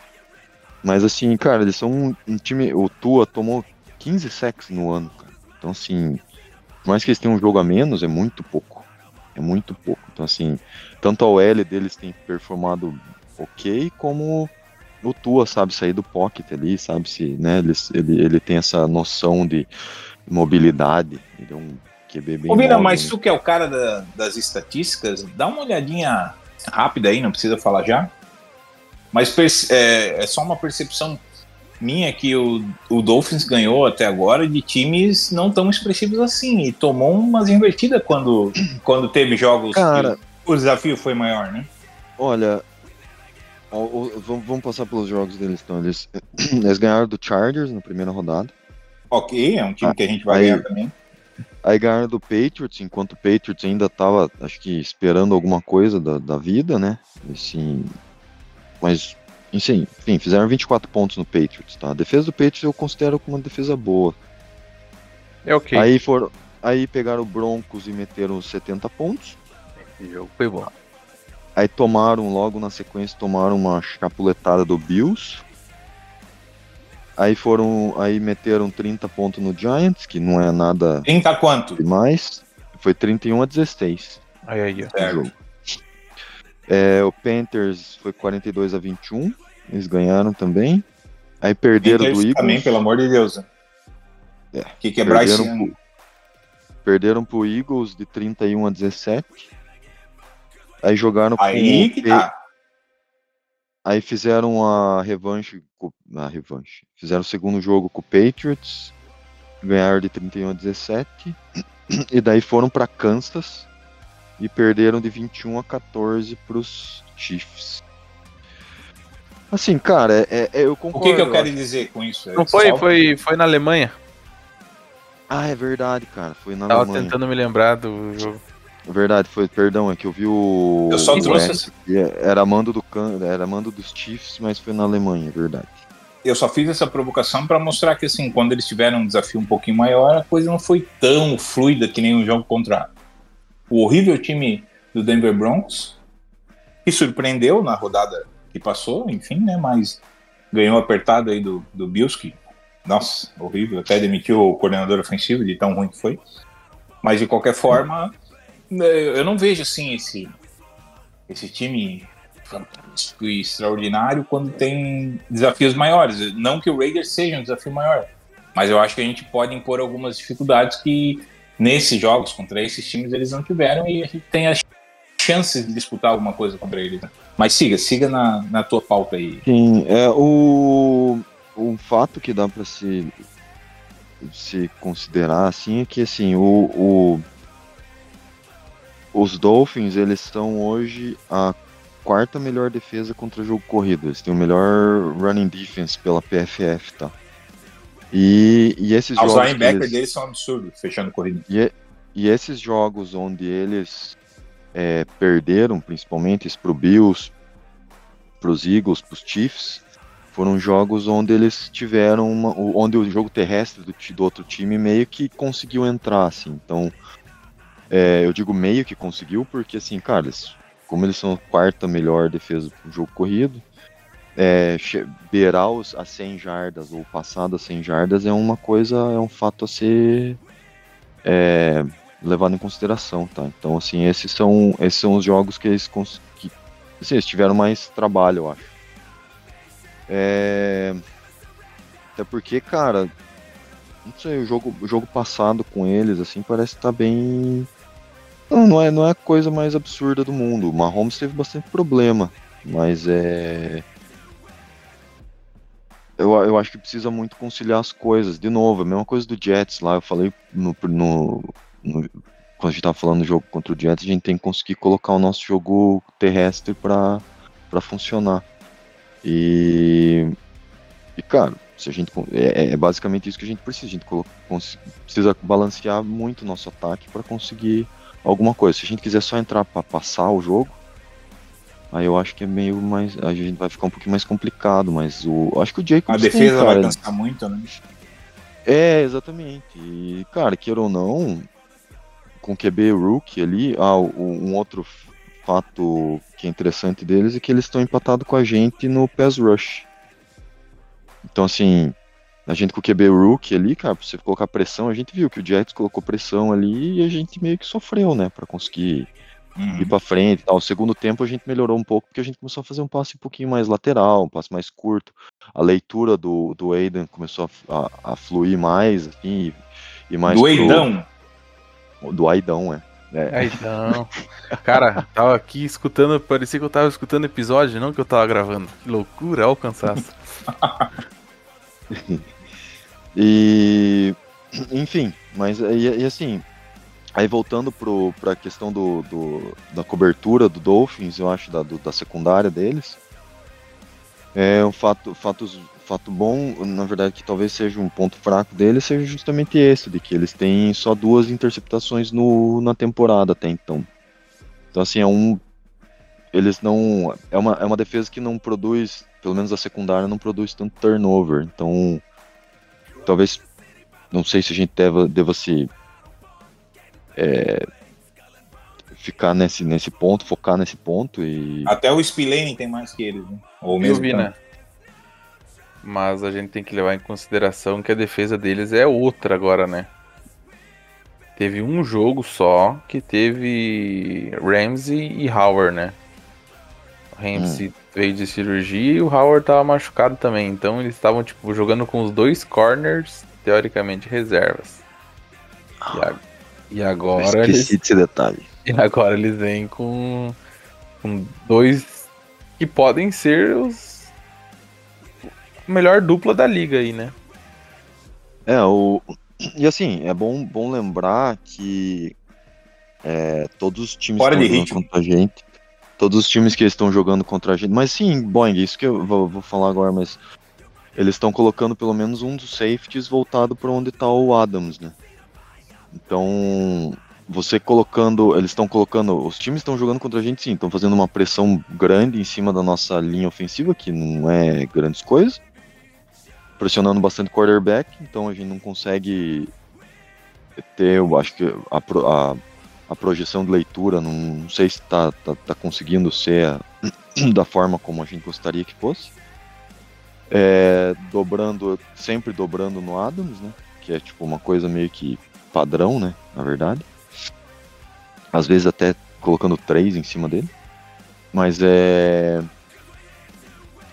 Mas assim, cara, eles são um, um time. O Tua tomou 15 sacks no ano, cara. Então, assim, por mais que eles tenham um jogo a menos, é muito pouco. É muito pouco. Então, assim, tanto a OL deles tem performado ok, como o Tua sabe sair do pocket ali, sabe se, né, ele, ele, ele tem essa noção de mobilidade, ele é um QB bem Ô, mas né? tu que é o cara da- das estatísticas, dá uma olhadinha rápida aí, não precisa falar já. Mas é, é só uma percepção minha que o, o Dolphins ganhou até agora de times não tão expressivos assim. E tomou umas invertidas quando, quando teve jogos Cara. que o desafio foi maior, né? Olha, vamos, vamos passar pelos jogos deles então. Eles, (clears throat) eles ganharam do Chargers na primeira rodada. Ok, é um time Ah, que a gente vai aí- ganhar também. Aí ganharam do Patriots, enquanto o Patriots ainda tava, acho que, esperando alguma coisa da, da vida, né? Assim, mas, enfim, enfim, fizeram 24 pontos no Patriots, tá? A defesa do Patriots eu considero como uma defesa boa. É ok. Aí foram, aí pegaram o Broncos e meteram 70 pontos. Esse jogo foi bom. Aí tomaram, logo na sequência, tomaram uma chapuletada do Bills. Aí foram, aí meteram 30 pontos no Giants, que não é nada 30 quanto? demais. Foi 31 a 16 Aí, aí, Certo. jogo. É, o Panthers foi 42 a 21, eles ganharam também. Aí perderam do Panthers Eagles. Também, pelo amor de Deus. É, que, que é Bryce perderam pro, perderam pro Eagles de 31 a 17. Aí jogaram Aí com que o tá. Aí fizeram a revanche, a revanche. Fizeram o segundo jogo com o Patriots, ganharam de 31 a 17, e daí foram para Kansas e perderam de 21 a 14 pros Chiefs. Assim, cara, é, é- eu O concordo. que, que eu eu quero acho- dizer com isso? Não foi, foi, foi na Alemanha. Ah, é verdade, cara. Foi na Tava Alemanha. tentando me lembrar do jogo. É verdade, foi, perdão, é que eu vi o. Eu só o trouxe West, e Era mando do era mando dos Chiefs, mas foi na Alemanha, é verdade. eu só fiz essa provocação para mostrar que, assim, quando eles tiveram um desafio um pouquinho maior, a coisa não foi tão fluida que nem um jogo contra o horrível time do Denver Broncos, que surpreendeu na rodada que passou, enfim, né? Mas ganhou apertado aí do, do Bills, que, nossa, horrível, até demitiu o coordenador ofensivo de tão ruim que foi. Mas de qualquer forma, eu não vejo assim esse, esse time fantástico e extraordinário quando tem desafios maiores. Não que o Raiders seja um desafio maior, mas eu acho que a gente pode impor algumas dificuldades que nesses jogos contra esses times eles não tiveram e a gente tem as chances de disputar alguma coisa contra eles. né? Mas siga, siga na, na tua pauta aí. Sim, é o, o fato que dá para se, se considerar assim é que assim, o, o- os Dolphins eles são hoje a quarta melhor defesa contra jogo corrido. Eles têm o melhor running defense pela PFF, tá? E, e esses Ah, Os jogos que linebackers eles- deles são absurdos, fechando corrida. e, e esses jogos onde eles é, perderam, principalmente para o Bills, para os Eagles, para os Chiefs, foram jogos onde eles tiveram uma, onde o jogo terrestre do, do outro time meio que conseguiu entrar, assim. Então, é, eu digo meio que conseguiu porque, assim, cara, eles- como eles são a quarta melhor defesa do jogo corrido, é, beirar os, as 100 jardas ou passar das 100 jardas é uma coisa, é um fato a ser é, levado em consideração, tá? Então, assim, esses são, esses são os jogos que eles, que, assim, eles tiveram mais trabalho, eu acho. É, até porque, cara, não sei, o jogo, o jogo passado com eles, assim, parece estar bem. Não, não é, não é a coisa mais absurda do mundo. O Mahomes teve bastante problema, mas é. Eu, eu acho que precisa muito conciliar as coisas. De novo, a mesma coisa do Jets lá. Eu falei no, no, no- quando a gente tava falando do jogo contra o Jets, a gente tem que conseguir colocar o nosso jogo terrestre para funcionar. E, e cara, se a gente con- é, é basicamente isso que a gente precisa. A gente colo- cons- precisa balancear muito o nosso ataque para conseguir alguma coisa. Se a gente quiser só entrar para passar o jogo, aí eu acho que é meio mais. A gente vai ficar um pouquinho mais complicado, mas o. Acho que o Jacobs A tem, defesa vai cara, cansar muito, né? é, exatamente. E, cara, queira ou não, com o QB Rookie ali, ah, um outro fato que é interessante deles é que eles estão empatados com a gente no pass rush. Então, assim, a gente com o QB Rookie ali, cara, pra você colocar pressão, a gente viu que o Jets colocou pressão ali e a gente meio que sofreu, né, pra conseguir Uhum. ir pra frente e tal. O segundo tempo a gente melhorou um pouco porque a gente começou a fazer um passe um pouquinho mais lateral, um passe mais curto. A leitura do, do Aiden começou a, a, a fluir mais, assim, e, e mais Do pro- Eidão. Do Aidão, é. É, então. Cara, tava aqui escutando, parecia que eu tava escutando episódio, não que eu tava gravando. Que loucura, olha o cansaço. (laughs) E enfim, mas e, e assim, aí voltando pro, pra questão do, do- da cobertura do Dolphins, eu acho, da, do- da secundária deles, é um fato, fatos, fato bom, na verdade, que talvez seja um ponto fraco deles, seja justamente esse, de que eles têm só duas interceptações no, na temporada até então. Então assim, é um. Eles não. É uma, é uma defesa que não produz, pelo menos a secundária não produz tanto turnover. Então, talvez não sei se a gente deva, deva se é, ficar nesse, nesse ponto, focar nesse ponto e Até o Spillane tem mais que eles, né? Ou Eu mesmo vi, tanto. né? Mas a gente tem que levar em consideração que a defesa deles é outra agora, né? Teve um jogo só que teve Ramsey e Howard, né? O Ramsey veio de cirurgia e o Howard tava machucado também. Então eles estavam, tipo, jogando com os dois corners, teoricamente, reservas. E, a- e agora eles, esqueci desse detalhe. (laughs) e agora eles vêm com, com dois que podem ser os melhor dupla da liga aí, né? É, o. E assim, é bom, bom lembrar que é, todos os times Fora que de estão ritmo. jogando contra a gente. Todos os times que estão jogando contra a gente. Mas sim, Boeing, isso que eu vou, vou falar agora, mas eles estão colocando pelo menos um dos safeties voltado para onde tá o Adams, né? Então, você colocando. Eles estão colocando. Os times estão jogando contra a gente sim, estão fazendo uma pressão grande em cima da nossa linha ofensiva, que não é grandes coisas. Pressionando bastante quarterback, então a gente não consegue ter, eu acho que a, a, a projeção de leitura, não, não sei se tá, tá, tá conseguindo ser a- (clears throat) da forma como a gente gostaria que fosse. É, dobrando, sempre dobrando no Adams, né? Que é tipo uma coisa meio que padrão, né? Na verdade. Às vezes até colocando três em cima dele. Mas é.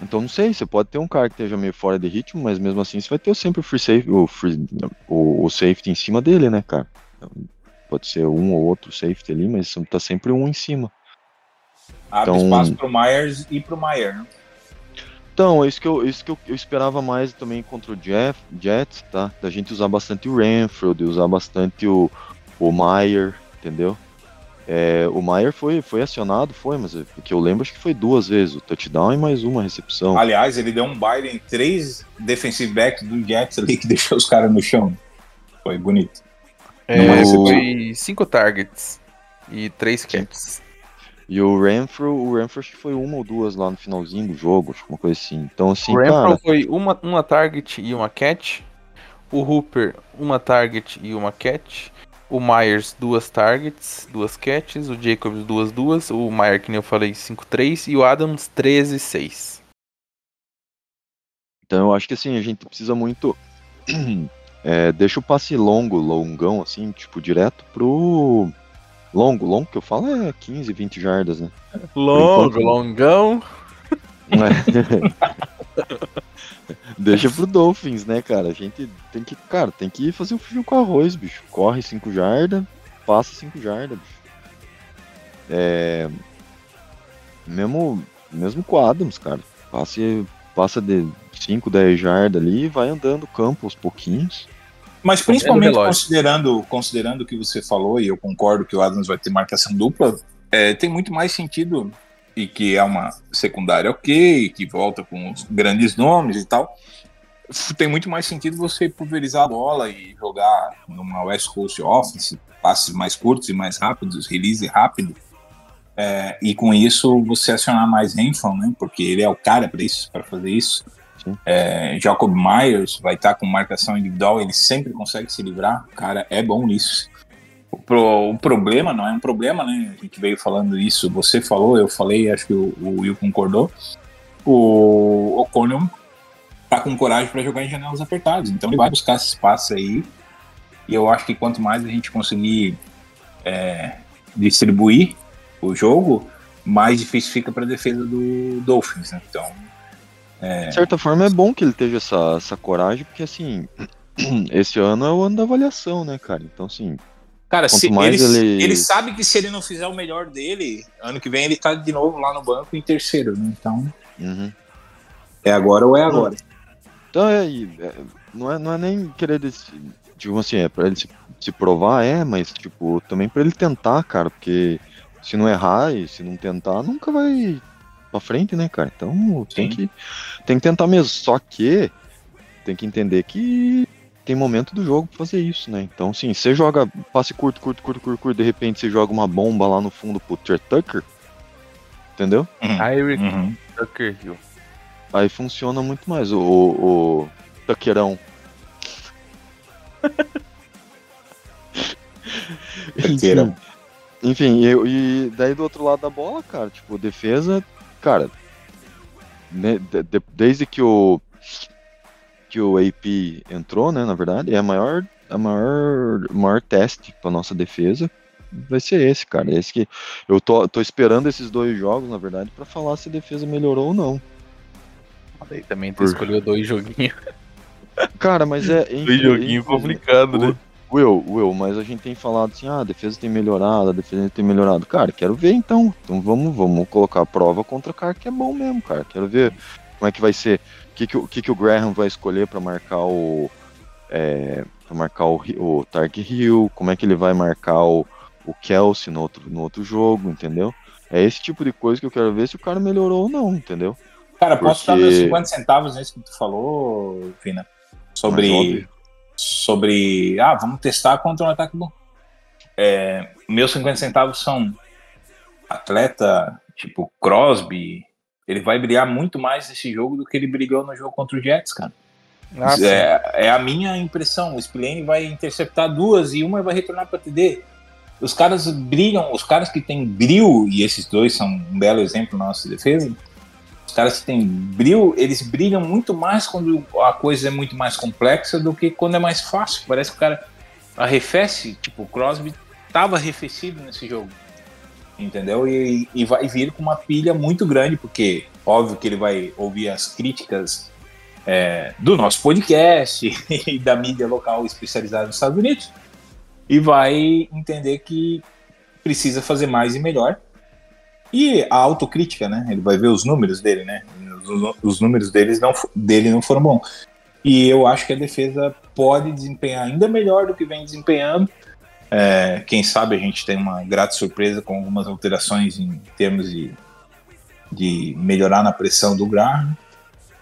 Então não sei, você pode ter um cara que esteja meio fora de ritmo, mas mesmo assim você vai ter sempre o free safety, o, free, o, o safety em cima dele, né, cara? Então, pode ser um ou outro safety ali, mas tá sempre um em cima. Abre Então- espaço pro Myers e pro Maier, né? Então, é isso que eu, isso que eu, eu esperava mais também contra o Jeff, Jets, tá? Da gente usar bastante o Renfro, de usar bastante o, o Maier, entendeu? É, o Maier foi, foi acionado, foi, mas é- que eu lembro acho que foi duas vezes, o touchdown e mais uma recepção. Aliás, ele deu um baile em três defensive backs do Jets ali que (laughs) deixou os caras no chão. Foi bonito. É, No- foi cinco targets e três catches. E o Renfro, o Renfro acho que foi uma ou duas lá no finalzinho do jogo, acho que uma coisa assim. Então, assim, o Renfro cara, foi uma, uma target e uma catch. O Hooper, uma target e uma catch. O Myers, duas targets, duas catches. O Jacobs, duas, duas. O Meyer, que nem eu falei, 5-3. E o Adams, 13-6. Então eu acho que assim, a gente precisa muito. é, (clears throat) deixa o passe longo, longão, assim, tipo, direto pro. Longo, longo que eu falo é 15, 20 jardas, né? Longo, enquanto- longão. (laughs) (laughs) deixa pro Dolphins, né, cara? A gente tem que, cara, tem que fazer o feijão com arroz, bicho. Corre 5 jardas, passa 5 jardas, bicho. É. Mesmo, mesmo com o Adams, cara. Passe, passa de 5, 10 jardas ali e vai andando o campo aos pouquinhos. Mas principalmente relógio. considerando, considerando o que você falou, e eu concordo que o Adams vai ter marcação dupla, é, tem muito mais sentido, e que é uma secundária ok, que volta com os grandes nomes e tal. Tem muito mais sentido você pulverizar a bola e jogar numa West Coast Offense, passes mais curtos e mais rápidos, release rápido. É, e com isso você acionar mais Renfro, né? Porque ele é o cara para isso, para fazer isso. É, Jacob Myers vai estar com marcação individual, ele sempre consegue se livrar. O cara é bom nisso. O, pro- problema não é um problema, né? A gente veio falando isso, você falou, eu falei, acho que o, o Will concordou. O O'Connell tá com coragem para jogar em janelas apertadas, então ele vai buscar esse espaço aí. E eu acho que quanto mais a gente conseguir é, distribuir o jogo, mais difícil fica para a defesa do Dolphins. Né? Então, De certa forma é bom que ele esteja essa, essa coragem, porque assim, (clears throat) esse ano é o ano da avaliação, né, cara? Então, assim, Cara, Quanto se mais ele, ele- ele sabe que se ele não fizer o melhor dele, ano que vem ele tá de novo lá no banco em terceiro, né? Então, uhum. é agora ou é agora. Então é, é, não, é, não é nem querer, desse, tipo assim, é pra ele se, se provar, é, mas tipo, também pra ele tentar, cara, porque se não errar e se não tentar, nunca vai pra frente, né, cara? Então tem Sim. que, tem que tentar mesmo, só que tem que entender que tem momento do jogo pra fazer isso, né? Então, sim, você joga passe curto, curto, curto, curto, curto, de repente você joga uma bomba lá no fundo pro Trey Tucker, entendeu? Eric Uhum. Tucker Hill. Aí funciona muito mais o, o, o Tuckerão. (laughs) Tuckerão. Enfim, e, e daí do outro lado da bola, cara, tipo, defesa, cara, né, de- de- desde que o que o AP entrou, né, na verdade, é a maior a maior maior teste para nossa defesa vai ser esse, cara, esse que eu tô, tô esperando esses dois jogos, na verdade, para falar se a defesa melhorou ou não. Daí também tu Por- escolheu dois joguinhos. (laughs) Cara, mas é Dois infeliz- joguinhos complicados, né? Will, Will, mas a gente tem falado assim, ah, a defesa tem melhorado, a defesa tem melhorado. Cara, quero ver então. Então vamos, vamos colocar a prova contra o cara que é bom mesmo, cara. Quero ver como é que vai ser. O que, que, o- que, que o Graham vai escolher pra marcar o. É, pra marcar o, o Tark Hill, como é que ele vai marcar o, o Kelsey no outro, no outro jogo, entendeu? É esse tipo de coisa que eu quero ver se o cara melhorou ou não, entendeu? Cara, posso dar Porque- meus 50 centavos nisso que tu falou, Vina? Sobre. Sobre. Ah, vamos testar contra um ataque bom. É, meus 50 centavos são atleta, tipo Crosby. Ele vai brilhar muito mais nesse jogo do que ele brilhou no jogo contra o Jets, cara. Ah, é, é a minha impressão. O Spillane vai interceptar duas e uma vai retornar para TD. Os caras brilham, os caras que têm brilho, e esses dois são um belo exemplo na nossa defesa. Os caras que têm brilho, eles brilham muito mais quando a coisa é muito mais complexa do que quando é mais fácil. Parece que o cara arrefece, tipo, o Crosby tava arrefecido nesse jogo. Entendeu? E, e vai vir com uma pilha muito grande, porque óbvio que ele vai ouvir as críticas é, do nosso podcast (laughs) e da mídia local especializada nos Estados Unidos e vai entender que precisa fazer mais e melhor. E a autocrítica, né? Ele vai ver os números dele, né? Os, os números deles não, dele não foram bons. E eu acho que a defesa pode desempenhar ainda melhor do que vem desempenhando. É, quem sabe a gente tem uma grata surpresa com algumas alterações em termos de, de melhorar na pressão do Graham.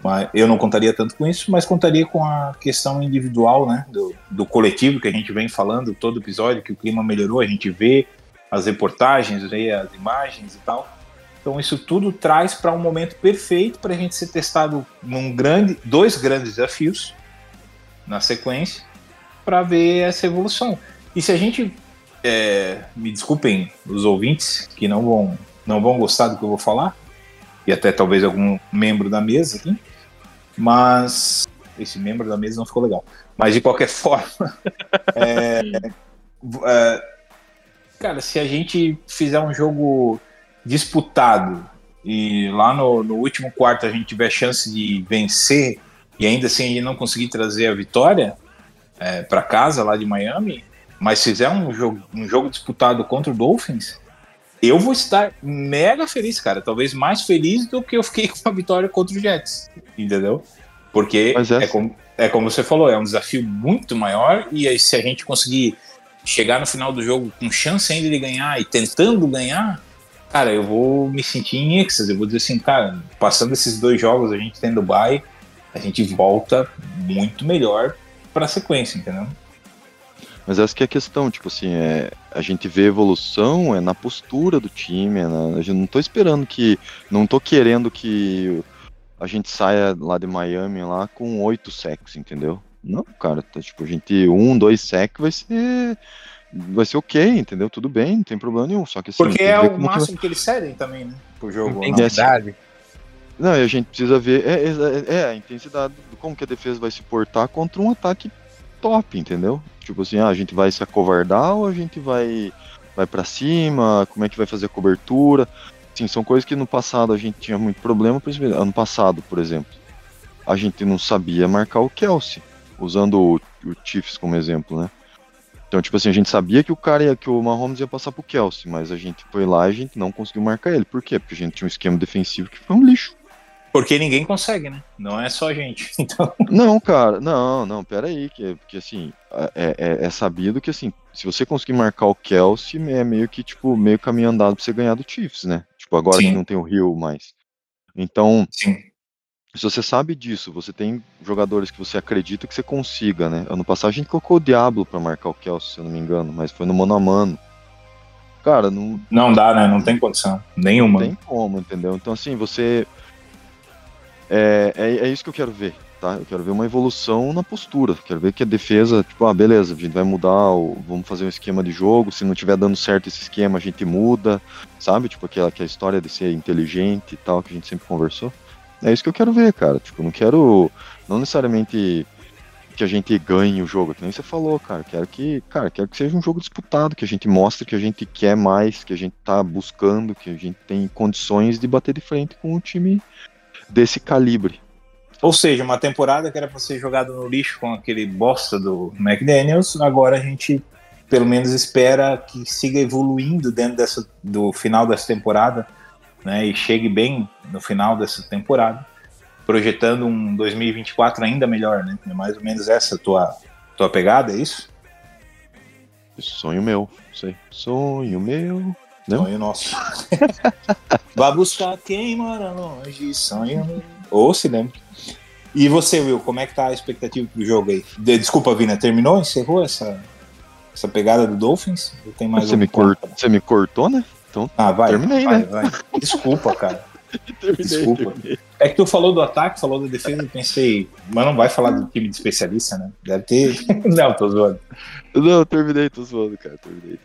Mas eu não contaria tanto com isso, mas contaria com a questão individual, né, do, do coletivo que a gente vem falando todo episódio, que o clima melhorou, a gente vê as reportagens, vê as imagens e tal. Então isso tudo traz para um momento perfeito para a gente ser testado num grande, dois grandes desafios na sequência para ver essa evolução. E se a gente, é, me desculpem os ouvintes que não vão, não vão gostar do que eu vou falar, e até talvez algum membro da mesa aqui, mas esse membro da mesa não ficou legal. Mas de qualquer (laughs) forma, é, é, cara, se a gente fizer um jogo disputado e lá no, no último quarto a gente tiver chance de vencer e ainda assim a gente não conseguir trazer a vitória é, para casa lá de Miami, mas fizer um jogo, um jogo disputado contra o Dolphins, eu vou estar mega feliz, cara. Talvez mais feliz do que eu fiquei (laughs) com a vitória contra o Jets. Entendeu? Porque é- é, como, é como você falou, é um desafio muito maior. E aí, se a gente conseguir chegar no final do jogo com chance ainda de ganhar e tentando ganhar, cara, eu vou me sentir em êxtase. Eu vou dizer assim, cara, passando esses dois jogos, a gente tendo bye, a gente volta muito melhor pra sequência, entendeu? Mas essa que é a questão, tipo assim, é, a gente vê evolução é na postura do time, é na, a gente não tô esperando que, não tô querendo que a gente saia lá de Miami lá com oito sacks, entendeu? Não, cara, tá, tipo, a gente, um, dois sacks vai ser, vai ser ok, entendeu? Tudo bem, não tem problema nenhum, só que assim, Porque é o como que vai- máximo que eles cedem também, né? Pro jogo. não? Intensidade. Não, e a gente precisa ver é, é, é, a intensidade, do como que a defesa vai se portar contra um ataque top, entendeu? Tipo assim, ah, a gente vai se acovardar ou a gente vai vai para cima, como é que vai fazer a cobertura? Sim, são coisas que no passado a gente tinha muito problema, exemplo, ano passado, por exemplo. A gente não sabia marcar o Kelsey, usando o, o Chiefs como exemplo, né? Então, tipo assim, a gente sabia que o cara ia, que o Mahomes ia passar pro Kelsey, mas a gente foi lá e a gente não conseguiu marcar ele. Por quê? Porque a gente tinha um esquema defensivo que foi um lixo. Porque ninguém consegue, né? Não é só a gente. (laughs) Então, Não, cara, não, não, pera aí, que, porque assim, é, é, é sabido que assim, se você conseguir marcar o Kelsey, é meio que, tipo, meio caminho andado pra você ganhar do Chiefs, né? Tipo, agora Sim. que não tem o Rio mais. Então, sim. se você sabe disso, você tem jogadores que você acredita que você consiga, né? Ano passado a gente colocou o Diablo pra marcar o Kelsey, se eu não me engano, mas foi no mano a mano. Cara, não, Não dá, né? Não tem condição. Nenhuma. não tem como, entendeu? Então, assim, você. É, é, é isso que eu quero ver, tá? Eu quero ver uma evolução na postura. Quero ver que a defesa, tipo, ah, beleza, a gente vai mudar, o- vamos fazer um esquema de jogo. Se não tiver dando certo esse esquema, a gente muda, sabe? Tipo, aquela, aquela história de ser inteligente e tal, que a gente sempre conversou. É isso que eu quero ver, cara. Tipo, eu não quero. Não necessariamente que a gente ganhe o jogo, que nem você falou, cara. Quero que, cara, quero que seja um jogo disputado, que a gente mostre que a gente quer mais, que a gente tá buscando, que a gente tem condições de bater de frente com um time desse calibre. Ou seja, uma temporada que era pra ser jogada no lixo com aquele bosta do McDaniels, agora a gente pelo menos espera que siga evoluindo dentro dessa, do final dessa temporada, né? E chegue bem no final dessa temporada, projetando um 2024 ainda melhor, né? É mais ou menos essa a tua, tua pegada, é isso? Sonho meu, sei. Sonho meu. Não? Sonho nosso. (laughs) Vai buscar quem mora longe, sonho. Ou se lembra. E você, Will, como é que tá a expectativa pro jogo aí? De- desculpa, Vina, terminou? Encerrou essa, essa pegada do Dolphins? Tenho mais Você me, ponto cor... você me cortou, né? Então, Ah, vai. Terminei, vai, né? vai. Desculpa, cara. (laughs) Terminei, Desculpa. terminei. É que tu falou do ataque, falou da defesa, eu pensei, mas não vai falar do time de especialista, né? Deve ter. (laughs) não, tô zoando. Não, terminei, tô zoando, cara. Terminei.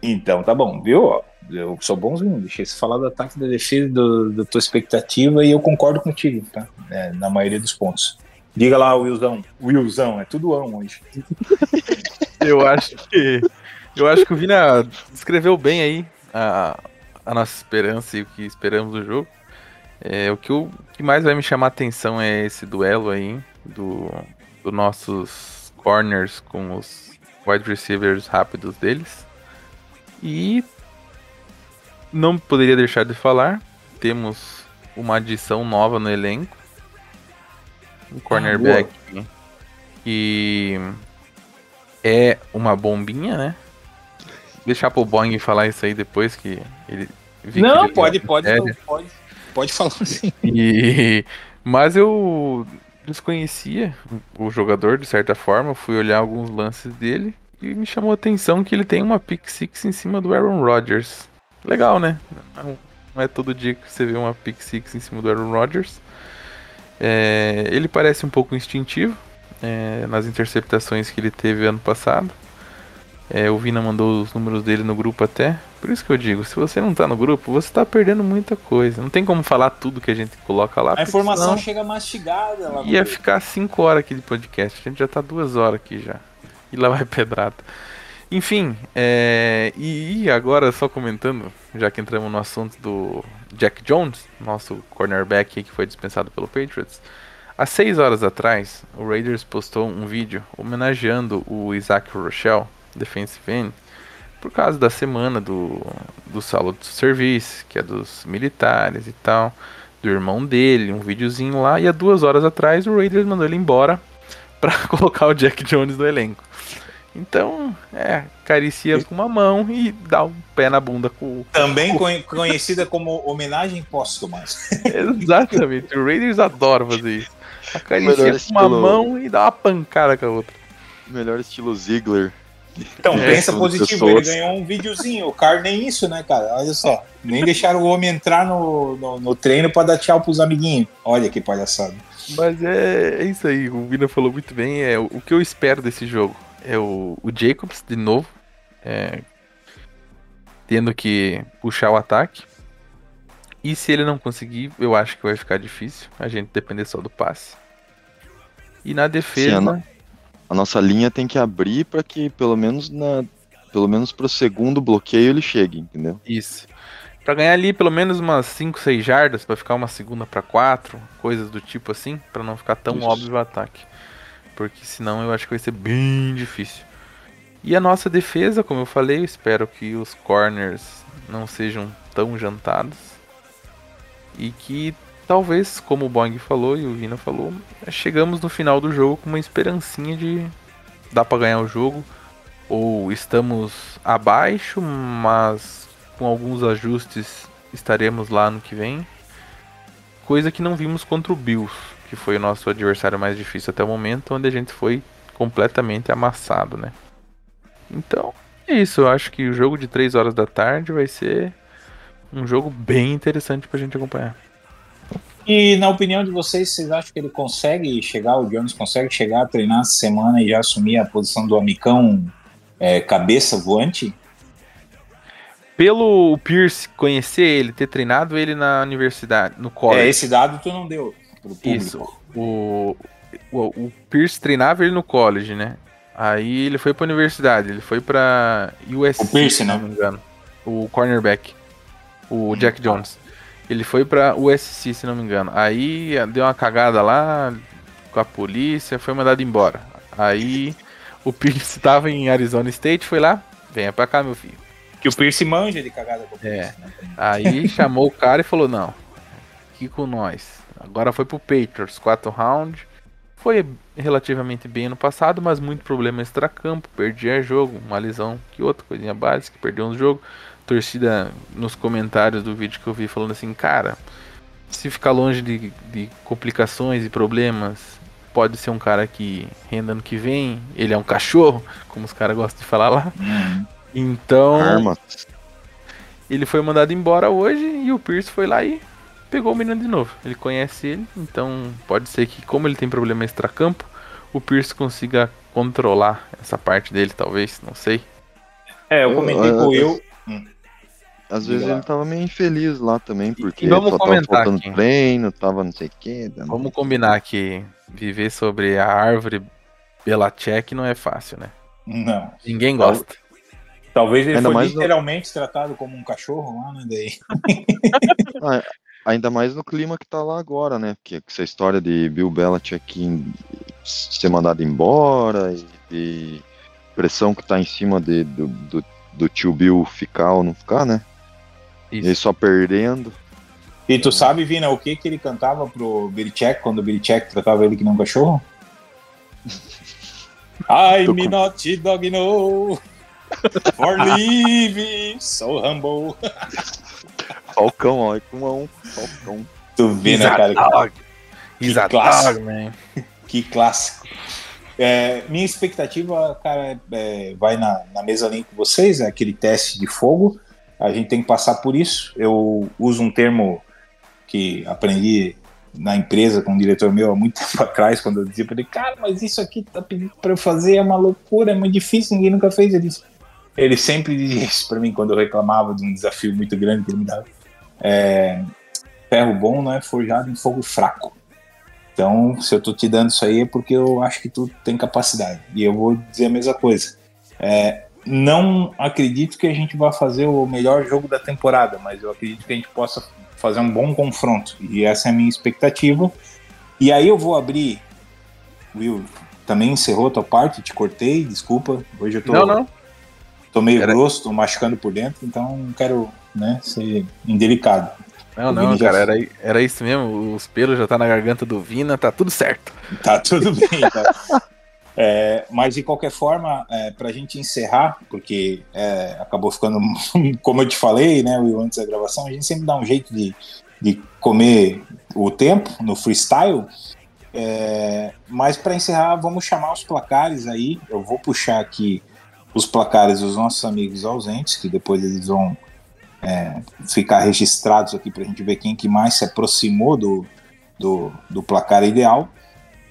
Então, tá bom, viu? Eu sou bonzinho, deixei você falar do ataque da defesa, do, da tua expectativa, e eu concordo contigo, tá? É, na maioria dos pontos. Diga lá, Wilson. Wilson, é tudo ão hoje. (laughs) Eu acho que. Eu acho que o Vina descreveu bem aí a, a nossa esperança e o que esperamos do jogo. É, o que, o que mais vai me chamar a atenção é esse duelo aí do, do nossos corners com os wide receivers rápidos deles. E não poderia deixar de falar, temos uma adição nova no elenco. Um cornerback que é uma bombinha, né? Deixar pro Boeing falar isso aí depois que ele. que Não, ele- pode, pode, pode, pode falar assim. e... Mas eu desconhecia o jogador de certa forma, fui olhar alguns lances dele e me chamou a atenção que ele tem uma pick six em cima do Aaron Rodgers. Legal, né? Não, é todo dia que você vê uma pick six em cima do Aaron Rodgers. É, ele parece um pouco instintivo é, nas interceptações que ele teve ano passado. É, o Vina mandou os números dele no grupo até. Por isso que eu digo, se você não tá no grupo, você tá perdendo muita coisa. Não tem como falar tudo que a gente coloca lá. A informação senão chega mastigada lá Ia ficar 5 horas aqui de podcast. A gente já tá duas horas aqui já. E lá vai pedrada. Enfim, é, e, e agora só comentando, já que entramos no assunto do Jack Jones, nosso cornerback que foi dispensado pelo Patriots. Há seis horas atrás, o Raiders postou um vídeo homenageando o Isaac Rochelle, defensive end, por causa da semana do, do Salute to Service, que é dos militares e tal, do irmão dele, um videozinho lá, e há duas horas atrás o Raiders mandou ele embora pra (laughs) colocar o Jack Jones no elenco. Então, é, caricia com uma mão e dá um pé na bunda com o. Também conhe- conhecida como homenagem póstuma. (laughs) Exatamente, o Raiders adora fazer isso. Acaricia com uma mão e dá uma pancada com a outra. Melhor estilo Ziggler. Então, É, pensa positivo, pessoas. ele ganhou um videozinho. O cara nem isso, né, cara? Olha só. Nem deixaram o homem entrar no, no, no treino pra dar tchau pros amiguinhos. Olha que palhaçada. Mas é, é isso aí, o Vina falou muito bem. É, o, o que eu espero desse jogo é o, o Jacobs, de novo, é, tendo que puxar o ataque. E se ele não conseguir, eu acho que vai ficar difícil a gente depender só do passe. E na defesa, a no- A nossa linha tem que abrir para que pelo menos na pelo menos pro segundo bloqueio ele chegue, entendeu? isso. Pra ganhar ali pelo menos umas 5, 6 jardas, pra ficar uma segunda pra 4, coisas do tipo assim, pra não ficar tão Isso. óbvio o ataque. Porque senão eu acho que vai ser bem difícil. E a nossa defesa, como eu falei, eu espero que os corners não sejam tão jantados. E que talvez, como o Boeing falou e o Vina falou, chegamos no final do jogo com uma esperancinha de dar pra ganhar o jogo. Ou estamos abaixo, mas com alguns ajustes estaremos lá no que vem. Coisa que não vimos contra o Bills, que foi o nosso adversário mais difícil até o momento, onde a gente foi completamente amassado, né? Então, é isso. Eu acho que o jogo de 3 horas da tarde vai ser um jogo bem interessante pra gente acompanhar. E na opinião de vocês, vocês acham que ele consegue chegar, o Jones consegue chegar a treinar essa semana e já assumir a posição do amicão é, cabeça voante? Pelo Pierce conhecer ele, ter treinado ele na universidade, no college. É, esse dado tu não deu público. Isso. O, o, o Pierce treinava ele no college, né? Aí ele foi pra universidade, ele foi pra USC, O Pierce, se né? não me engano. O cornerback. O Jack Jones. Ele foi pra USC, se não me engano. Aí deu uma cagada lá com a polícia, foi mandado embora. Aí o Pierce (laughs) tava em Arizona State, foi lá, venha pra cá, meu filho. Que o Pierce manja de cagada com o É. Pierce, né? Aí chamou o cara e falou: Não, aqui com nós. Agora foi pro Patriots, 4 round. Foi relativamente bem ano passado, mas muito problema extracampo. Perdia jogo, uma lesão que outra, coisinha básica, perdeu um jogo. Torcida nos comentários do vídeo que eu vi falando assim: Cara, se ficar longe de, de complicações e problemas, pode ser um cara que renda ano que vem. Ele é um cachorro, como os caras gostam de falar lá. Hum. Então. Arma. Ele foi mandado embora hoje e o Pierce foi lá e pegou o menino de novo. Ele conhece ele, então pode ser que, como ele tem problema extracampo, o Pierce consiga controlar essa parte dele, talvez, não sei. É, eu comentei com o eu- eu. Às vezes ele tava meio infeliz lá também, porque vamos só tava comentar faltando aqui. treino, tava não sei o que. Vamos combinar que viver sobre a árvore Belacek não é fácil, né? Não. Ninguém gosta. Talvez ele Ainda foi no- literalmente tratado como um cachorro lá, né? Daí. (laughs) Ainda mais no clima que tá lá agora, né? Porque essa história de Bill Belichick em- ser mandado embora e de pressão que tá em cima de, do, do, do tio Bill ficar ou não ficar, né? Isso. Ele só perdendo. E tu sabe, Vina, o que que ele cantava pro Belichick quando o Belichick tratava ele que nem um cachorro? (laughs) I'm com- not dog no for living so humble. (laughs) Falcão, ó, é com a um. Falcão. Tu vê, né, He's a cara? dog. He's a clássico. dog, man. Que clássico. É, minha expectativa, cara, é, vai na, na mesma linha que vocês, é aquele teste de fogo. A gente tem que passar por isso. Eu uso um termo que aprendi na empresa com um diretor meu há muito (laughs) tempo atrás, quando eu dizia para ele, cara, mas isso aqui tá pedindo para eu fazer é uma loucura, é muito difícil, ninguém nunca fez. Ele, disse- ele sempre dizia isso para mim quando eu reclamava de um desafio muito grande que ele me dava. É, ferro bom não é forjado em fogo fraco. Então, se eu tô te dando isso aí é porque eu acho que tu tem capacidade. E eu vou dizer a mesma coisa. É, não acredito que a gente vá fazer o melhor jogo da temporada, mas eu acredito que a gente possa fazer um bom confronto. E essa é a minha expectativa. E aí eu vou abrir. Will, também encerrou a tua parte, te cortei, desculpa. Hoje eu tô, Não, não. tô meio Era- grosso, tô machucando por dentro, então não quero né, ser indelicado. Não, não, já- cara, era, era isso mesmo. Os pelos já tá na garganta do Vina, tá tudo certo. Tá tudo bem, tá. É, mas de qualquer forma, é, para a gente encerrar, porque é, acabou ficando, (laughs) como eu te falei, né, Will, antes da gravação, a gente sempre dá um jeito de, de comer o tempo no freestyle. É, mas para encerrar, vamos chamar os placares aí. Eu vou puxar aqui os placares dos nossos amigos ausentes, que depois eles vão é, ficar registrados aqui para a gente ver quem que mais se aproximou do, do, do placar ideal.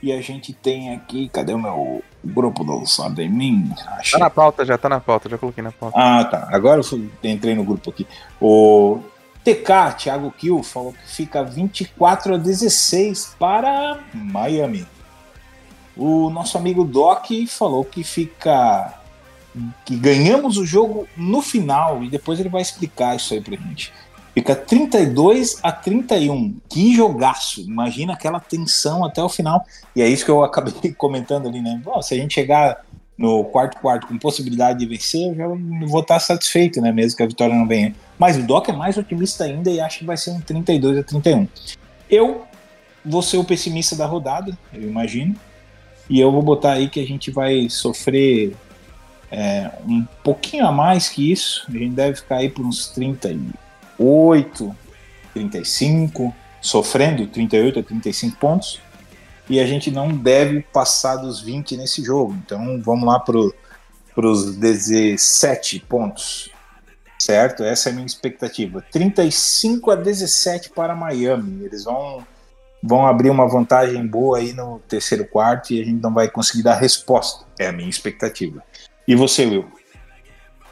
E a gente tem aqui, cadê o meu grupo do Sabe em mim? Achei. Tá na pauta já, tá na pauta, já coloquei na pauta. Ah, tá. Agora eu fui- entrei no grupo aqui. O TK, Thiago Kill, falou que fica 24 a 16 para Miami. O nosso amigo Doc falou que fica. Que ganhamos o jogo no final e depois ele vai explicar isso aí pra gente. Fica 32 a 31. Que jogaço! Imagina aquela tensão até o final. E é isso que eu acabei (laughs) comentando ali, né? Bom, se a gente chegar no quarto quarto com possibilidade de vencer, eu já vou estar satisfeito, né? Mesmo que a vitória não venha. Mas o Doc é mais otimista ainda e acha que vai ser um 32 a 31. Eu vou ser o pessimista da rodada, eu imagino. E eu vou botar aí que a gente vai sofrer é, um pouquinho a mais que isso. A gente deve aí por uns 38, 35, sofrendo 38 a 35 pontos e a gente não deve passar dos 20 nesse jogo. Então vamos lá para os 17 pontos, certo? Essa é a minha expectativa. 35 a 17 para Miami. Eles vão, vão abrir uma vantagem boa aí no terceiro quarto e a gente não vai conseguir dar resposta. É a minha expectativa. E você, Will?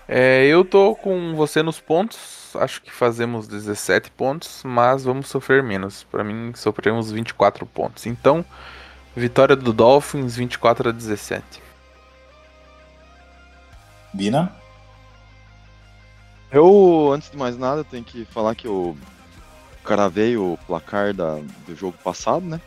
É, eu tô com você nos pontos. Acho que fazemos 17 pontos, mas vamos sofrer menos. Pra mim, sofremos 24 pontos. Então, vitória do Dolphins 24 a 17. Vina? Eu, antes de mais nada, tenho que falar que eu cravei o placar da, do jogo passado, né?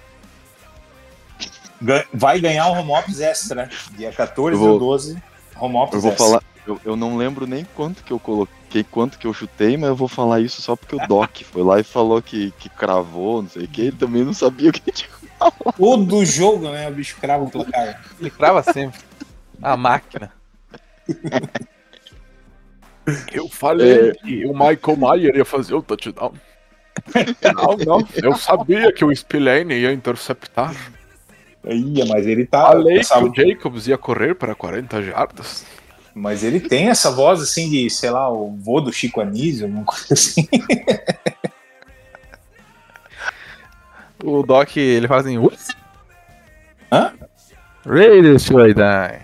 Vai ganhar um home office extra, dia 14 Eu vou- ou 12. Home office Eu vou extra. falar, eu, eu não lembro nem quanto que eu coloquei, quanto que eu chutei, mas eu vou falar isso só porque o Doc (laughs) foi lá e falou que, que cravou, não sei o que, ele também não sabia o que tinha. O do jogo, né? O bicho crava o placar. Ele crava sempre. A máquina. (laughs) Eu falei que o Michael Mayer ia fazer o touchdown. (laughs) Não, não. Eu sabia que o Spillane ia interceptar. Ia, mas ele tá. Falei essa- que o Jacobs ia correr para 40 jardas. Mas ele tem essa voz assim de, sei lá, o vô do Chico Anísio, alguma coisa assim. (laughs) O Doc, ele fala assim, "Ups, Hã? Raiders should die.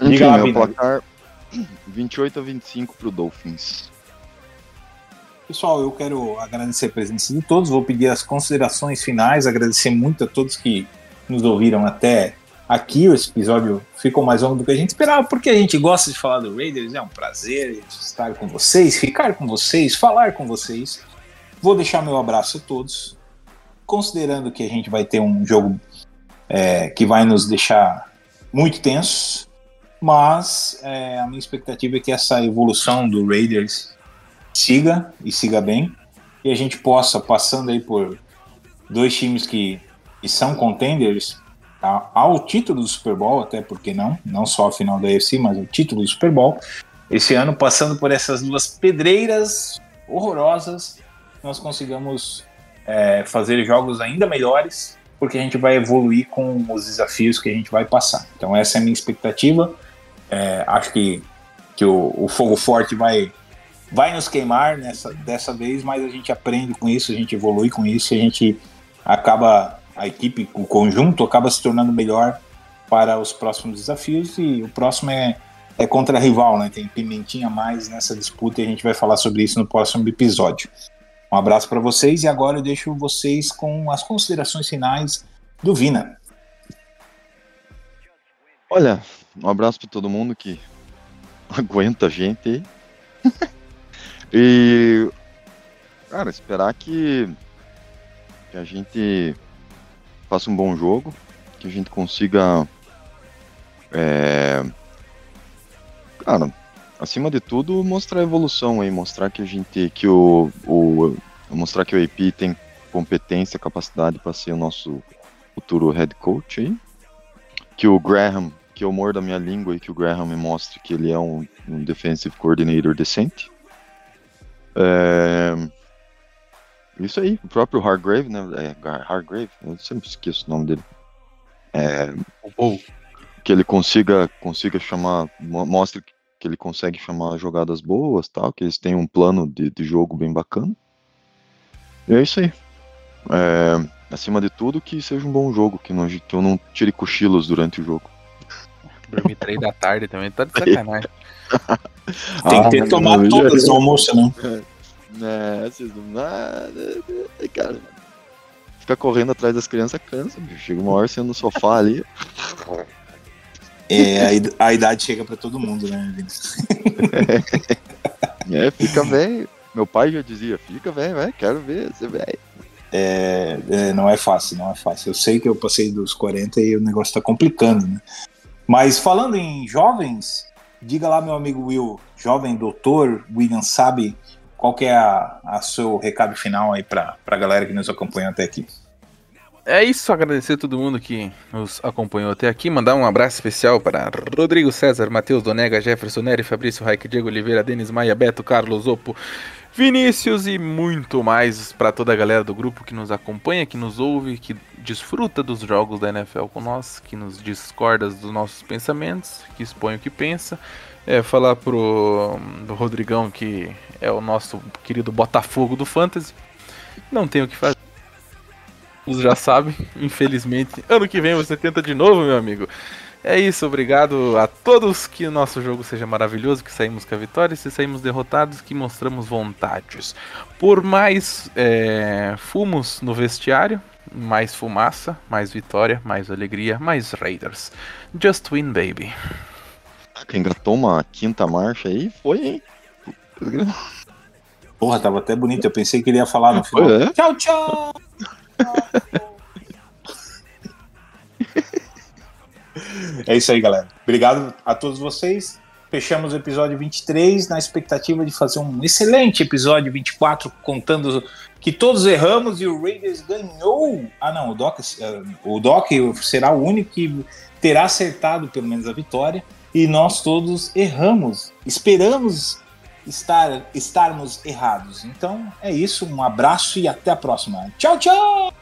Enfim, Diga lá, meu placar 28 a 25 pro Dolphins. Pessoal, eu quero agradecer a presença de todos, vou pedir as considerações finais, agradecer muito a todos que nos ouviram até aqui. Esse episódio ficou mais longo do que a gente esperava, porque a gente gosta de falar do Raiders, é um prazer estar com vocês, ficar com vocês, falar com vocês. Vou deixar meu abraço a todos, considerando que a gente vai ter um jogo é, que vai nos deixar muito tensos, mas é, a minha expectativa é que essa evolução do Raiders siga e siga bem. E a gente possa passando aí por dois times que, que são contenders a- ao título do Super Bowl até porque não não só a final da AFC mas o título do Super Bowl. Esse ano passando por essas duas pedreiras horrorosas nós consigamos é, fazer jogos ainda melhores porque a gente vai evoluir com os desafios que a gente vai passar. Então essa é a minha expectativa. É, acho que que o, o fogo forte vai vai nos queimar nessa, dessa vez, mas a gente aprende com isso, a gente evolui com isso, a gente acaba, a equipe, o conjunto acaba se tornando melhor para os próximos desafios e o próximo é, é contra rival, né? Tem pimentinha a mais nessa disputa e a gente vai falar sobre isso no próximo episódio. Um abraço para vocês e agora eu deixo vocês com as considerações finais do Vina. Olha, um abraço pra todo mundo que (laughs) aguenta a gente aí. E, cara, esperar que, que a gente faça um bom jogo, que a gente consiga, é, cara, acima de tudo, mostrar a evolução aí, mostrar que a gente, que o, o mostrar que o AP tem competência, capacidade para ser o nosso futuro head coach aí que o Graham, que eu mordo a minha língua e que o Graham me mostre que ele é um, um defensive coordinator decente. É, Isso aí, o próprio Hargrave, né? É, Hargrave, eu sempre esqueço o nome dele. É, que ele consiga, consiga chamar, mo- mostre que ele consegue chamar jogadas boas, tal, que eles têm um plano de, de jogo bem bacana. E é isso aí. É, acima de tudo, que seja um bom jogo, que, não, que eu não tire cochilos durante o jogo. Dormir três da tarde também, tá de (laughs) sacanagem. Tem que ter Ah, tomado todas no almoço, né? É, vocês não. Ah, cara. Ficar correndo atrás das crianças cansa, bicho. Chega uma hora você no sofá ali. É, a a idade chega para todo mundo, né, Vina? (laughs) É, fica velho. Meu pai já dizia, fica velho, velho, quero ver você velho. É, é, não é fácil, não é fácil. Eu sei que eu passei dos 40 e o negócio tá complicando, né? Mas falando em jovens, diga lá, meu amigo Will, jovem doutor, William sabe qual que é a, a seu recado final aí pra, pra galera que nos acompanha até aqui. É isso, agradecer a todo mundo que nos acompanhou até aqui. Mandar um abraço especial para Rodrigo César, Matheus Donega, Jefferson Neri, Fabrício Raik, Diego Oliveira, Denis Maia, Beto, Carlos Opo, Vinícius e muito mais para toda a galera do grupo que nos acompanha, que nos ouve, que desfruta dos jogos da NFL com nós, que nos discorda dos nossos pensamentos, que expõe o que pensa. É, falar pro, pro Rodrigão que é o nosso querido Botafogo do Fantasy. Não tem o que fazer. Todos já sabem, infelizmente. Ano que vem você tenta de novo, meu amigo. É isso, obrigado a todos. Que o nosso jogo seja maravilhoso, que saímos com a vitória. E se saímos derrotados, que mostramos vontades. Por mais é, fumos no vestiário, mais fumaça, mais vitória, mais alegria, mais Raiders. Just win, baby. Quem engatou uma quinta marcha aí foi, hein? Porra, tava até bonito. Eu pensei que ele ia falar no final. É? Tchau, tchau! é isso aí, galera. Obrigado a todos vocês. Fechamos o episódio 23 na expectativa de fazer um excelente episódio 24, contando que todos erramos e o Raiders ganhou. Ah, não, o Doc, eh, o Doc será o único que terá acertado pelo menos a vitória. E nós todos erramos. Esperamos estar, estarmos errados. Então é isso. Um abraço e até a próxima. Tchau, tchau!